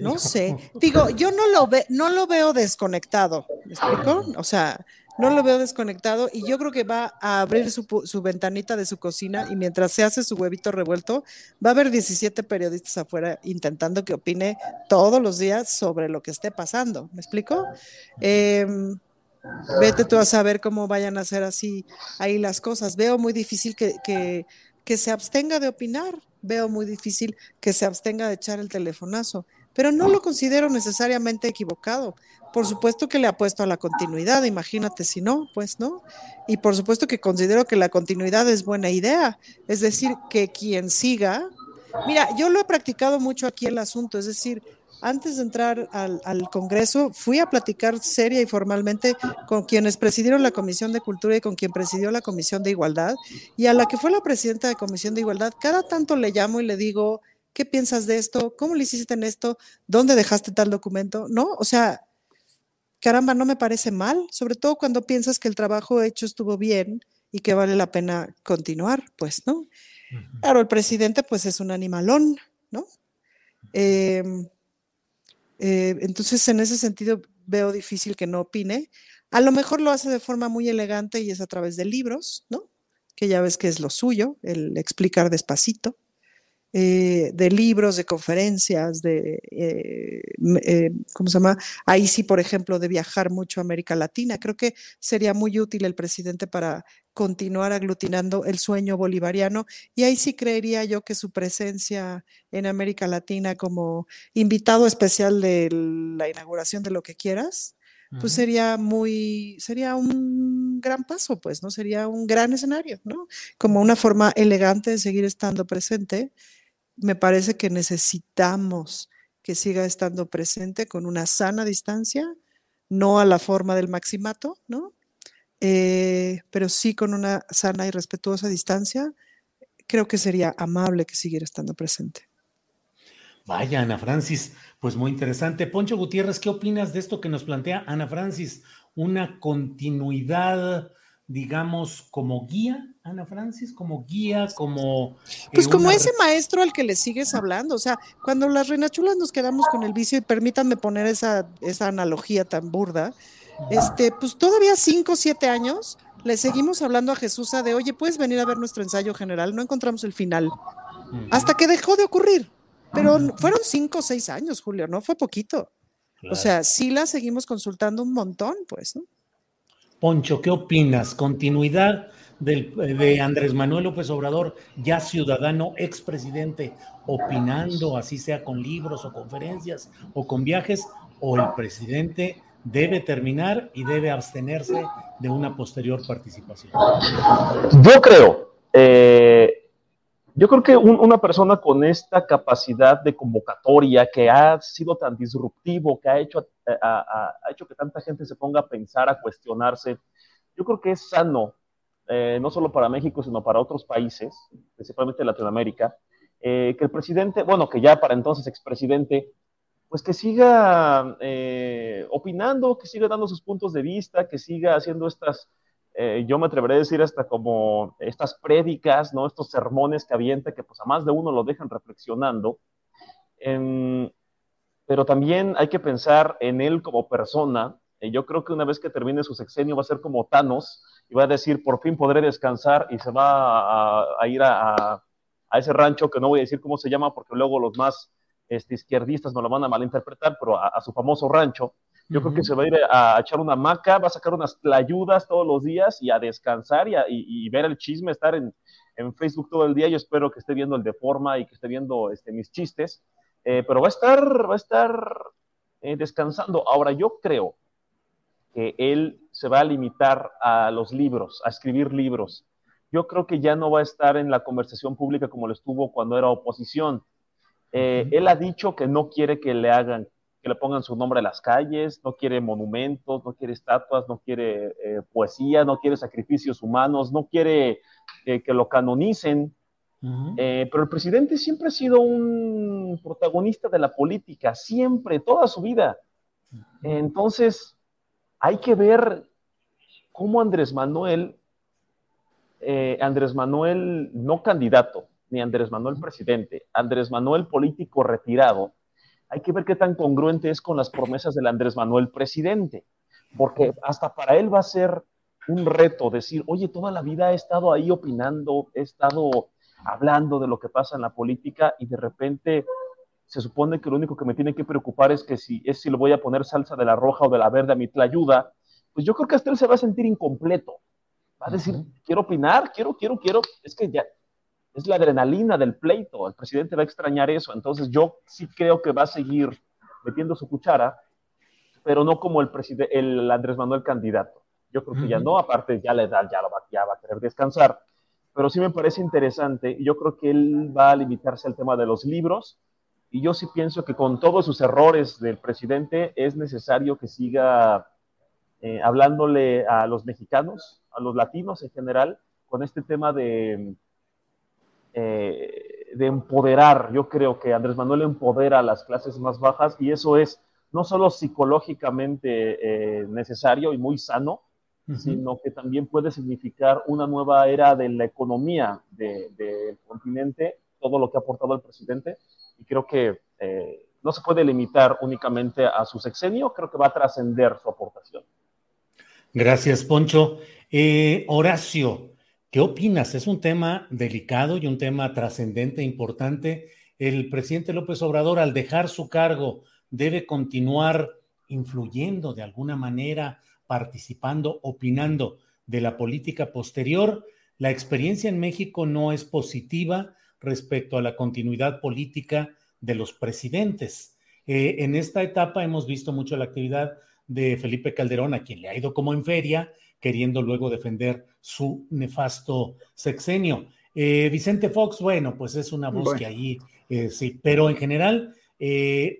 No sé. Digo, yo no lo, ve, no lo veo desconectado, ¿me explico? O sea, no lo veo desconectado y yo creo que va a abrir su, ventanita de su cocina y mientras se hace su huevito revuelto, va a haber 17 periodistas afuera intentando que opine todos los días sobre lo que esté pasando. ¿Me explico? Em, vete tú a saber cómo vayan a ser así ahí las cosas. Veo muy difícil que se abstenga de opinar, veo muy difícil que se abstenga de echar el telefonazo, pero no lo considero necesariamente equivocado por supuesto que le apuesto a la continuidad, imagínate si no, pues no. Y por supuesto que considero que la continuidad es buena idea, es decir, que quien siga, mira, yo lo he practicado mucho aquí el asunto, es decir, antes de entrar al, Congreso, fui a platicar seria y formalmente con quienes presidieron la Comisión de Cultura y con quien presidió la Comisión de Igualdad. Y a la que fue la presidenta de Comisión de Igualdad, cada tanto le llamo y le digo, ¿qué piensas de esto? ¿Cómo le hiciste en esto? ¿Dónde dejaste tal documento? ¿No? O sea, caramba, no me parece mal, sobre todo cuando piensas que el trabajo hecho estuvo bien y que vale la pena continuar, pues, ¿no? Claro, el presidente pues es un animalón, ¿no? Em, eh, entonces, en ese sentido, veo difícil que no opine. A lo mejor lo hace de forma muy elegante y es a través de libros, ¿no? Que ya ves que es lo suyo, el explicar despacito. Eh, de libros, de conferencias, de, eh, eh, ¿cómo se llama? Ahí sí, por ejemplo, de viajar mucho a América Latina. Creo que sería muy útil el presidente para continuar aglutinando el sueño bolivariano y ahí sí creería yo que su presencia en América Latina como invitado especial de la inauguración de lo que quieras, pues sería muy, sería un gran paso, pues, ¿no? Sería un gran escenario, ¿no? Como una forma elegante de seguir estando presente me parece que necesitamos que siga estando presente con una sana distancia, no a la forma del maximato, ¿no? Eh, pero sí con una sana y respetuosa distancia, creo que sería amable que siguiera estando presente. Vaya, Ana Francis, pues muy interesante. Poncho Gutiérrez, ¿qué opinas de esto que nos plantea Ana Francis? Una continuidad digamos, como guía, Ana Francis, como guía, como... Eh, pues como ese maestro al que le sigues hablando, o sea, cuando las reinachulas nos quedamos con el vicio, y permítanme poner esa, esa analogía tan burda, este, pues todavía cinco o siete años le seguimos hablando a Jesús de, oye, puedes venir a ver nuestro ensayo general, no encontramos el final, hasta que dejó de ocurrir, pero fueron cinco o seis años, Julio, no fue poquito. O sea, sí la seguimos consultando un montón, pues, ¿no? Poncho, ¿qué opinas? ¿Continuidad de Andrés Manuel López Obrador, ya ciudadano, expresidente, opinando, así sea con libros o conferencias o con viajes, o el presidente debe terminar y debe abstenerse de una posterior participación? Yo creo, eh, yo creo que una persona con esta capacidad de convocatoria que ha sido tan disruptivo, que ha hecho ha, hecho que tanta gente se ponga a pensar, a cuestionarse. Yo creo que es sano, eh, no solo para México, sino para otros países, principalmente Latinoamérica, eh, que el presidente, bueno, que ya para entonces expresidente, pues que siga eh, opinando, que siga dando sus puntos de vista, que siga haciendo estas, eh, yo me atreveré a decir hasta como estas prédicas, ¿no? Estos sermones que avienta, que pues a más de uno lo dejan reflexionando. Pero también hay que pensar en él como persona. yo creo que una vez que termine su sexenio va a ser como Thanos y va a decir, por fin podré descansar y se va a, ir a a ese rancho, que no voy a decir cómo se llama, porque luego los más este, izquierdistas me lo van a malinterpretar, pero a, su famoso rancho. Yo creo que se va a ir a, echar una maca, va a sacar unas tlayudas todos los días y a descansar y, ver el chisme, estar en, Facebook todo el día. Yo espero que esté viendo el de forma y que esté viendo este, mis chistes, eh, pero va a estar, va a estar eh, descansando. Ahora, yo creo que él se va a limitar a los libros, a escribir libros yo creo que ya no va a estar en la conversación pública como lo estuvo cuando era oposición. Eh, él ha dicho que no quiere que le hagan, que le pongan su nombre a las calles, no quiere monumentos, no quiere estatuas, no quiere eh, poesía, no quiere sacrificios humanos, no quiere eh, que lo canonicen. Pero el presidente siempre ha sido un protagonista de la política, siempre, toda su vida. Entonces, hay que ver cómo Andrés Manuel eh, Andrés Manuel no candidato, ni Andrés Manuel presidente, Andrés Manuel político retirado, hay que ver qué tan congruente es con las promesas del Andrés Manuel presidente, porque hasta para él va a ser un reto decir, oye, toda la vida he estado ahí opinando, he estado hablando de lo que pasa en la política y de repente se supone que lo único que me tiene que preocupar es que si es si le voy a poner salsa de la roja o de la verde a mi tlayuda, pues yo creo que hasta él se va a sentir incompleto Va a decir, quiero opinar, quiero, quiero, quiero. Es que ya es la adrenalina del pleito. El presidente va a extrañar eso. Entonces yo sí creo que va a seguir metiendo su cuchara, pero no como el, presidente, el Andrés Manuel candidato. Yo creo que ya no, aparte ya la edad ya, lo va, ya va a querer descansar. Pero sí me parece interesante yo creo que él va a limitarse al tema de los libros. Y yo sí pienso que con todos sus errores del presidente es necesario que siga eh, hablándole a los mexicanos, a los latinos en general, con este tema de, eh, de empoderar. Yo creo que Andrés Manuel empodera a las clases más bajas y eso es no solo psicológicamente eh, necesario y muy sano, sino que también puede significar una nueva era de la economía del continente, todo lo que ha aportado el presidente, y creo que no se puede limitar únicamente a su sexenio, creo que va a trascender su aportación. Gracias, Poncho. Eh, Horacio, ¿qué opinas? Es un tema delicado y un tema trascendente, importante. El presidente López Obrador, al dejar su cargo, debe continuar influyendo de alguna manera, participando, opinando de la política posterior. La experiencia en México no es positiva respecto a la continuidad política de los presidentes. Eh, en esta etapa hemos visto mucho la actividad de Felipe Calderón, a quien le ha ido como en feria, queriendo luego defender su nefasto sexenio. Eh, Vicente Fox, bueno, pues es una voz que ahí, eh, sí, pero en general,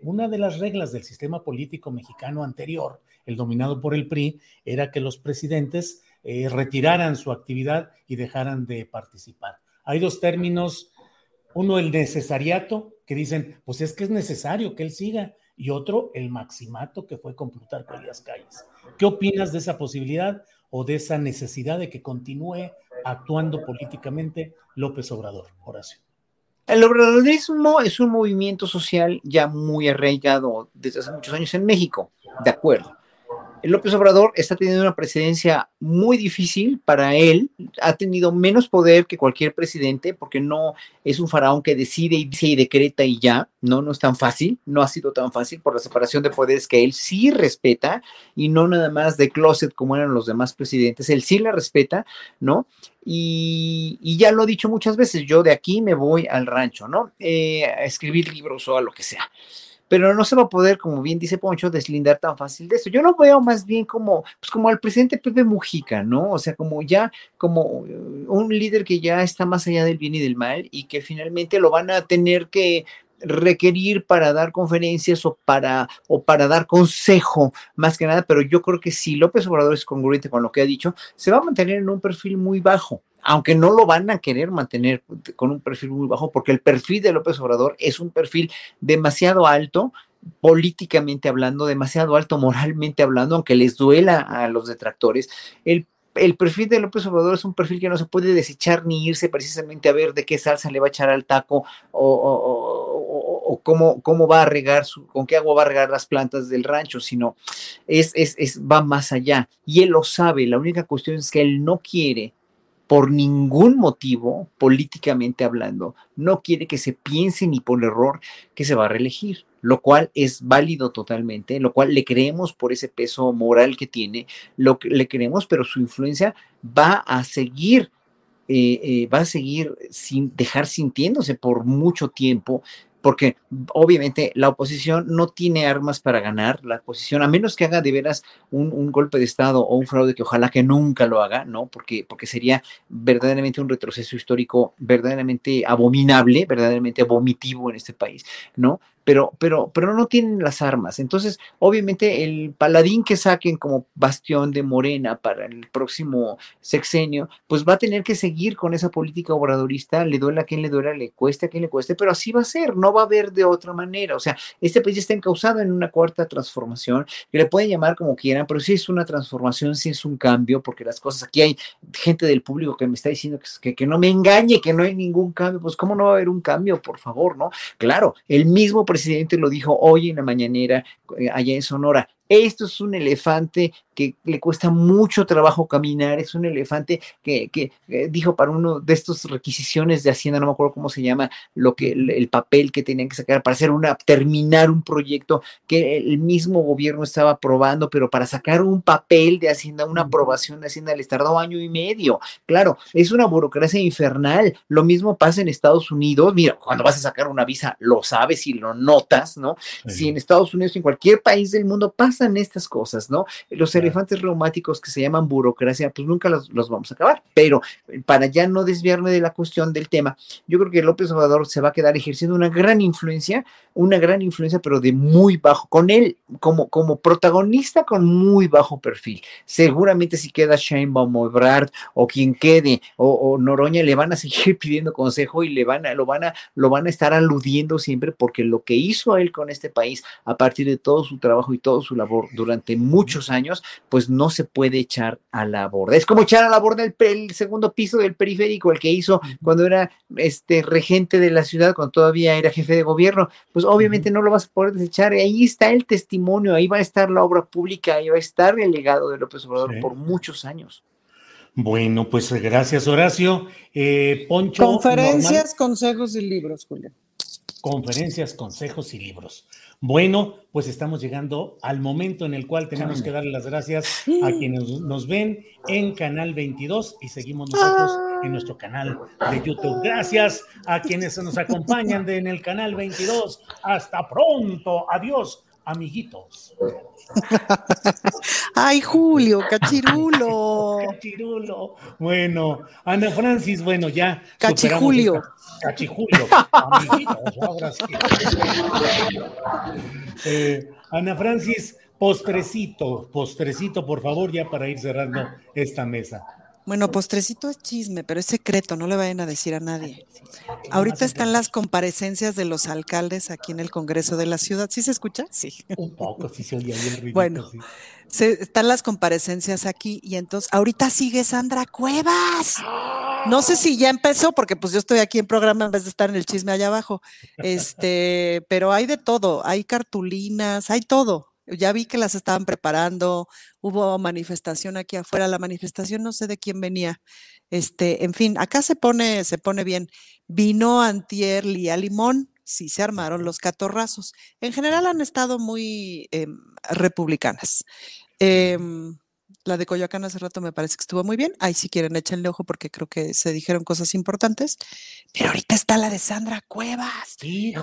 una de las reglas del sistema político mexicano anterior, el dominado por el PRI, era que los presidentes retiraran su actividad y dejaran de participar. Hay dos términos, uno el necesariato, que dicen, pues es que es necesario que él siga, y otro el maximato que fue con Plutarco Elías Calles. ¿Qué opinas de esa posibilidad o de esa necesidad de que continúe actuando políticamente López Obrador, Horacio? El obradorismo es un movimiento social ya muy arraigado desde hace muchos años en México, de acuerdo. López Obrador está teniendo una presidencia muy difícil para él, ha tenido menos poder que cualquier presidente porque no es un faraón que decide y dice y decreta y ya, no, no es tan fácil, no ha sido tan fácil por la separación de poderes que él sí respeta y no nada más de closet como eran los demás presidentes, él sí la respeta, ¿no? Y, ya lo he dicho muchas veces, yo de aquí me voy al rancho, ¿no? Eh, a escribir libros o a lo que sea pero no se va a poder, como bien dice Poncho, deslindar tan fácil de eso. Yo lo veo más bien como, pues como al presidente Pepe Mujica, ¿no? O sea, como ya, como uh, un líder que ya está más allá del bien y del mal y que finalmente lo van a tener que requerir para dar conferencias o para, o para dar consejo, más que nada, pero yo creo que si López Obrador es congruente con lo que ha dicho, se va a mantener en un perfil muy bajo aunque no lo van a querer mantener con un perfil muy bajo, porque el perfil de López Obrador es un perfil demasiado alto políticamente hablando, demasiado alto moralmente hablando, aunque les duela a los detractores. El el perfil de López Obrador es un perfil que no se puede desechar ni irse precisamente a ver de qué salsa le va a echar al taco o, cómo, cómo, va a regar, su, con qué agua va a regar las plantas del rancho, sino es, es, es, va más allá. Y él lo sabe, la única cuestión es que él no quiere por ningún motivo, políticamente hablando, no quiere que se piense ni por error que se va a reelegir, lo cual es válido totalmente, lo cual le creemos por ese peso moral que tiene, lo que le creemos, pero su influencia va a seguir. Eh, eh, va a seguir sin dejar sintiéndose por mucho tiempo porque obviamente la oposición no tiene armas para ganar, la oposición, a menos que haga de veras un, golpe de Estado o un fraude que ojalá que nunca lo haga, ¿no? Porque, porque sería verdaderamente un retroceso histórico verdaderamente abominable, verdaderamente vomitivo en este país, ¿no? Pero, pero, pero no tienen las armas. Entonces, obviamente, el paladín que saquen como bastión de Morena para el próximo sexenio, pues va a tener que seguir con esa política obradorista, le duela a quien le duela, le cueste a quien le cueste, pero así va a ser, no va a haber de otra manera. O sea, este país está encausado en una cuarta transformación, que le pueden llamar como quieran, pero sí es una transformación, sí es un cambio, porque las cosas, aquí hay gente del público que me está diciendo que, que, que no me engañe, que no hay ningún cambio, pues ¿cómo no va a haber un cambio, por favor, no? Claro, el mismo presidente lo dijo hoy en la mañanera eh, allá en Sonora. Esto es un elefante que le cuesta mucho trabajo caminar, es un elefante que, eh, dijo para uno de estos requisiciones de Hacienda, no me acuerdo cómo se llama, lo que el, papel que tenían que sacar para hacer una, terminar un proyecto que el mismo gobierno estaba aprobando, pero para sacar un papel de Hacienda, una aprobación de Hacienda les tardó año y medio. Claro, es una burocracia infernal. Lo mismo pasa en Estados Unidos. Mira, cuando vas a sacar una visa, lo sabes y lo notas, ¿no? Si en Estados Unidos, en cualquier país del mundo pasa estas cosas, ¿no? Los elefantes reumáticos que se llaman burocracia, pues nunca los, vamos a acabar. Pero eh, para ya no desviarme de la cuestión del tema, yo creo que López Obrador se va a quedar ejerciendo una gran influencia, una gran influencia, pero de muy bajo, con él como, como protagonista con muy bajo perfil. Seguramente si queda Sheinbaum o Ebrard o quien quede o, Noroña le van a seguir [laughs] pidiendo consejo y le van a, lo van a, lo van a estar aludiendo siempre porque lo que hizo él con este país a partir de todo su trabajo y todo su labor durante muchos años, pues no se puede echar a la borda. Es como echar a la borda el, segundo piso del periférico, el que hizo cuando era este regente de la ciudad, cuando todavía era jefe de gobierno, pues obviamente no lo vas a poder desechar. Ahí está el testimonio, ahí va a estar la obra pública, ahí va a estar el legado de López Obrador por muchos años. Bueno, pues gracias, Horacio. Eh, Poncho. Conferencias, consejos y libros, Julio. Conferencias, consejos y libros. Bueno, pues estamos llegando al momento en el cual tenemos que darle las gracias a quienes nos ven en Canal 22 y seguimos nosotros en nuestro canal de YouTube. Gracias a quienes nos acompañan en el Canal 22. Hasta pronto. Adiós, amiguitos. [laughs] Ay, Julio, cachirulo. cachirulo. Bueno, Ana Francis, bueno, ya. Cachijulio. Cachijulio. Amiguitos, ahora sí. Eh, Ana Francis, postrecito, postrecito, por favor, ya para ir cerrando esta mesa. Bueno, postrecito es chisme, pero es secreto, no le vayan a decir a nadie. Ahorita están las comparecencias de los alcaldes aquí en el Congreso de la Ciudad. ¿Sí se escucha? Sí. Un poco, sí se oye el ruido. Bueno, están las comparecencias aquí y entonces ahorita sigue Sandra Cuevas. No sé si ya empezó, porque pues yo estoy aquí en programa en vez de estar en el chisme allá abajo. Este, pero hay de todo, hay cartulinas, hay todo. Ya vi que las estaban preparando, hubo manifestación aquí afuera, la manifestación no sé de quién venía. Este, en fin, acá se pone, se pone bien. Vino Antier Lía Limón, sí se armaron los catorrazos. En general han estado muy em, republicanas. La de Coyoacán hace rato me parece que estuvo muy bien. Ahí si quieren échenle ojo porque creo que se dijeron cosas importantes. Pero ahorita está la de Sandra Cuevas.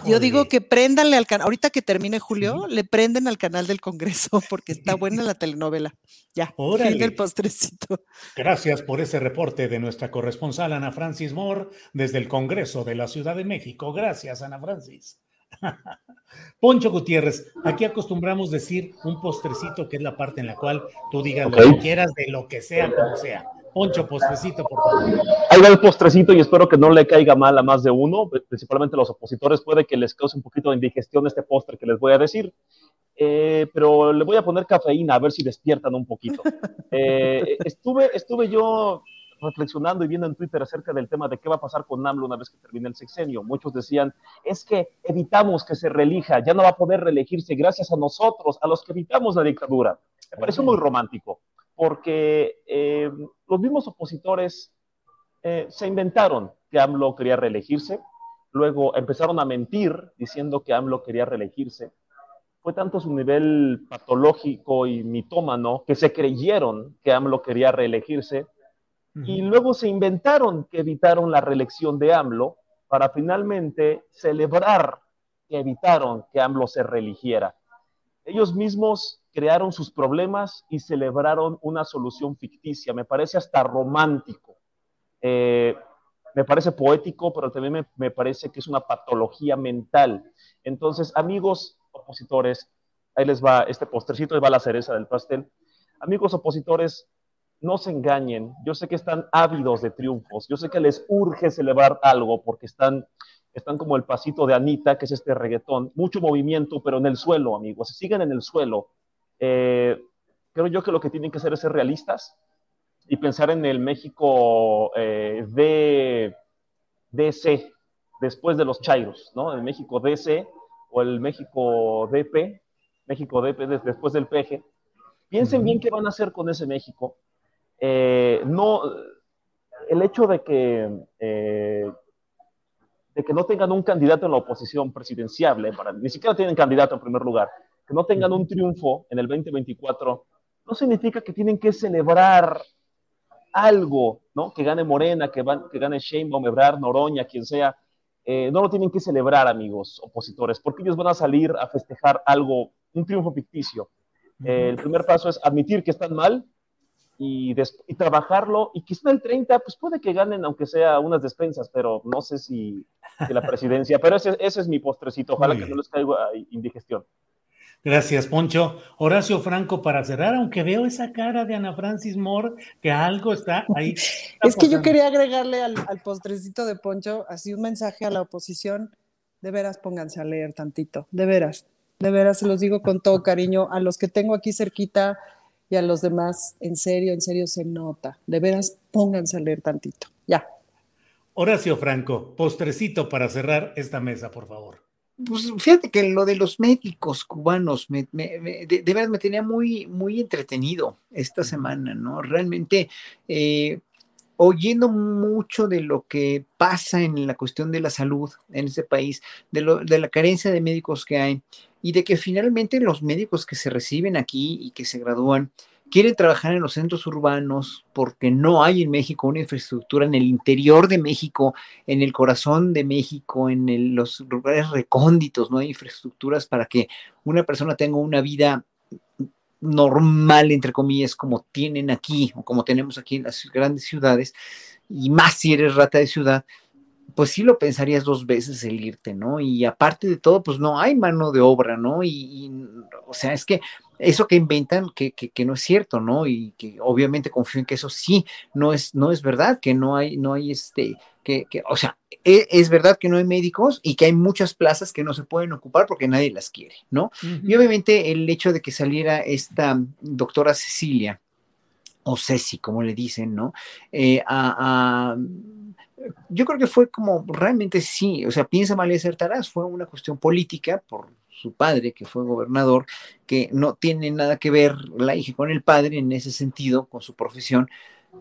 Yo digo que préndanle al canal. Ahorita que termine Julio, le prenden al canal del Congreso [laughs] porque está buena la telenovela. Ya, fin del postrecito. Gracias por ese reporte de nuestra corresponsal Ana Francis Moore desde el Congreso de la Ciudad de México. Gracias, Ana Francis. [laughs] Poncho Gutiérrez, aquí acostumbramos decir un postrecito que es la parte en la cual tú digas lo que quieras de lo que sea, como sea. Poncho, postrecito, por favor. Ahí va el postrecito y espero que no le caiga mal a más de uno, principalmente a los opositores. Puede que les cause un poquito de indigestión este postre que les voy a decir. Eh, pero le voy a poner cafeína a ver si despiertan un poquito. [laughs] Eh, estuve, estuve yo reflexionando y viendo en Twitter acerca del tema de qué va a pasar con AMLO una vez que termine el sexenio. Muchos decían, es que evitamos que se reelija, ya no va a poder reelegirse gracias a nosotros, a los que evitamos la dictadura. Me pareció muy romántico, porque eh, los mismos opositores eh, se inventaron que AMLO quería reelegirse, luego empezaron a mentir diciendo que AMLO quería reelegirse. Fue tanto su nivel patológico y mitómano que se creyeron que AMLO quería reelegirse y luego se inventaron que evitaron la reelección de AMLO para finalmente celebrar que evitaron que AMLO se reeligiera. Ellos mismos crearon sus problemas y celebraron una solución ficticia. Me parece hasta romántico. Eh, me parece poético, pero también me, parece que es una patología mental. Entonces, amigos opositores, ahí les va este postrecito, ahí va la cereza del pastel. Amigos opositores, no se engañen, yo sé que están ávidos de triunfos, yo sé que les urge celebrar algo porque están, están como el pasito de Anita, que es este reggaetón, mucho movimiento, pero en el suelo, amigos, siguen en el suelo. Eh, creo yo que lo que tienen que hacer es ser realistas y pensar en el México eh, de DC, después de los Chairos, ¿no? El México DC o el México DP, México DP después del PG. Piensen bien qué van a hacer con ese México eh, no, el hecho de que, eh, de que no tengan un candidato en la oposición presidenciable, para, ni siquiera tienen candidato en primer lugar, que no tengan un triunfo en el 2024, no significa que tienen que celebrar algo, ¿no? Que gane Morena, que, van, que gane Sheinbaum, Ebrard, Noroña, quien sea. Eh, no lo tienen que celebrar, amigos opositores, porque ellos van a salir a festejar algo, un triunfo ficticio. el primer paso es admitir que están mal y, y, trabajarlo y quizá el 30, pues puede que ganen aunque sea unas despensas, pero no sé si, la presidencia, pero ese, ese, es mi postrecito, ojalá que no les caiga indigestión. Gracias, Poncho. Horacio Franco, para cerrar, aunque veo esa cara de Ana Francis Moore, que algo está ahí. [laughs] es que yo quería agregarle al, al postrecito de Poncho así un mensaje a la oposición. De veras, pónganse a leer tantito, de veras, de veras, se los digo con todo cariño. A los que tengo aquí cerquita, y a los demás, en serio, en serio se nota. De veras, pónganse a leer tantito. Ya. Horacio Franco, postrecito para cerrar esta mesa, por favor. Pues fíjate que lo de los médicos cubanos, me, de, verdad me tenía muy, muy entretenido esta semana, ¿no? Realmente, eh, oyendo mucho de lo que pasa en la cuestión de la salud en ese país, de, lo, de la carencia de médicos que hay, y de que finalmente los médicos que se reciben aquí y que se gradúan quieren trabajar en los centros urbanos porque no hay en México una infraestructura en el interior de México, en el corazón de México, en los lugares recónditos, no hay infraestructuras para que una persona tenga una vida normal, entre comillas, como tienen aquí o como tenemos aquí en las grandes ciudades, y más si eres rata de ciudad, pues sí lo pensarías dos veces el irte, ¿no? Y aparte de todo, pues no hay mano de obra, ¿no? Y, o sea, es que eso que inventan, que, que, no es cierto, ¿no? Y que obviamente confío en que eso sí, no es, no es verdad, que no hay, no hay este, que, que o sea, es, es, verdad que no hay médicos y que hay muchas plazas que no se pueden ocupar porque nadie las quiere, ¿no? Y obviamente el hecho de que saliera esta doctora Cecilia, o Ceci, como le dicen, ¿no? Eh, yo creo que fue como realmente sí, o sea, piensa mal acertarás, fue una cuestión política por su padre, que fue gobernador, que no tiene nada que ver la hija con el padre en ese sentido, con su profesión,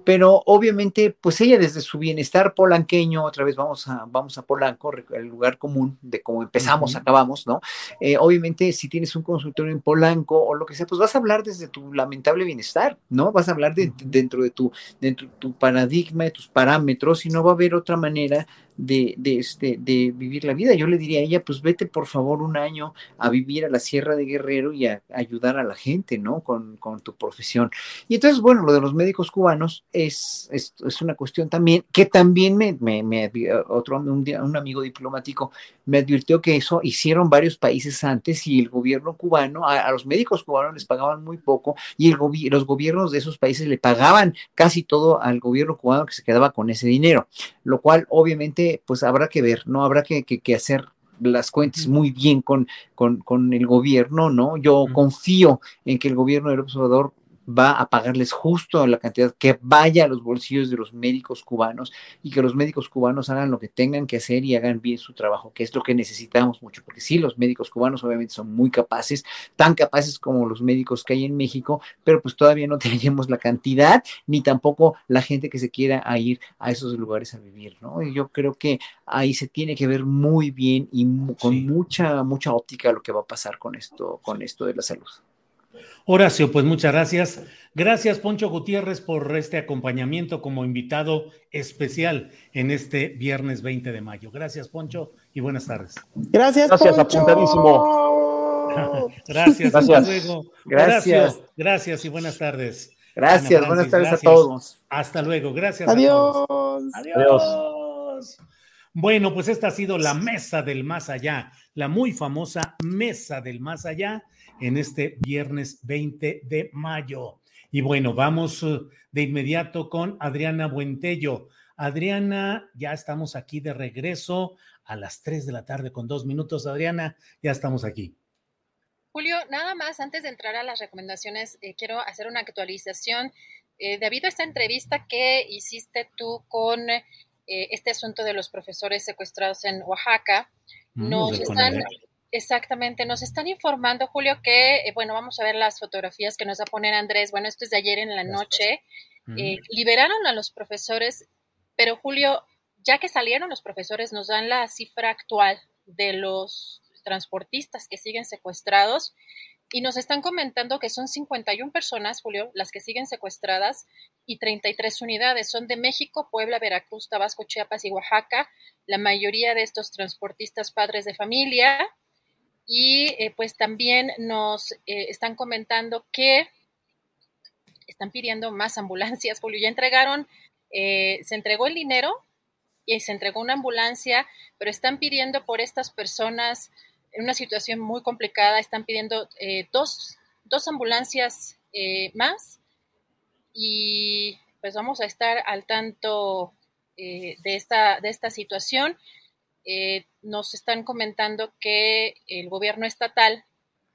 pero obviamente, pues ella desde su bienestar polanqueño, otra vez vamos a, vamos a Polanco, el lugar común de cómo empezamos, acabamos, ¿no? Eh, obviamente, si tienes un consultorio en Polanco o lo que sea, pues vas a hablar desde tu lamentable bienestar, ¿no? Vas a hablar de, dentro, de tu, dentro de tu paradigma, de tus parámetros, y no va a haber otra manera de, de, este, de vivir la vida. Yo le diría a ella, pues vete por favor un año a vivir a la Sierra de Guerrero y a, ayudar a la gente, ¿no? Con, con, tu profesión. Y entonces, bueno, lo de los médicos cubanos es, es, una cuestión también que también me, me, me otro un, un amigo diplomático me advirtió que eso hicieron varios países antes y el gobierno cubano, a, los médicos cubanos les pagaban muy poco y el los gobiernos de esos países le pagaban casi todo al gobierno cubano que se quedaba con ese dinero, lo cual obviamente pues habrá que ver, ¿no? Habrá que, que, hacer las cuentas muy bien con, con, con, el gobierno, ¿no? Yo confío en que el gobierno del observador va a pagarles justo la cantidad que vaya a los bolsillos de los médicos cubanos y que los médicos cubanos hagan lo que tengan que hacer y hagan bien su trabajo, que es lo que necesitamos mucho, porque sí, los médicos cubanos obviamente son muy capaces, tan capaces como los médicos que hay en México, pero pues todavía no [laughs] tenemos la cantidad ni tampoco la gente que se quiera ir a esos lugares a vivir, ¿no? Y yo creo que ahí se tiene que ver muy bien y con mucha, mucha óptica lo que va a pasar con esto, con esto de la salud. Horacio, pues muchas gracias. Gracias, Poncho Gutiérrez, por este acompañamiento como invitado especial en este viernes 20 de mayo. Gracias, Poncho, y buenas tardes. Gracias, Gracias, Poncho. apuntadísimo. gracias, [laughs] gracias. hasta luego. Gracias. gracias y buenas tardes. Gracias, buenas tardes a todos. Hasta luego, gracias. Adiós. A todos. Adiós. Bueno, pues esta ha sido la mesa del más allá, la muy famosa mesa del más allá en este viernes 20 de mayo. Y bueno, vamos eh, de inmediato con Adriana Buentello. Adriana, ya estamos aquí de regreso a las 3 de la tarde con dos minutos. Adriana, ya estamos aquí. Julio, nada más antes de entrar a las recomendaciones, eh, quiero hacer una actualización. Eh, debido a esta entrevista que hiciste tú con este asunto de los profesores secuestrados en Oaxaca, mm, nos están, Exactamente, nos están informando, Julio, que, eh, bueno, vamos a ver las fotografías que nos va a poner Andrés. Bueno, esto es de ayer en la noche. Eh, liberaron a los profesores, pero Julio, ya que salieron los profesores, nos dan la cifra actual de los transportistas que siguen secuestrados y nos están comentando que son 51 personas, Julio, las que siguen secuestradas y 33 unidades. Son de México, Puebla, Veracruz, Tabasco, Chiapas y Oaxaca. La mayoría de estos transportistas padres de familia y eh, pues también nos eh, están comentando que están pidiendo más ambulancias, Julio. Ya entregaron, eh, se entregó el dinero y se entregó una ambulancia, pero están pidiendo por estas personas en una situación muy complicada, están pidiendo dos, dos, ambulancias más y pues vamos a estar al tanto de, esta, de esta situación. Eh, nos están comentando que el gobierno estatal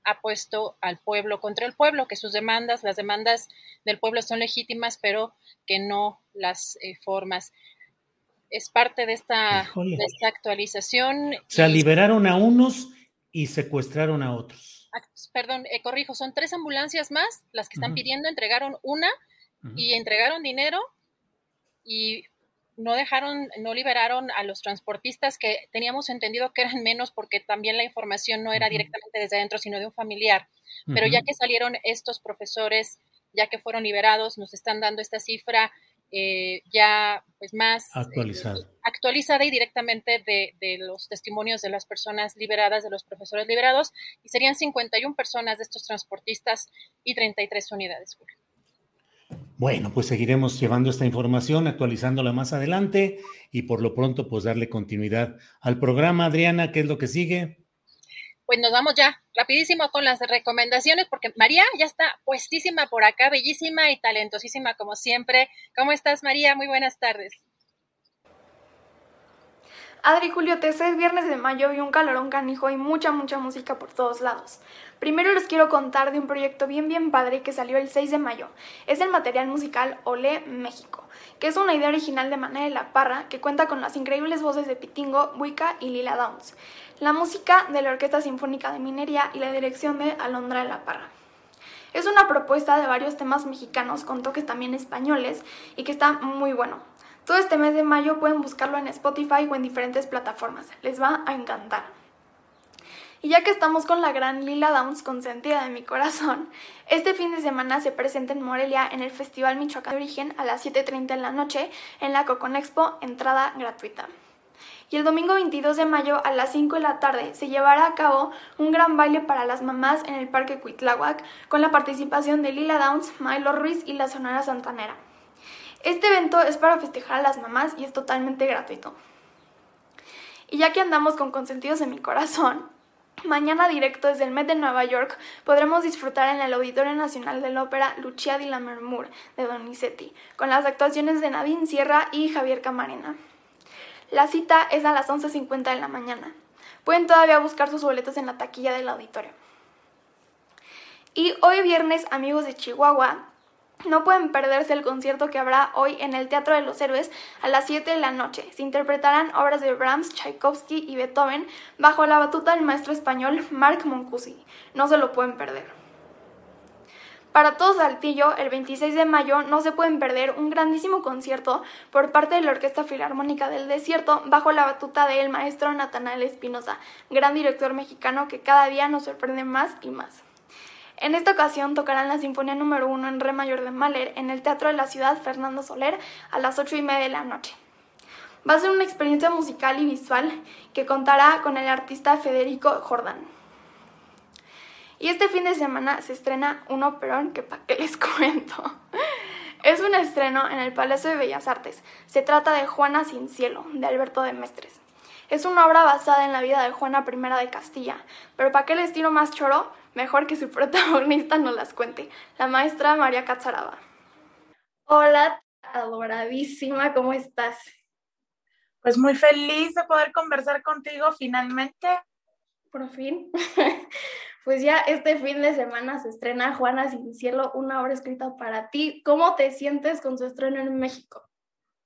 ha puesto al pueblo contra el pueblo, que sus demandas, las demandas del pueblo son legítimas, pero que no las eh, formas. Es parte de esta, esta actualización. O sea, liberaron a unos y secuestraron a otros. Ah, perdón, eh, corrijo, son tres ambulancias más las que están pidiendo, entregaron una y entregaron dinero y no dejaron, no liberaron a los transportistas que teníamos entendido que eran menos porque también la información no era directamente desde adentro, sino de un familiar. Pero ya que salieron estos profesores, ya que fueron liberados, nos están dando esta cifra eh, ya pues más eh, actualizada, actualizada y directamente de, de, los testimonios de las personas liberadas, de los profesores liberados, y serían 51 personas de estos transportistas y 33 unidades. Bueno, pues seguiremos llevando esta información, actualizándola más adelante y por lo pronto pues darle continuidad al programa. Adriana, ¿qué es lo que sigue? Pues nos vamos ya rapidísimo con las recomendaciones porque María ya está puestísima por acá, bellísima y talentosísima como siempre. ¿Cómo estás María? Muy buenas tardes. Adri Julio, tercer viernes de mayo y un calorón canijo y mucha, mucha música por todos lados. Primero les quiero contar de un proyecto bien, bien padre que salió el 6 de mayo. Es el material musical Olé México, que es una idea original de Manuel La Parra que cuenta con las increíbles voces de Pitingo, Buica y Lila Downs, la música de la Orquesta Sinfónica de Minería y la dirección de Alondra La Parra. Es una propuesta de varios temas mexicanos con toques también españoles y que está muy bueno. Todo este mes de mayo pueden buscarlo en Spotify o en diferentes plataformas. Les va a encantar. Y ya que estamos con la gran Lila Downs consentida de mi corazón, [laughs] este fin de semana se presenta en Morelia en el Festival Michoacán de Origen a las 7.30 de la noche en la Cocon Expo, entrada gratuita. Y el domingo 22 de mayo a las 5 de la tarde se llevará a cabo un gran baile para las mamás en el Parque Cuitláhuac con la participación de Lila Downs, Milo Ruiz y la Sonora Santanera. Este evento es para festejar a las mamás y es totalmente gratuito. Y ya que andamos con consentidos en mi corazón, [laughs] Mañana directo desde el Met de Nueva York podremos disfrutar en el Auditorio Nacional de la Ópera Lucia di Lammermoor de Donizetti, con las actuaciones de Nadine Sierra y Javier Camarena. La cita es a las 11.50 de la mañana. Pueden todavía buscar sus boletos en la taquilla del auditorio. Y hoy viernes, amigos de Chihuahua, no pueden perderse el concierto que habrá hoy en el Teatro de los Héroes a las 7 de la noche. Se interpretarán obras de Brahms, Tchaikovsky y Beethoven bajo la batuta del maestro español Marc Moncusi. No se lo pueden perder. Para todo Saltillo, el 26 de mayo no se pueden perder un grandísimo concierto por parte de la Orquesta Filarmónica del Desierto bajo la batuta del maestro Natanael Espinosa, gran director mexicano que cada día nos sorprende más y más. En esta ocasión tocarán la Sinfonía número 1 en Re mayor de Mahler en el Teatro de la Ciudad Fernando Soler a las 8 y media de la noche. Va a ser una experiencia musical y visual que contará con el artista Federico Jordán. Y este fin de semana se estrena un operón que para qué les [laughs] cuento. Es un estreno en el Palacio de Bellas Artes. Se trata de Juana sin cielo, de Alberto de Mestres. Es una obra basada en la vida de Juana I de Castilla, pero ¿para qué les tiro más choro? Mejor que su [laughs] protagonista nos las cuente, la maestra María Catzaraba. Hola, adoradísima, ¿cómo estás? Pues muy feliz de poder conversar contigo finalmente. Por fin. [laughs] pues ya este fin de semana se estrena Juana Sin Cielo, una obra escrita para ti. ¿Cómo te sientes con su estreno en México?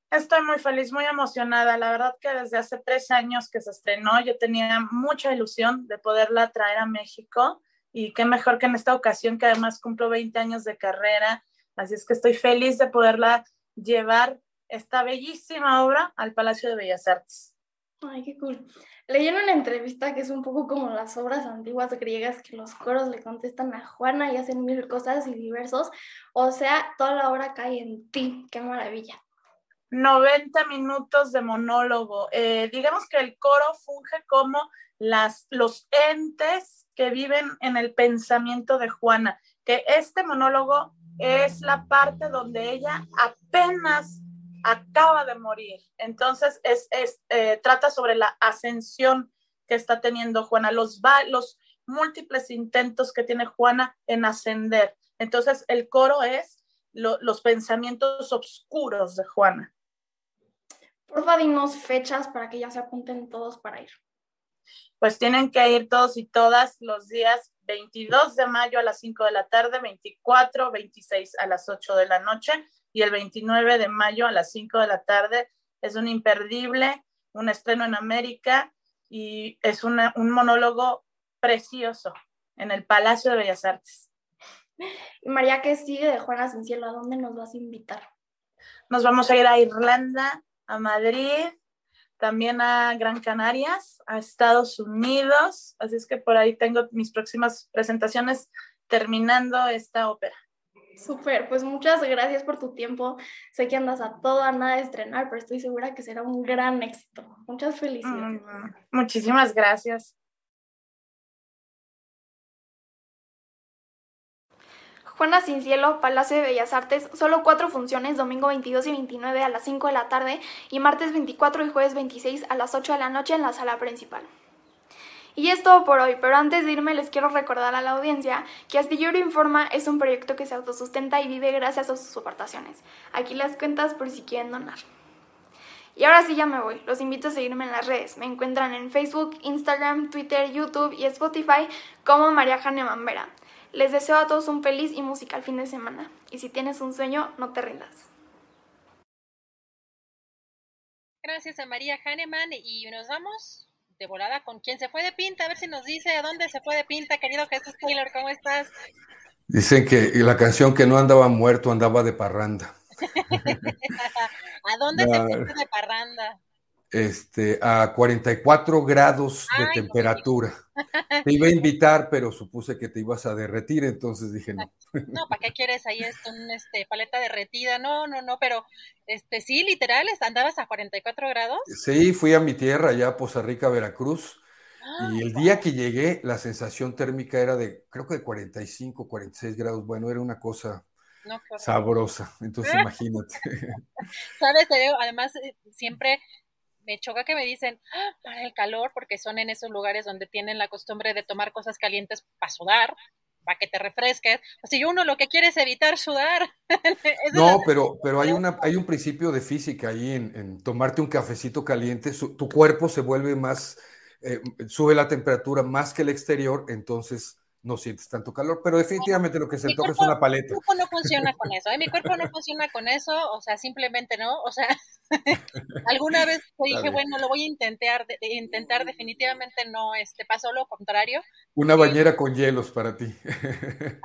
Estoy muy feliz, muy emocionada. La verdad que desde hace tres años que se estrenó, yo tenía mucha ilusión de poderla traer a México y qué mejor que en esta ocasión que además cumplo 20 años de carrera, así es que estoy feliz de poderla llevar esta bellísima obra al Palacio de Bellas Artes. Ay, qué cool. Leí en una entrevista que es un poco como las obras antiguas griegas que los coros le contestan a Juana y hacen mil cosas y diversos. O sea, toda la obra cae en ti. Qué maravilla. 90 minutos de monólogo. Eh, digamos que el coro funge como las, los entes que viven en el pensamiento de Juana, que este monólogo es la parte donde ella apenas acaba de morir. Entonces, es, eh, trata sobre la ascensión que está teniendo Juana, los, los múltiples intentos que tiene Juana en ascender. Entonces, el coro es los pensamientos oscuros de Juana. Porfa, dinos fechas para que ya se apunten todos para ir pues tienen que ir todos y todas los días 22 de mayo a las 5 de la tarde, 24, 26 a las 8 de la noche y el 29 de mayo a las 5 de la tarde. Es un imperdible, un estreno en América y es un monólogo precioso en el Palacio de Bellas Artes. Y María, ¿qué sigue de Juana Cielo? ¿A dónde nos vas a invitar? Nos vamos a ir a Irlanda, a Madrid, también a Gran Canarias, a Estados Unidos, así es que por ahí tengo mis próximas presentaciones terminando esta ópera. Súper, pues muchas gracias por tu tiempo. Sé que andas a todo, a nada de estrenar, pero estoy segura que será un gran éxito. Muchas felicidades. Mm, muchísimas gracias. Juana Sin Cielo, Palacio de Bellas Artes, solo cuatro funciones, domingo 22 y 29 a las 5 de la tarde y martes 24 y jueves 26 a las 8 de la noche en la sala principal. Y es todo por hoy, pero antes de irme les quiero recordar a la audiencia que Astillero Informa es un proyecto que se autosustenta y vive gracias a sus aportaciones. Aquí las cuentas por si quieren donar. Y ahora sí ya me voy. Los invito a seguirme en las redes. Me encuentran en Facebook, Instagram, Twitter, YouTube y Spotify como María Jane Mambera. Les deseo a todos un feliz y musical fin de semana. Y si tienes un sueño, no te rindas. Gracias a María Hahnemann y nos vamos de volada con quien se fue de pinta, a ver si nos dice a dónde se fue de pinta, querido Jesús Taylor, ¿cómo estás? Dicen que la canción que no andaba muerto andaba de parranda. [laughs] ¿A dónde te fuiste de parranda? Este, a 44 grados de temperatura. Te iba a invitar, pero supuse que te ibas a derretir, entonces dije no. [laughs] No, ¿para qué quieres ahí esto, un este, paleta derretida? No, no, no, pero este, sí, literal, andabas a 44 grados. Sí, fui a mi tierra, allá a Poza Rica, Veracruz, y el día que llegué, la sensación térmica era de, creo que de 45, 46 grados, bueno, era una cosa sabrosa, entonces [laughs] imagínate. [laughs] Sabes, además, eh, siempre me choca que me dicen, "Ah, para el calor, porque son en esos lugares donde tienen la costumbre de tomar cosas calientes para sudar, para que te refresques. O sea, uno lo que quiere es evitar sudar. [laughs] No, pero, pero hay, una, hay un principio de física ahí en, en tomarte un cafecito caliente, su- tu cuerpo se vuelve más, eh, sube la temperatura más que el exterior, entonces no sientes tanto calor, pero definitivamente lo que se antoja es una paleta. mi cuerpo no funciona con eso, ¿eh? Mi cuerpo no funciona con eso, o sea, simplemente no, o sea, [laughs] alguna vez Está dije, bueno, lo voy a intentar, de- intentar, definitivamente no, este, pasó lo contrario, Una bañera con hielos para ti.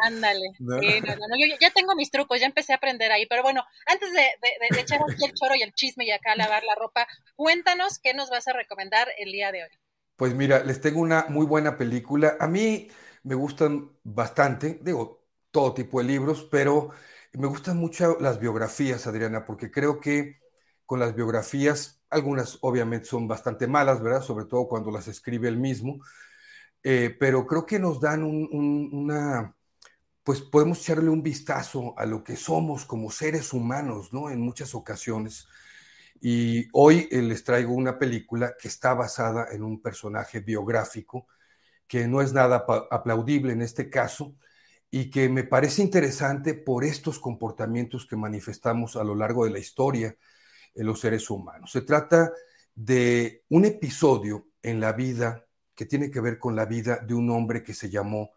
ándale, [laughs] No. sí, no, no, no, yo ya- ya tengo mis trucos, ya empecé a aprender ahí, pero bueno, antes de, de- de echar aquí el choro y el chisme y acá lavar la ropa, cuéntanos qué nos vas a recomendar el día de hoy. Pues mira, les tengo una muy buena película. A mí me gustan bastante, digo, todo tipo de libros, pero me gustan mucho las biografías, Adriana, porque creo que con las biografías, algunas obviamente son bastante malas, ¿verdad? Sobre todo cuando las escribe él mismo, eh, pero creo que nos dan un- un- una, pues podemos echarle un vistazo a lo que somos como seres humanos, ¿no? En muchas ocasiones. Y hoy eh, les traigo una película que está basada en un personaje biográfico que no es nada aplaudible en este caso y que me parece interesante por estos comportamientos que manifestamos a lo largo de la historia en los seres humanos. Se trata de un episodio en la vida que tiene que ver con la vida de un hombre que se llamó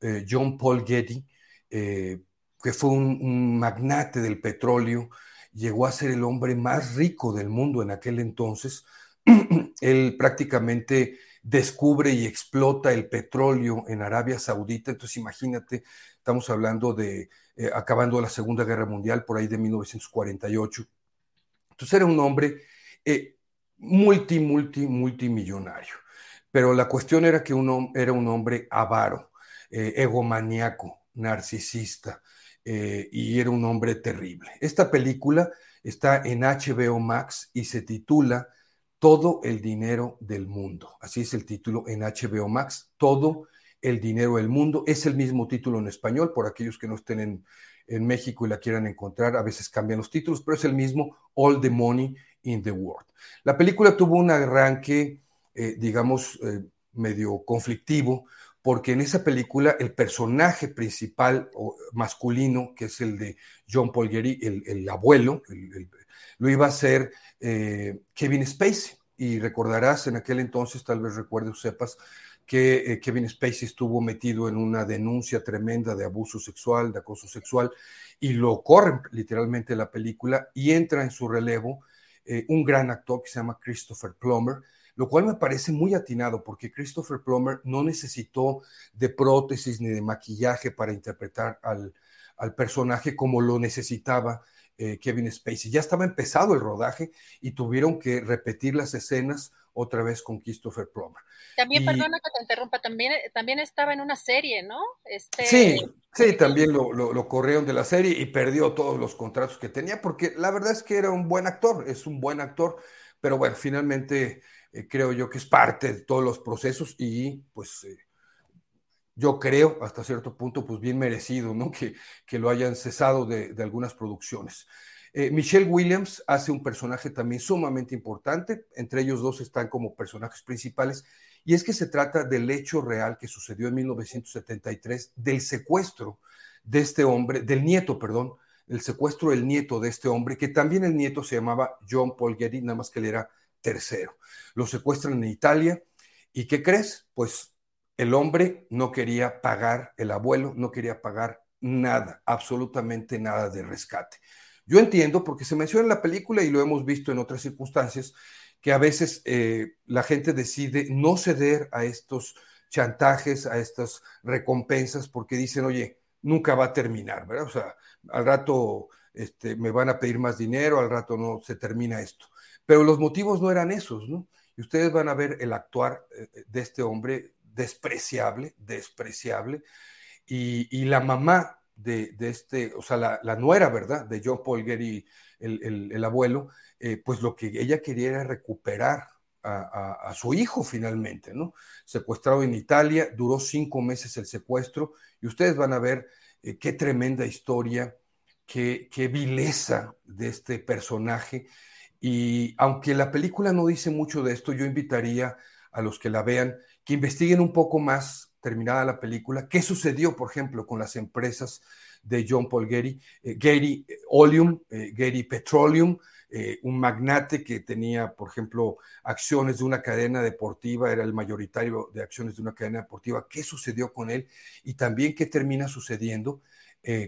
eh, John Paul Getty, eh, que fue un magnate del petróleo, llegó a ser el hombre más rico del mundo en aquel entonces. [clears throat] Él prácticamente descubre y explota el petróleo en Arabia Saudita. Entonces, imagínate, estamos hablando de eh, acabando la Segunda Guerra Mundial por ahí de 1948. Entonces era un hombre eh, multi, multi, multimillonario. Pero la cuestión era que uno era un hombre avaro, eh, egomaniaco, narcisista, eh, y era un hombre terrible. Esta película está en HBO Max y se titula Todo el dinero del mundo. Así es el título en HBO Max, Todo el dinero del mundo. Es el mismo título en español, por aquellos que no estén en, en México y la quieran encontrar, a veces cambian los títulos, pero es el mismo All the Money in the World. La película tuvo un arranque, eh, digamos, eh, medio conflictivo, porque en esa película el personaje principal o masculino, que es el de John Paul el, el abuelo, el, el, lo iba a ser eh, Kevin Spacey. Y recordarás en aquel entonces, tal vez recuerdes o sepas, que eh, Kevin Spacey estuvo metido en una denuncia tremenda de abuso sexual, de acoso sexual, y lo corren literalmente la película y entra en su relevo eh, un gran actor que se llama Christopher Plummer, lo cual me parece muy atinado porque Christopher Plummer no necesitó de prótesis ni de maquillaje para interpretar al, al personaje como lo necesitaba eh, Kevin Spacey. Ya estaba empezado el rodaje y tuvieron que repetir las escenas otra vez con Christopher Plummer. También, Y- perdona que te interrumpa, también, también estaba en una serie, ¿no? Este, Sí, sí, también lo, lo, lo corrieron de la serie y perdió todos los contratos que tenía, porque la verdad es que era un buen actor, es un buen actor, pero bueno, finalmente eh, creo yo que es parte de todos los procesos y pues eh, yo creo hasta cierto punto pues bien merecido, ¿no? Que, que lo hayan cesado de, de algunas producciones. Eh, Michelle Williams hace un personaje también sumamente importante, entre ellos dos están como personajes principales, y es que se trata del hecho real que sucedió en 1973 del secuestro de este hombre, del nieto, perdón, el secuestro del nieto de este hombre, que también el nieto se llamaba John Paul Getty, nada más que él era tercero. Lo secuestran en Italia, ¿y qué crees? Pues el hombre no quería pagar, el abuelo no quería pagar nada, absolutamente nada de rescate. Yo entiendo, porque se menciona en la película y lo hemos visto en otras circunstancias, que a veces eh, la gente decide no ceder a estos chantajes, a estas recompensas, porque dicen, oye, nunca va a terminar, ¿verdad? O sea, al rato este, me van a pedir más dinero, al rato no se termina esto. Pero los motivos no eran esos, ¿no? Y ustedes van a ver el actuar eh, de este hombre despreciable, despreciable, y, la mamá de, este, o sea, la, nuera, ¿verdad? De John Getty, el, el, el abuelo, eh, pues lo que ella quería era recuperar a, su hijo finalmente, ¿no? Secuestrado en Italia, duró cinco meses el secuestro, y ustedes van a ver eh, qué tremenda historia, qué, qué vileza de este personaje. Y aunque la película no dice mucho de esto, yo invitaría a los que la vean que investiguen un poco más, terminada la película, qué sucedió, por ejemplo, con las empresas de John Paul Getty, eh, Getty Oleum, eh, Getty Petroleum, eh, un magnate que tenía, por ejemplo, acciones de una cadena deportiva, era el mayoritario de acciones de una cadena deportiva, qué sucedió con él y también qué termina sucediendo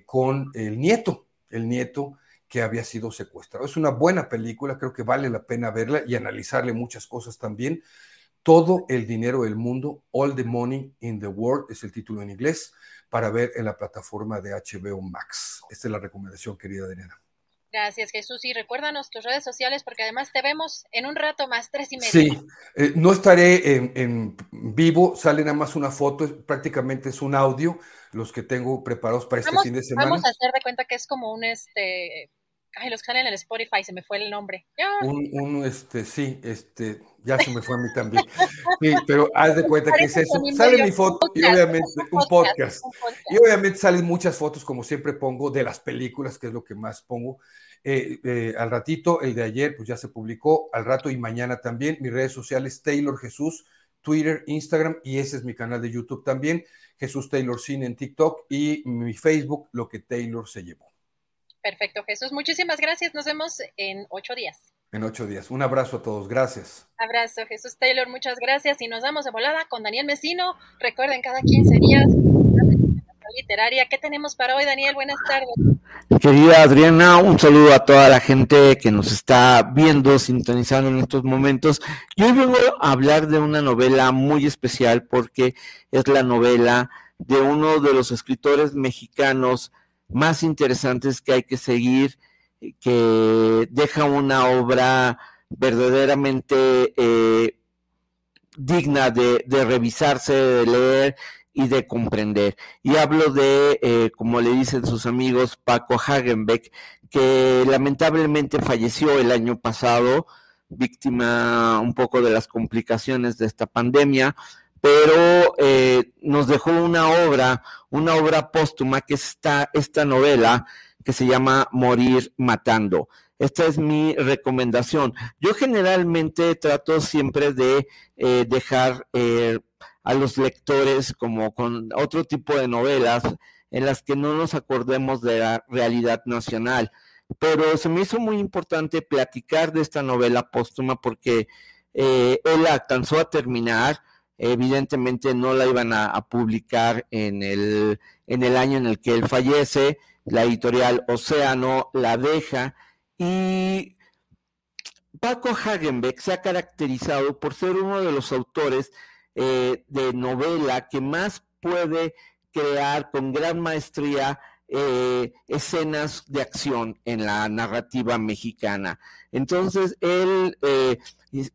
con el nieto, el nieto que había sido secuestrado. Es una buena película, creo que vale la pena verla y analizarle muchas cosas también. Todo el dinero del mundo, All the Money in the World, es el título en inglés, para ver en la plataforma de HBO Max. Esta es la recomendación, querida Adriana. Gracias, Jesús. Y recuérdanos tus redes sociales porque además te vemos en un rato más, tres y media. Sí, eh, no estaré en, vivo, sale nada más una foto, prácticamente es un audio, los que tengo preparados para este fin de semana. Vamos a hacer de cuenta que es como un este Ay, los que salen en el Spotify, se me fue el nombre. Un, este, sí, este, ya se me fue a mí también. Sí, pero haz de cuenta que es eso. Sale mi foto y obviamente un podcast, Y obviamente salen muchas fotos, como siempre pongo, de las películas, que es lo que más pongo. Eh, eh, al ratito, el de ayer, pues ya se publicó, al rato y mañana también. Mis redes sociales, Taylor Jesús, Twitter, Instagram, y ese es mi canal de YouTube también, Jesús Taylor Cine en TikTok, y mi Facebook, lo que Taylor se llevó. Perfecto, Jesús. Muchísimas gracias. Nos vemos en ocho días. En ocho días. Un abrazo a todos. Gracias. Abrazo, Jesús Taylor. Muchas gracias. Y nos vamos de volada con Daniel Mesino. Recuerden, cada 15 días literaria. ¿Qué tenemos para hoy, Daniel? Buenas tardes. Querida Adriana, un saludo a toda la gente que nos está viendo, sintonizando en estos momentos. Yo hoy vengo a hablar de una novela muy especial porque es la novela de uno de los escritores mexicanos más interesantes que hay que seguir, que deja una obra verdaderamente eh, digna de, revisarse, de leer y de comprender. Y hablo de, eh, como le dicen sus amigos, Paco Hagenbeck, que lamentablemente falleció el año pasado, víctima un poco de las complicaciones de esta pandemia, pero eh, nos dejó una obra, una obra póstuma que es esta, novela que se llama Morir Matando. Esta es mi recomendación. Yo generalmente trato siempre de eh, dejar eh, a los lectores como con otro tipo de novelas en las que no nos acordemos de la realidad nacional. Pero se me hizo muy importante platicar de esta novela póstuma porque él alcanzó a terminar, evidentemente no la iban a, publicar en el, en el año en el que él fallece, la editorial Océano la deja y Paco Hagenbeck se ha caracterizado por ser uno de los autores eh, de novela que más puede crear con gran maestría eh, escenas de acción en la narrativa mexicana. Entonces, él eh,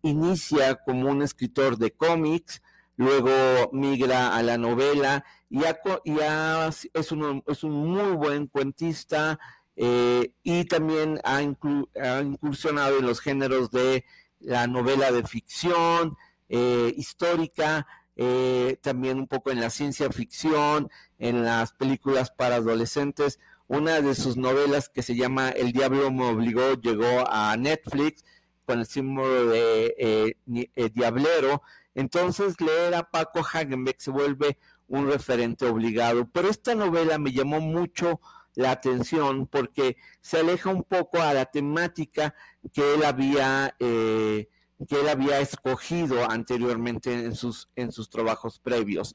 inicia como un escritor de cómics, luego migra a la novela y, es, un, es, un, muy buen cuentista eh, y también ha, incursionado en los géneros de la novela de ficción, eh, histórica, eh, también un poco en la ciencia ficción, en las películas para adolescentes. Una de sus novelas que se llama El Diablo me obligó llegó a Netflix con el símbolo de Diablero entonces leer a Paco Hagenbeck se vuelve un referente obligado. Pero esta novela me llamó mucho la atención porque se aleja un poco a la temática que él había eh, que él había escogido anteriormente en sus en sus trabajos previos.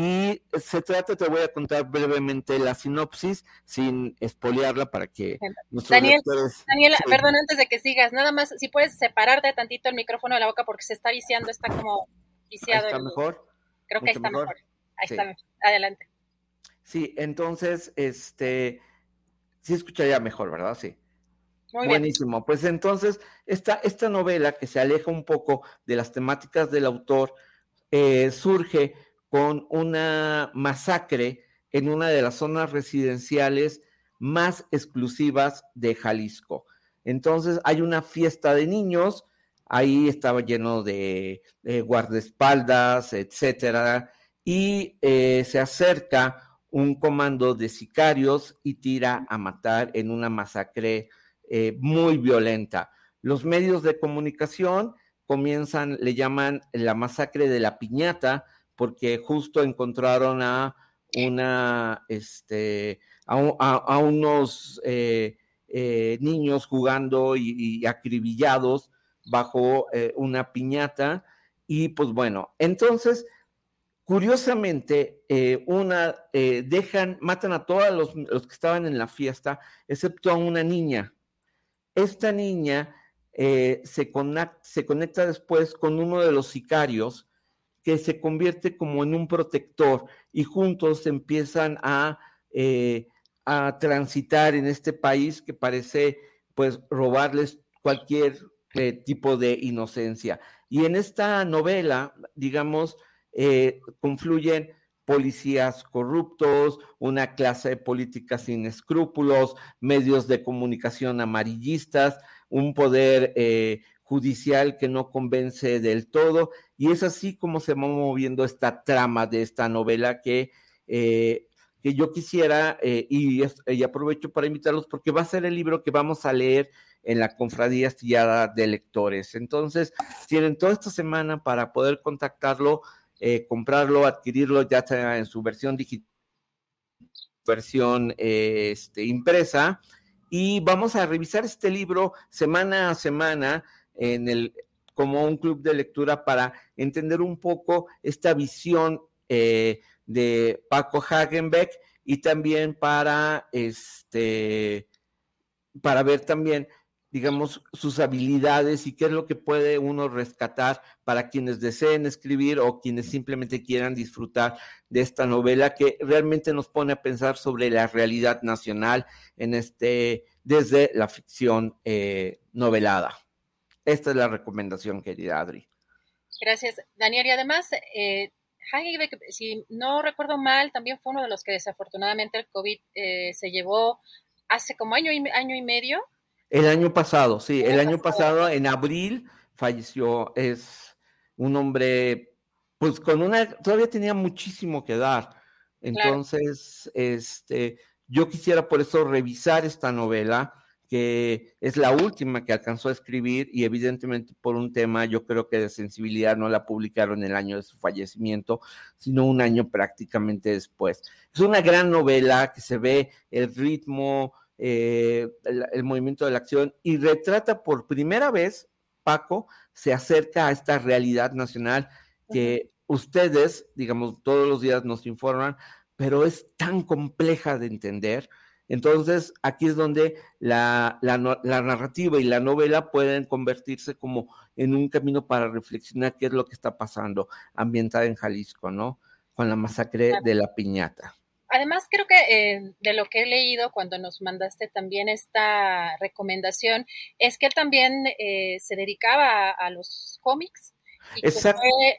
Y se trata, te voy a contar brevemente la sinopsis sin espolearla para que Daniel, Daniel, perdón, antes de que sigas, nada más, si puedes separarte tantito el micrófono de la boca porque se está viciando, está como viciado. está mejor. Creo que está mejor. Ahí está, adelante. Sí, entonces, este, sí escucharía mejor, ¿verdad? Sí. Muy Buenísimo. Pues entonces, esta, esta novela que se aleja un poco de las temáticas del autor, eh, surge con una masacre en una de las zonas residenciales más exclusivas de Jalisco. Entonces hay una fiesta de niños, ahí estaba lleno de, guardaespaldas, etcétera, y eh, se acerca un comando de sicarios y tira a matar en una masacre eh, muy violenta. los medios de comunicación comienzan, le llaman la masacre de la piñata, porque justo encontraron a una, este, a, unos eh, eh, niños jugando y, acribillados bajo eh, una piñata. Y pues bueno, entonces, curiosamente, una, dejan, matan a todos los, los, que estaban en la fiesta, excepto a una niña. Esta niña se, se conecta después con uno de los sicarios que se convierte como en un protector y juntos empiezan a, eh, a transitar en este país que parece pues robarles cualquier eh, tipo de inocencia. Y en esta novela, digamos, eh, confluyen policías corruptos, una clase de política sin escrúpulos, medios de comunicación amarillistas, un poder judicial que no convence del todo, y es así como se va moviendo esta trama de esta novela que, eh, que yo quisiera, eh, y, aprovecho para invitarlos porque va a ser el libro que vamos a leer en la Confradía Astillada de Lectores. Entonces, tienen toda esta semana para poder contactarlo, eh, comprarlo, adquirirlo, ya sea en su versión digital, versión este, impresa, y vamos a revisar este libro semana a semana en el, como un club de lectura para entender un poco esta visión eh, de Paco Hagenbeck y también para este para ver también digamos sus habilidades y qué es lo que puede uno rescatar para quienes deseen escribir o quienes simplemente quieran disfrutar de esta novela que realmente nos pone a pensar sobre la realidad nacional en este desde la ficción eh, novelada. Esta es la recomendación, querida Adri. Gracias, Daniel. Y además, eh, si no recuerdo mal, también fue uno de los que desafortunadamente el COVID eh, se llevó hace como año y, año y medio. El año pasado, sí, el, año pasado. en abril falleció. Es un hombre, pues con una, todavía tenía muchísimo que dar. Entonces, este, yo quisiera por eso revisar esta novela que es la última que alcanzó a escribir y evidentemente por un tema, yo creo que de sensibilidad no la publicaron el año de su fallecimiento, sino un año prácticamente después. Es una gran novela que se ve el ritmo, eh, el, movimiento de la acción y retrata por primera vez, Paco, se acerca a esta realidad nacional que ustedes, digamos, todos los días nos informan, pero es tan compleja de entender entonces, aquí es donde la, narrativa y la novela pueden convertirse como en un camino para reflexionar qué es lo que está pasando ambientada en Jalisco, ¿no? Con la masacre de la piñata. Además, creo que eh, de lo que he leído cuando nos mandaste también esta recomendación, es que él también eh, se dedicaba a, los cómics y que fue,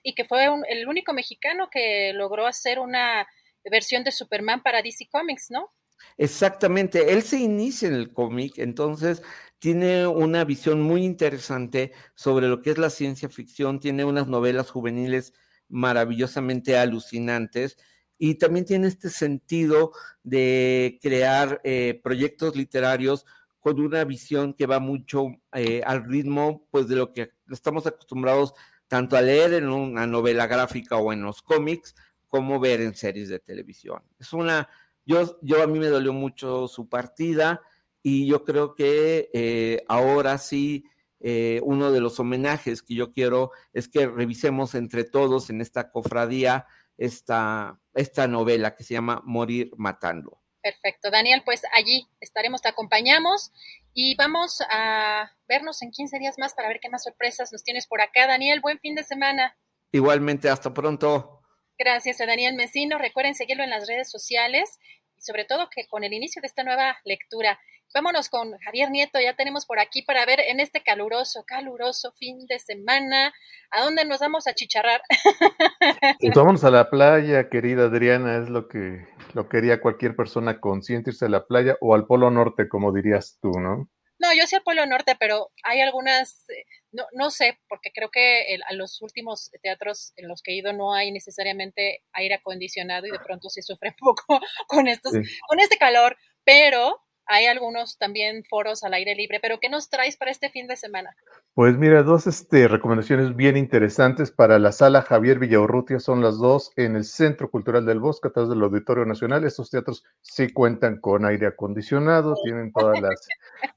y que fue el único mexicano que logró hacer una versión de Superman para DC Comics, ¿no? Exactamente, él se inicia en el cómic, entonces tiene una visión muy interesante sobre lo que es la ciencia ficción, tiene unas novelas juveniles maravillosamente alucinantes y también tiene este sentido de crear eh, proyectos literarios con una visión que va mucho eh, al ritmo pues de lo que estamos acostumbrados tanto a leer en una novela gráfica o en los cómics como ver en series de televisión. Es una yo, yo a mí me dolió mucho su partida y yo creo que eh, ahora sí eh, uno de los homenajes que yo quiero es que revisemos entre todos en esta cofradía esta, esta novela que se llama Morir Matando. Perfecto, Daniel, pues allí estaremos, te acompañamos y vamos a vernos en 15 días más para ver qué más sorpresas nos tienes por acá. Daniel, buen fin de semana. Igualmente, hasta pronto. Gracias a Daniel Mesino. Recuerden seguirlo en las redes sociales y sobre todo que con el inicio de esta nueva lectura. Vámonos con Javier Nieto, ya tenemos por aquí para ver en este caluroso, caluroso fin de semana, ¿a dónde nos vamos a chicharrar? [laughs] Pues vámonos a la playa, querida Adriana, es lo que lo quería cualquier persona consciente irse a la playa o al Polo Norte, como dirías tú, ¿no? No, yo sí al Polo Norte, pero hay algunas, eh, no, no sé, porque creo que a los últimos teatros en los que he ido no hay necesariamente aire acondicionado y de pronto se sufre [laughs] un poco con estos, con este calor, pero hay algunos también foros al aire libre, pero ¿qué nos traes para este fin de semana? Pues mira, dos este, recomendaciones bien interesantes para la sala Javier Villaurrutia, son las dos en el Centro Cultural del Bosque, a través del Auditorio Nacional. Estos teatros sí cuentan con aire acondicionado, tienen todas las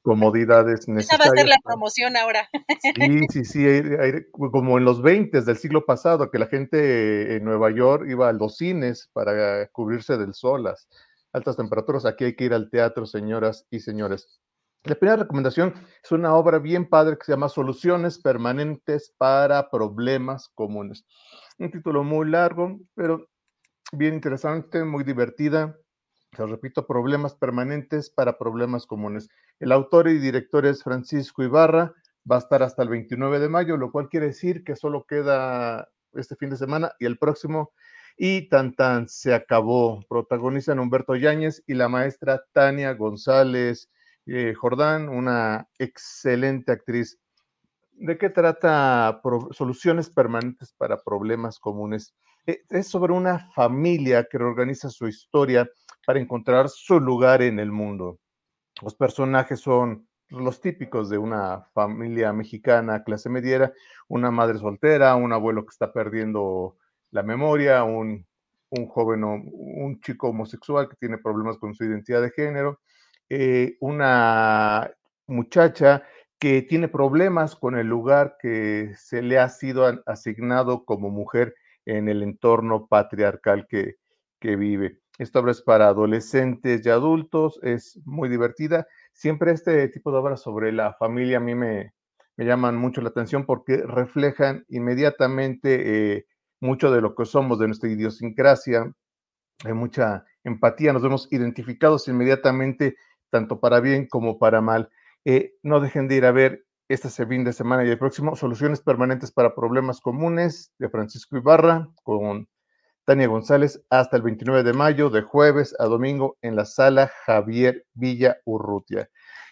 comodidades necesarias. [laughs] Esa va a ser la promoción ahora. Sí, sí, sí, aire, como en los 20 del siglo pasado, que la gente en Nueva York iba a los cines para cubrirse del sol, las altas temperaturas. Aquí hay que ir al teatro, señoras y señores. La primera recomendación es una obra bien padre que se llama Soluciones Permanentes para Problemas Comunes. Un título muy largo, pero bien interesante, muy divertida. Te repito, Problemas Permanentes para Problemas Comunes. El autor y director es Francisco Ibarra. Va a estar hasta el 29 de mayo, lo cual quiere decir que solo queda este fin de semana y el próximo y tan tan se acabó. Protagonizan Humberto Yáñez y la maestra Tania González eh, Jordán, una excelente actriz. ¿De qué trata Soluciones Permanentes para Problemas Comunes? Eh, es sobre una familia que reorganiza su historia para encontrar su lugar en el mundo. Los personajes son los típicos de una familia mexicana clase mediera, una madre soltera, un abuelo que está perdiendo la memoria, un, joven, un chico homosexual que tiene problemas con su identidad de género, eh, una muchacha que tiene problemas con el lugar que se le ha sido asignado como mujer en el entorno patriarcal que, que vive. Esta obra es para adolescentes y adultos, es muy divertida. Siempre este tipo de obras sobre la familia a mí me, me llaman mucho la atención porque reflejan inmediatamente eh, mucho de lo que somos, de nuestra idiosincrasia, hay mucha empatía, nos vemos identificados inmediatamente, tanto para bien como para mal. Eh, no dejen de ir a ver este fin de semana y el próximo, Soluciones Permanentes para Problemas Comunes de Francisco Ibarra con Tania González hasta el 29 de mayo, de jueves a domingo, en la sala Javier Villa Urrutia.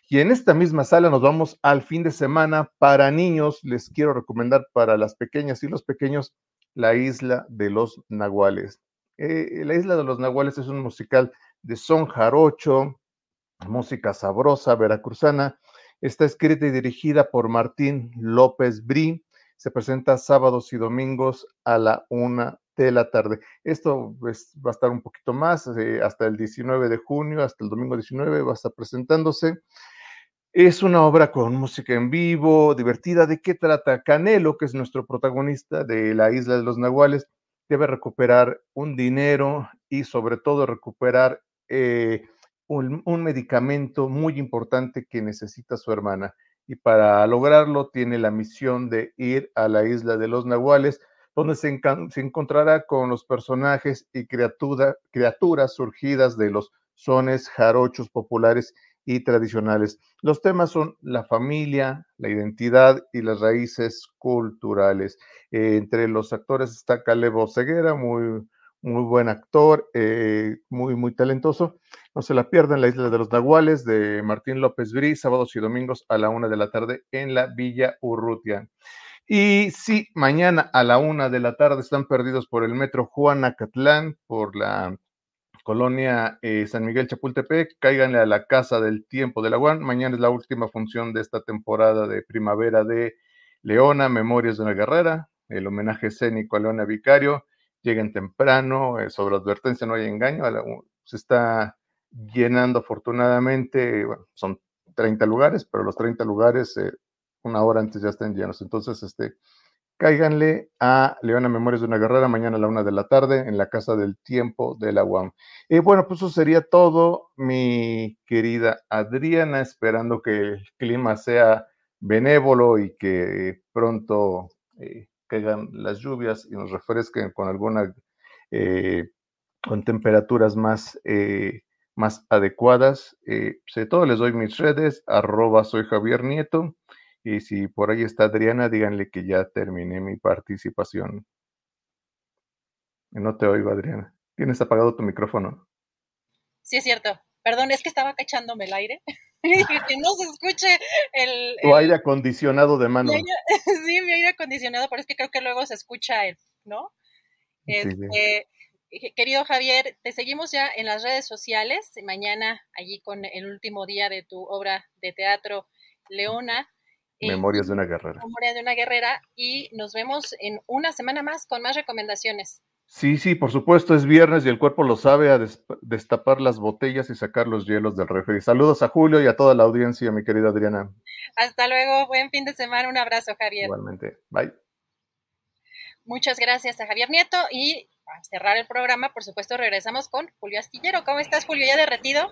Y en esta misma sala nos vamos al fin de semana para niños. Les quiero recomendar para las pequeñas y los pequeños la isla de los nahuales. Eh, la isla de los nahuales es un musical de son jarocho, música sabrosa, veracruzana. Está escrita y dirigida por Martín López Brí. Se presenta sábados y domingos a la una de la tarde. Esto pues, va a estar un poquito más, eh, hasta el 19 de junio, hasta el domingo 19 va a estar presentándose. Es una obra con música en vivo, divertida. ¿De qué trata? Canelo, que es nuestro protagonista de la Isla de los Nahuales, debe recuperar un dinero y sobre todo recuperar eh, un, medicamento muy importante que necesita su hermana. Y para lograrlo tiene la misión de ir a la Isla de los Nahuales, donde se, se encontrará con los personajes y criaturas surgidas de los sones jarochos populares y tradicionales. Los temas son la familia, la identidad y las raíces culturales. Eh, entre los actores está Caleb Ceguera, muy, muy buen actor, eh, muy, muy talentoso. No se la pierdan, La Isla de los Nahuales de Martín López Brí, sábados y domingos a la una de la tarde en la Villa Urrutia. Y sí, mañana a la una de la tarde están perdidos por el metro Juanacatlán, por la Colonia eh, San Miguel Chapultepec, cáiganle a la Casa del Tiempo de la UAN. Mañana es la última función de esta temporada de primavera de Leona, Memorias de una Guerrera, el homenaje escénico a Leona Vicario. Lleguen temprano, eh, sobre advertencia no hay engaño, se está llenando afortunadamente, bueno, son 30 lugares, pero los 30 lugares eh, una hora antes ya están llenos. Entonces, este, cáiganle a Leona Memorias de una Guerrera mañana a la una de la tarde en la Casa del Tiempo de la UAM. Y bueno, pues eso sería todo, mi querida Adriana, esperando que el clima sea benévolo y que pronto eh, caigan las lluvias y nos refresquen con alguna, eh, con temperaturas más, eh, más adecuadas. sobre todo les doy mis redes, arroba soy Javier Nieto y si por ahí está Adriana, díganle que ya terminé mi participación. No te oigo, Adriana. ¿Tienes apagado tu micrófono? Sí, es cierto. Perdón, es que estaba cachándome el aire. [laughs] que no se escuche el... Tu aire acondicionado de mano. [laughs] sí, mi aire acondicionado, pero es que creo que luego se escucha el, ¿no? Este, Eh, querido Javier, te seguimos ya en las redes sociales. Mañana, allí con el último día de tu obra de teatro, Leona. Eh, Memorias de una guerrera. Memorias de una guerrera. Y nos vemos en una semana más con más recomendaciones. Sí, sí, por supuesto, es viernes y el cuerpo lo sabe a destapar las botellas y sacar los hielos del refri. Saludos a Julio y a toda la audiencia, mi querida Adriana. Hasta luego, buen fin de semana, un abrazo, Javier. Igualmente, bye. Muchas gracias a Javier Nieto y para cerrar el programa, por supuesto, regresamos con Julio Astillero. ¿Cómo estás, Julio? ¿Ya derretido?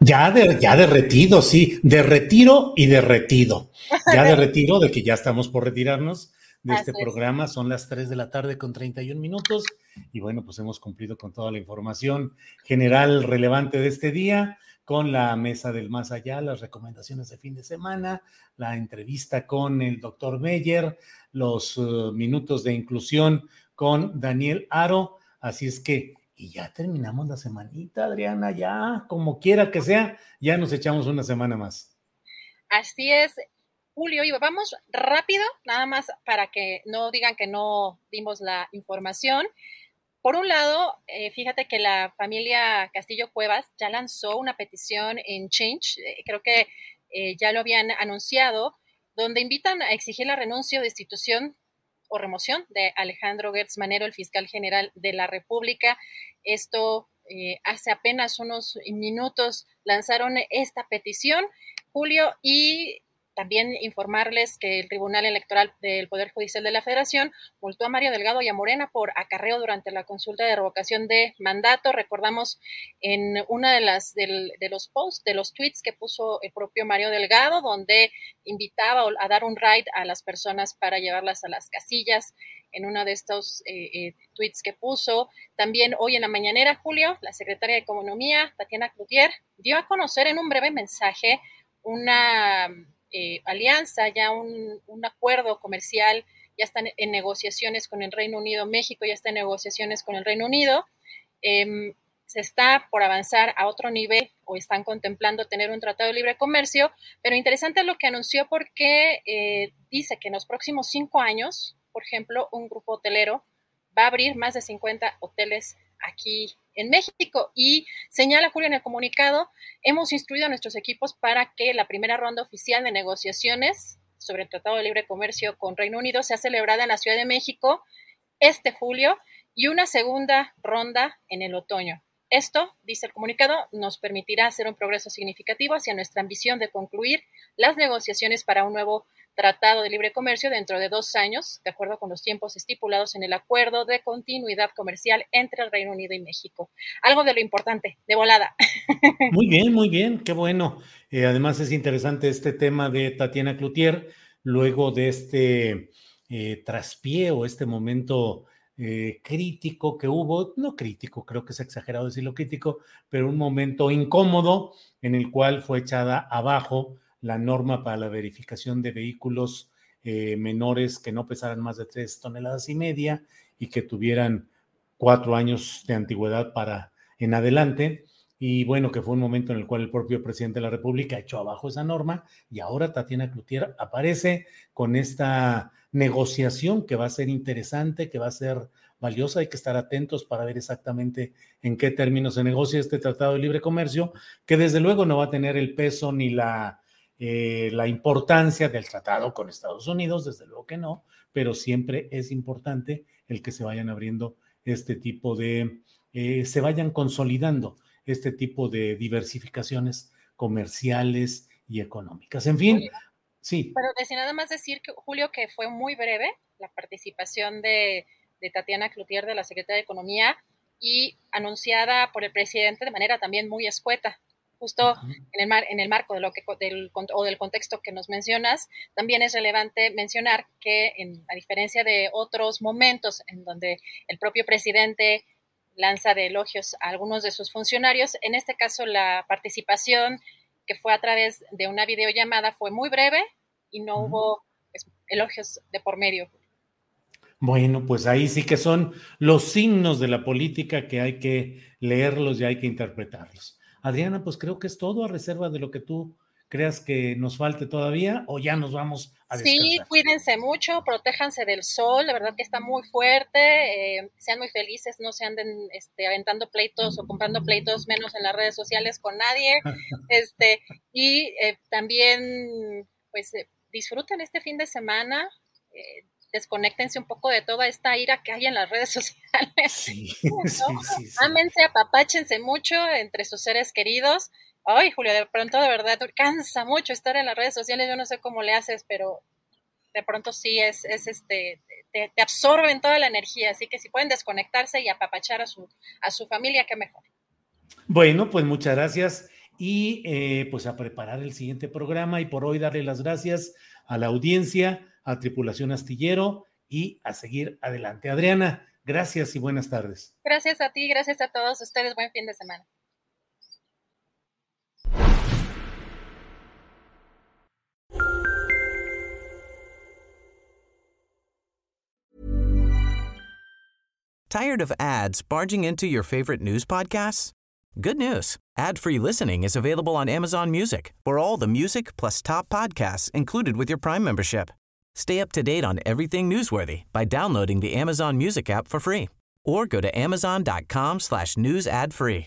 Ya, de, ya derretido, sí, de retiro y derretido. Ya [laughs] de retiro, de que ya estamos por retirarnos de este programa. Son las 3 de la tarde con 31 minutos y bueno, pues hemos cumplido con toda la información general relevante de este día, con la mesa del más allá, las recomendaciones de fin de semana, la entrevista con el doctor Meyer, los uh, minutos de inclusión con Daniel Aro. Así es que, y ya terminamos la semanita, Adriana, ya, como quiera que sea, ya nos echamos una semana más. Así es, Julio, y vamos rápido, nada más para que no digan que no dimos la información. Por un lado, eh, fíjate que la familia Castillo Cuevas ya lanzó una petición en Change, eh, creo que eh, ya lo habían anunciado, donde invitan a exigir la renuncia o destitución o remoción de Alejandro Gertz Manero, el fiscal general de la República. Esto hace apenas unos minutos lanzaron esta petición, Julio, y también informarles que el Tribunal Electoral del Poder Judicial de la Federación multó a Mario Delgado y a Morena por acarreo durante la consulta de revocación de mandato. Recordamos en una de las de los posts, de los tweets que puso el propio Mario Delgado, donde invitaba a dar un ride a las personas para llevarlas a las casillas en uno de estos eh, eh, tweets que puso. También hoy en la mañanera, Julio, la secretaria de Economía, Tatiana Cloutier, dio a conocer en un breve mensaje una eh, alianza, ya un, acuerdo comercial, ya están en negociaciones con el Reino Unido, México ya está en negociaciones con el Reino Unido. Em, se está por avanzar a otro nivel o están contemplando tener un tratado de libre comercio, pero interesante lo que anunció porque eh, dice que en los próximos cinco años, por ejemplo, un grupo hotelero va a abrir más de 50 hoteles aquí en México. Y señala Julio en el comunicado, hemos instruido a nuestros equipos para que la primera ronda oficial de negociaciones sobre el Tratado de Libre Comercio con Reino Unido sea celebrada en la Ciudad de México este julio y una segunda ronda en el otoño. Esto, dice el comunicado, nos permitirá hacer un progreso significativo hacia nuestra ambición de concluir las negociaciones para un nuevo tratado de libre comercio dentro de dos años, de acuerdo con los tiempos estipulados en el acuerdo de continuidad comercial entre el Reino Unido y México. Algo de lo importante, de volada. [laughs] Muy bien, muy bien, qué bueno. Eh, además es interesante este tema de Tatiana Cloutier, luego de este eh, traspié o este momento eh, crítico que hubo, no crítico, creo que es exagerado decirlo crítico, pero un momento incómodo en el cual fue echada abajo la norma para la verificación de vehículos eh, menores que no pesaran más de tres toneladas y media y que tuvieran cuatro años de antigüedad para en adelante. Y bueno, que fue un momento en el cual el propio presidente de la República echó abajo esa norma y ahora Tatiana Cloutier aparece con esta negociación que va a ser interesante, que va a ser valiosa. Hay que estar atentos para ver exactamente en qué términos se negocia este Tratado de Libre Comercio, que desde luego no va a tener el peso ni la eh, la importancia del tratado con Estados Unidos, desde luego que no, pero siempre es importante el que se vayan abriendo este tipo de, eh, se vayan consolidando este tipo de diversificaciones comerciales y económicas. En fin, sí. Pero decía nada más decir, que, Julio, que fue muy breve la participación de, de Tatiana Cloutier de la Secretaría de Economía y anunciada por el presidente de manera también muy escueta justo en, el mar, en el marco de lo que, del, o del contexto que nos mencionas, también es relevante mencionar que, en, a diferencia de otros momentos en donde el propio presidente lanza de elogios a algunos de sus funcionarios, en este caso la participación que fue a través de una videollamada fue muy breve y no hubo pues, elogios de por medio. Bueno, pues ahí sí que son los signos de la política que hay que leerlos y hay que interpretarlos. Adriana, pues creo que es todo a reserva de lo que tú creas que nos falte todavía o ya nos vamos a descansar. Sí, cuídense mucho, protéjanse del sol, la verdad que está muy fuerte, eh, sean muy felices, no se anden este, aventando pleitos o comprando pleitos menos en las redes sociales con nadie, [laughs] este, y eh, también pues eh, disfruten este fin de semana, desconéctense un poco de toda esta ira que hay en las redes [laughs] sociales. [laughs] Sí, Ámense, apapáchense mucho entre sus seres queridos. Ay, Julio, de pronto de verdad cansa mucho estar en las redes sociales. Yo no sé cómo le haces, pero de pronto sí es, es este, te, absorben toda la energía. Así que si pueden desconectarse y apapachar a su, a su familia, qué mejor. Bueno, pues muchas gracias y eh, pues a preparar el siguiente programa y por hoy darle las gracias a la audiencia a Tripulación Astillero y a seguir adelante. Adriana, gracias y buenas tardes. Gracias a ti, gracias a todos ustedes. Buen fin de semana. Tired of ads barging into your favorite news podcasts? Good news. Ad-free listening is available on Amazon Music. For all the music plus top podcasts included with your Prime membership. Stay up to date on everything newsworthy by downloading the Amazon Music app for free or go to amazon.com slash news ad free.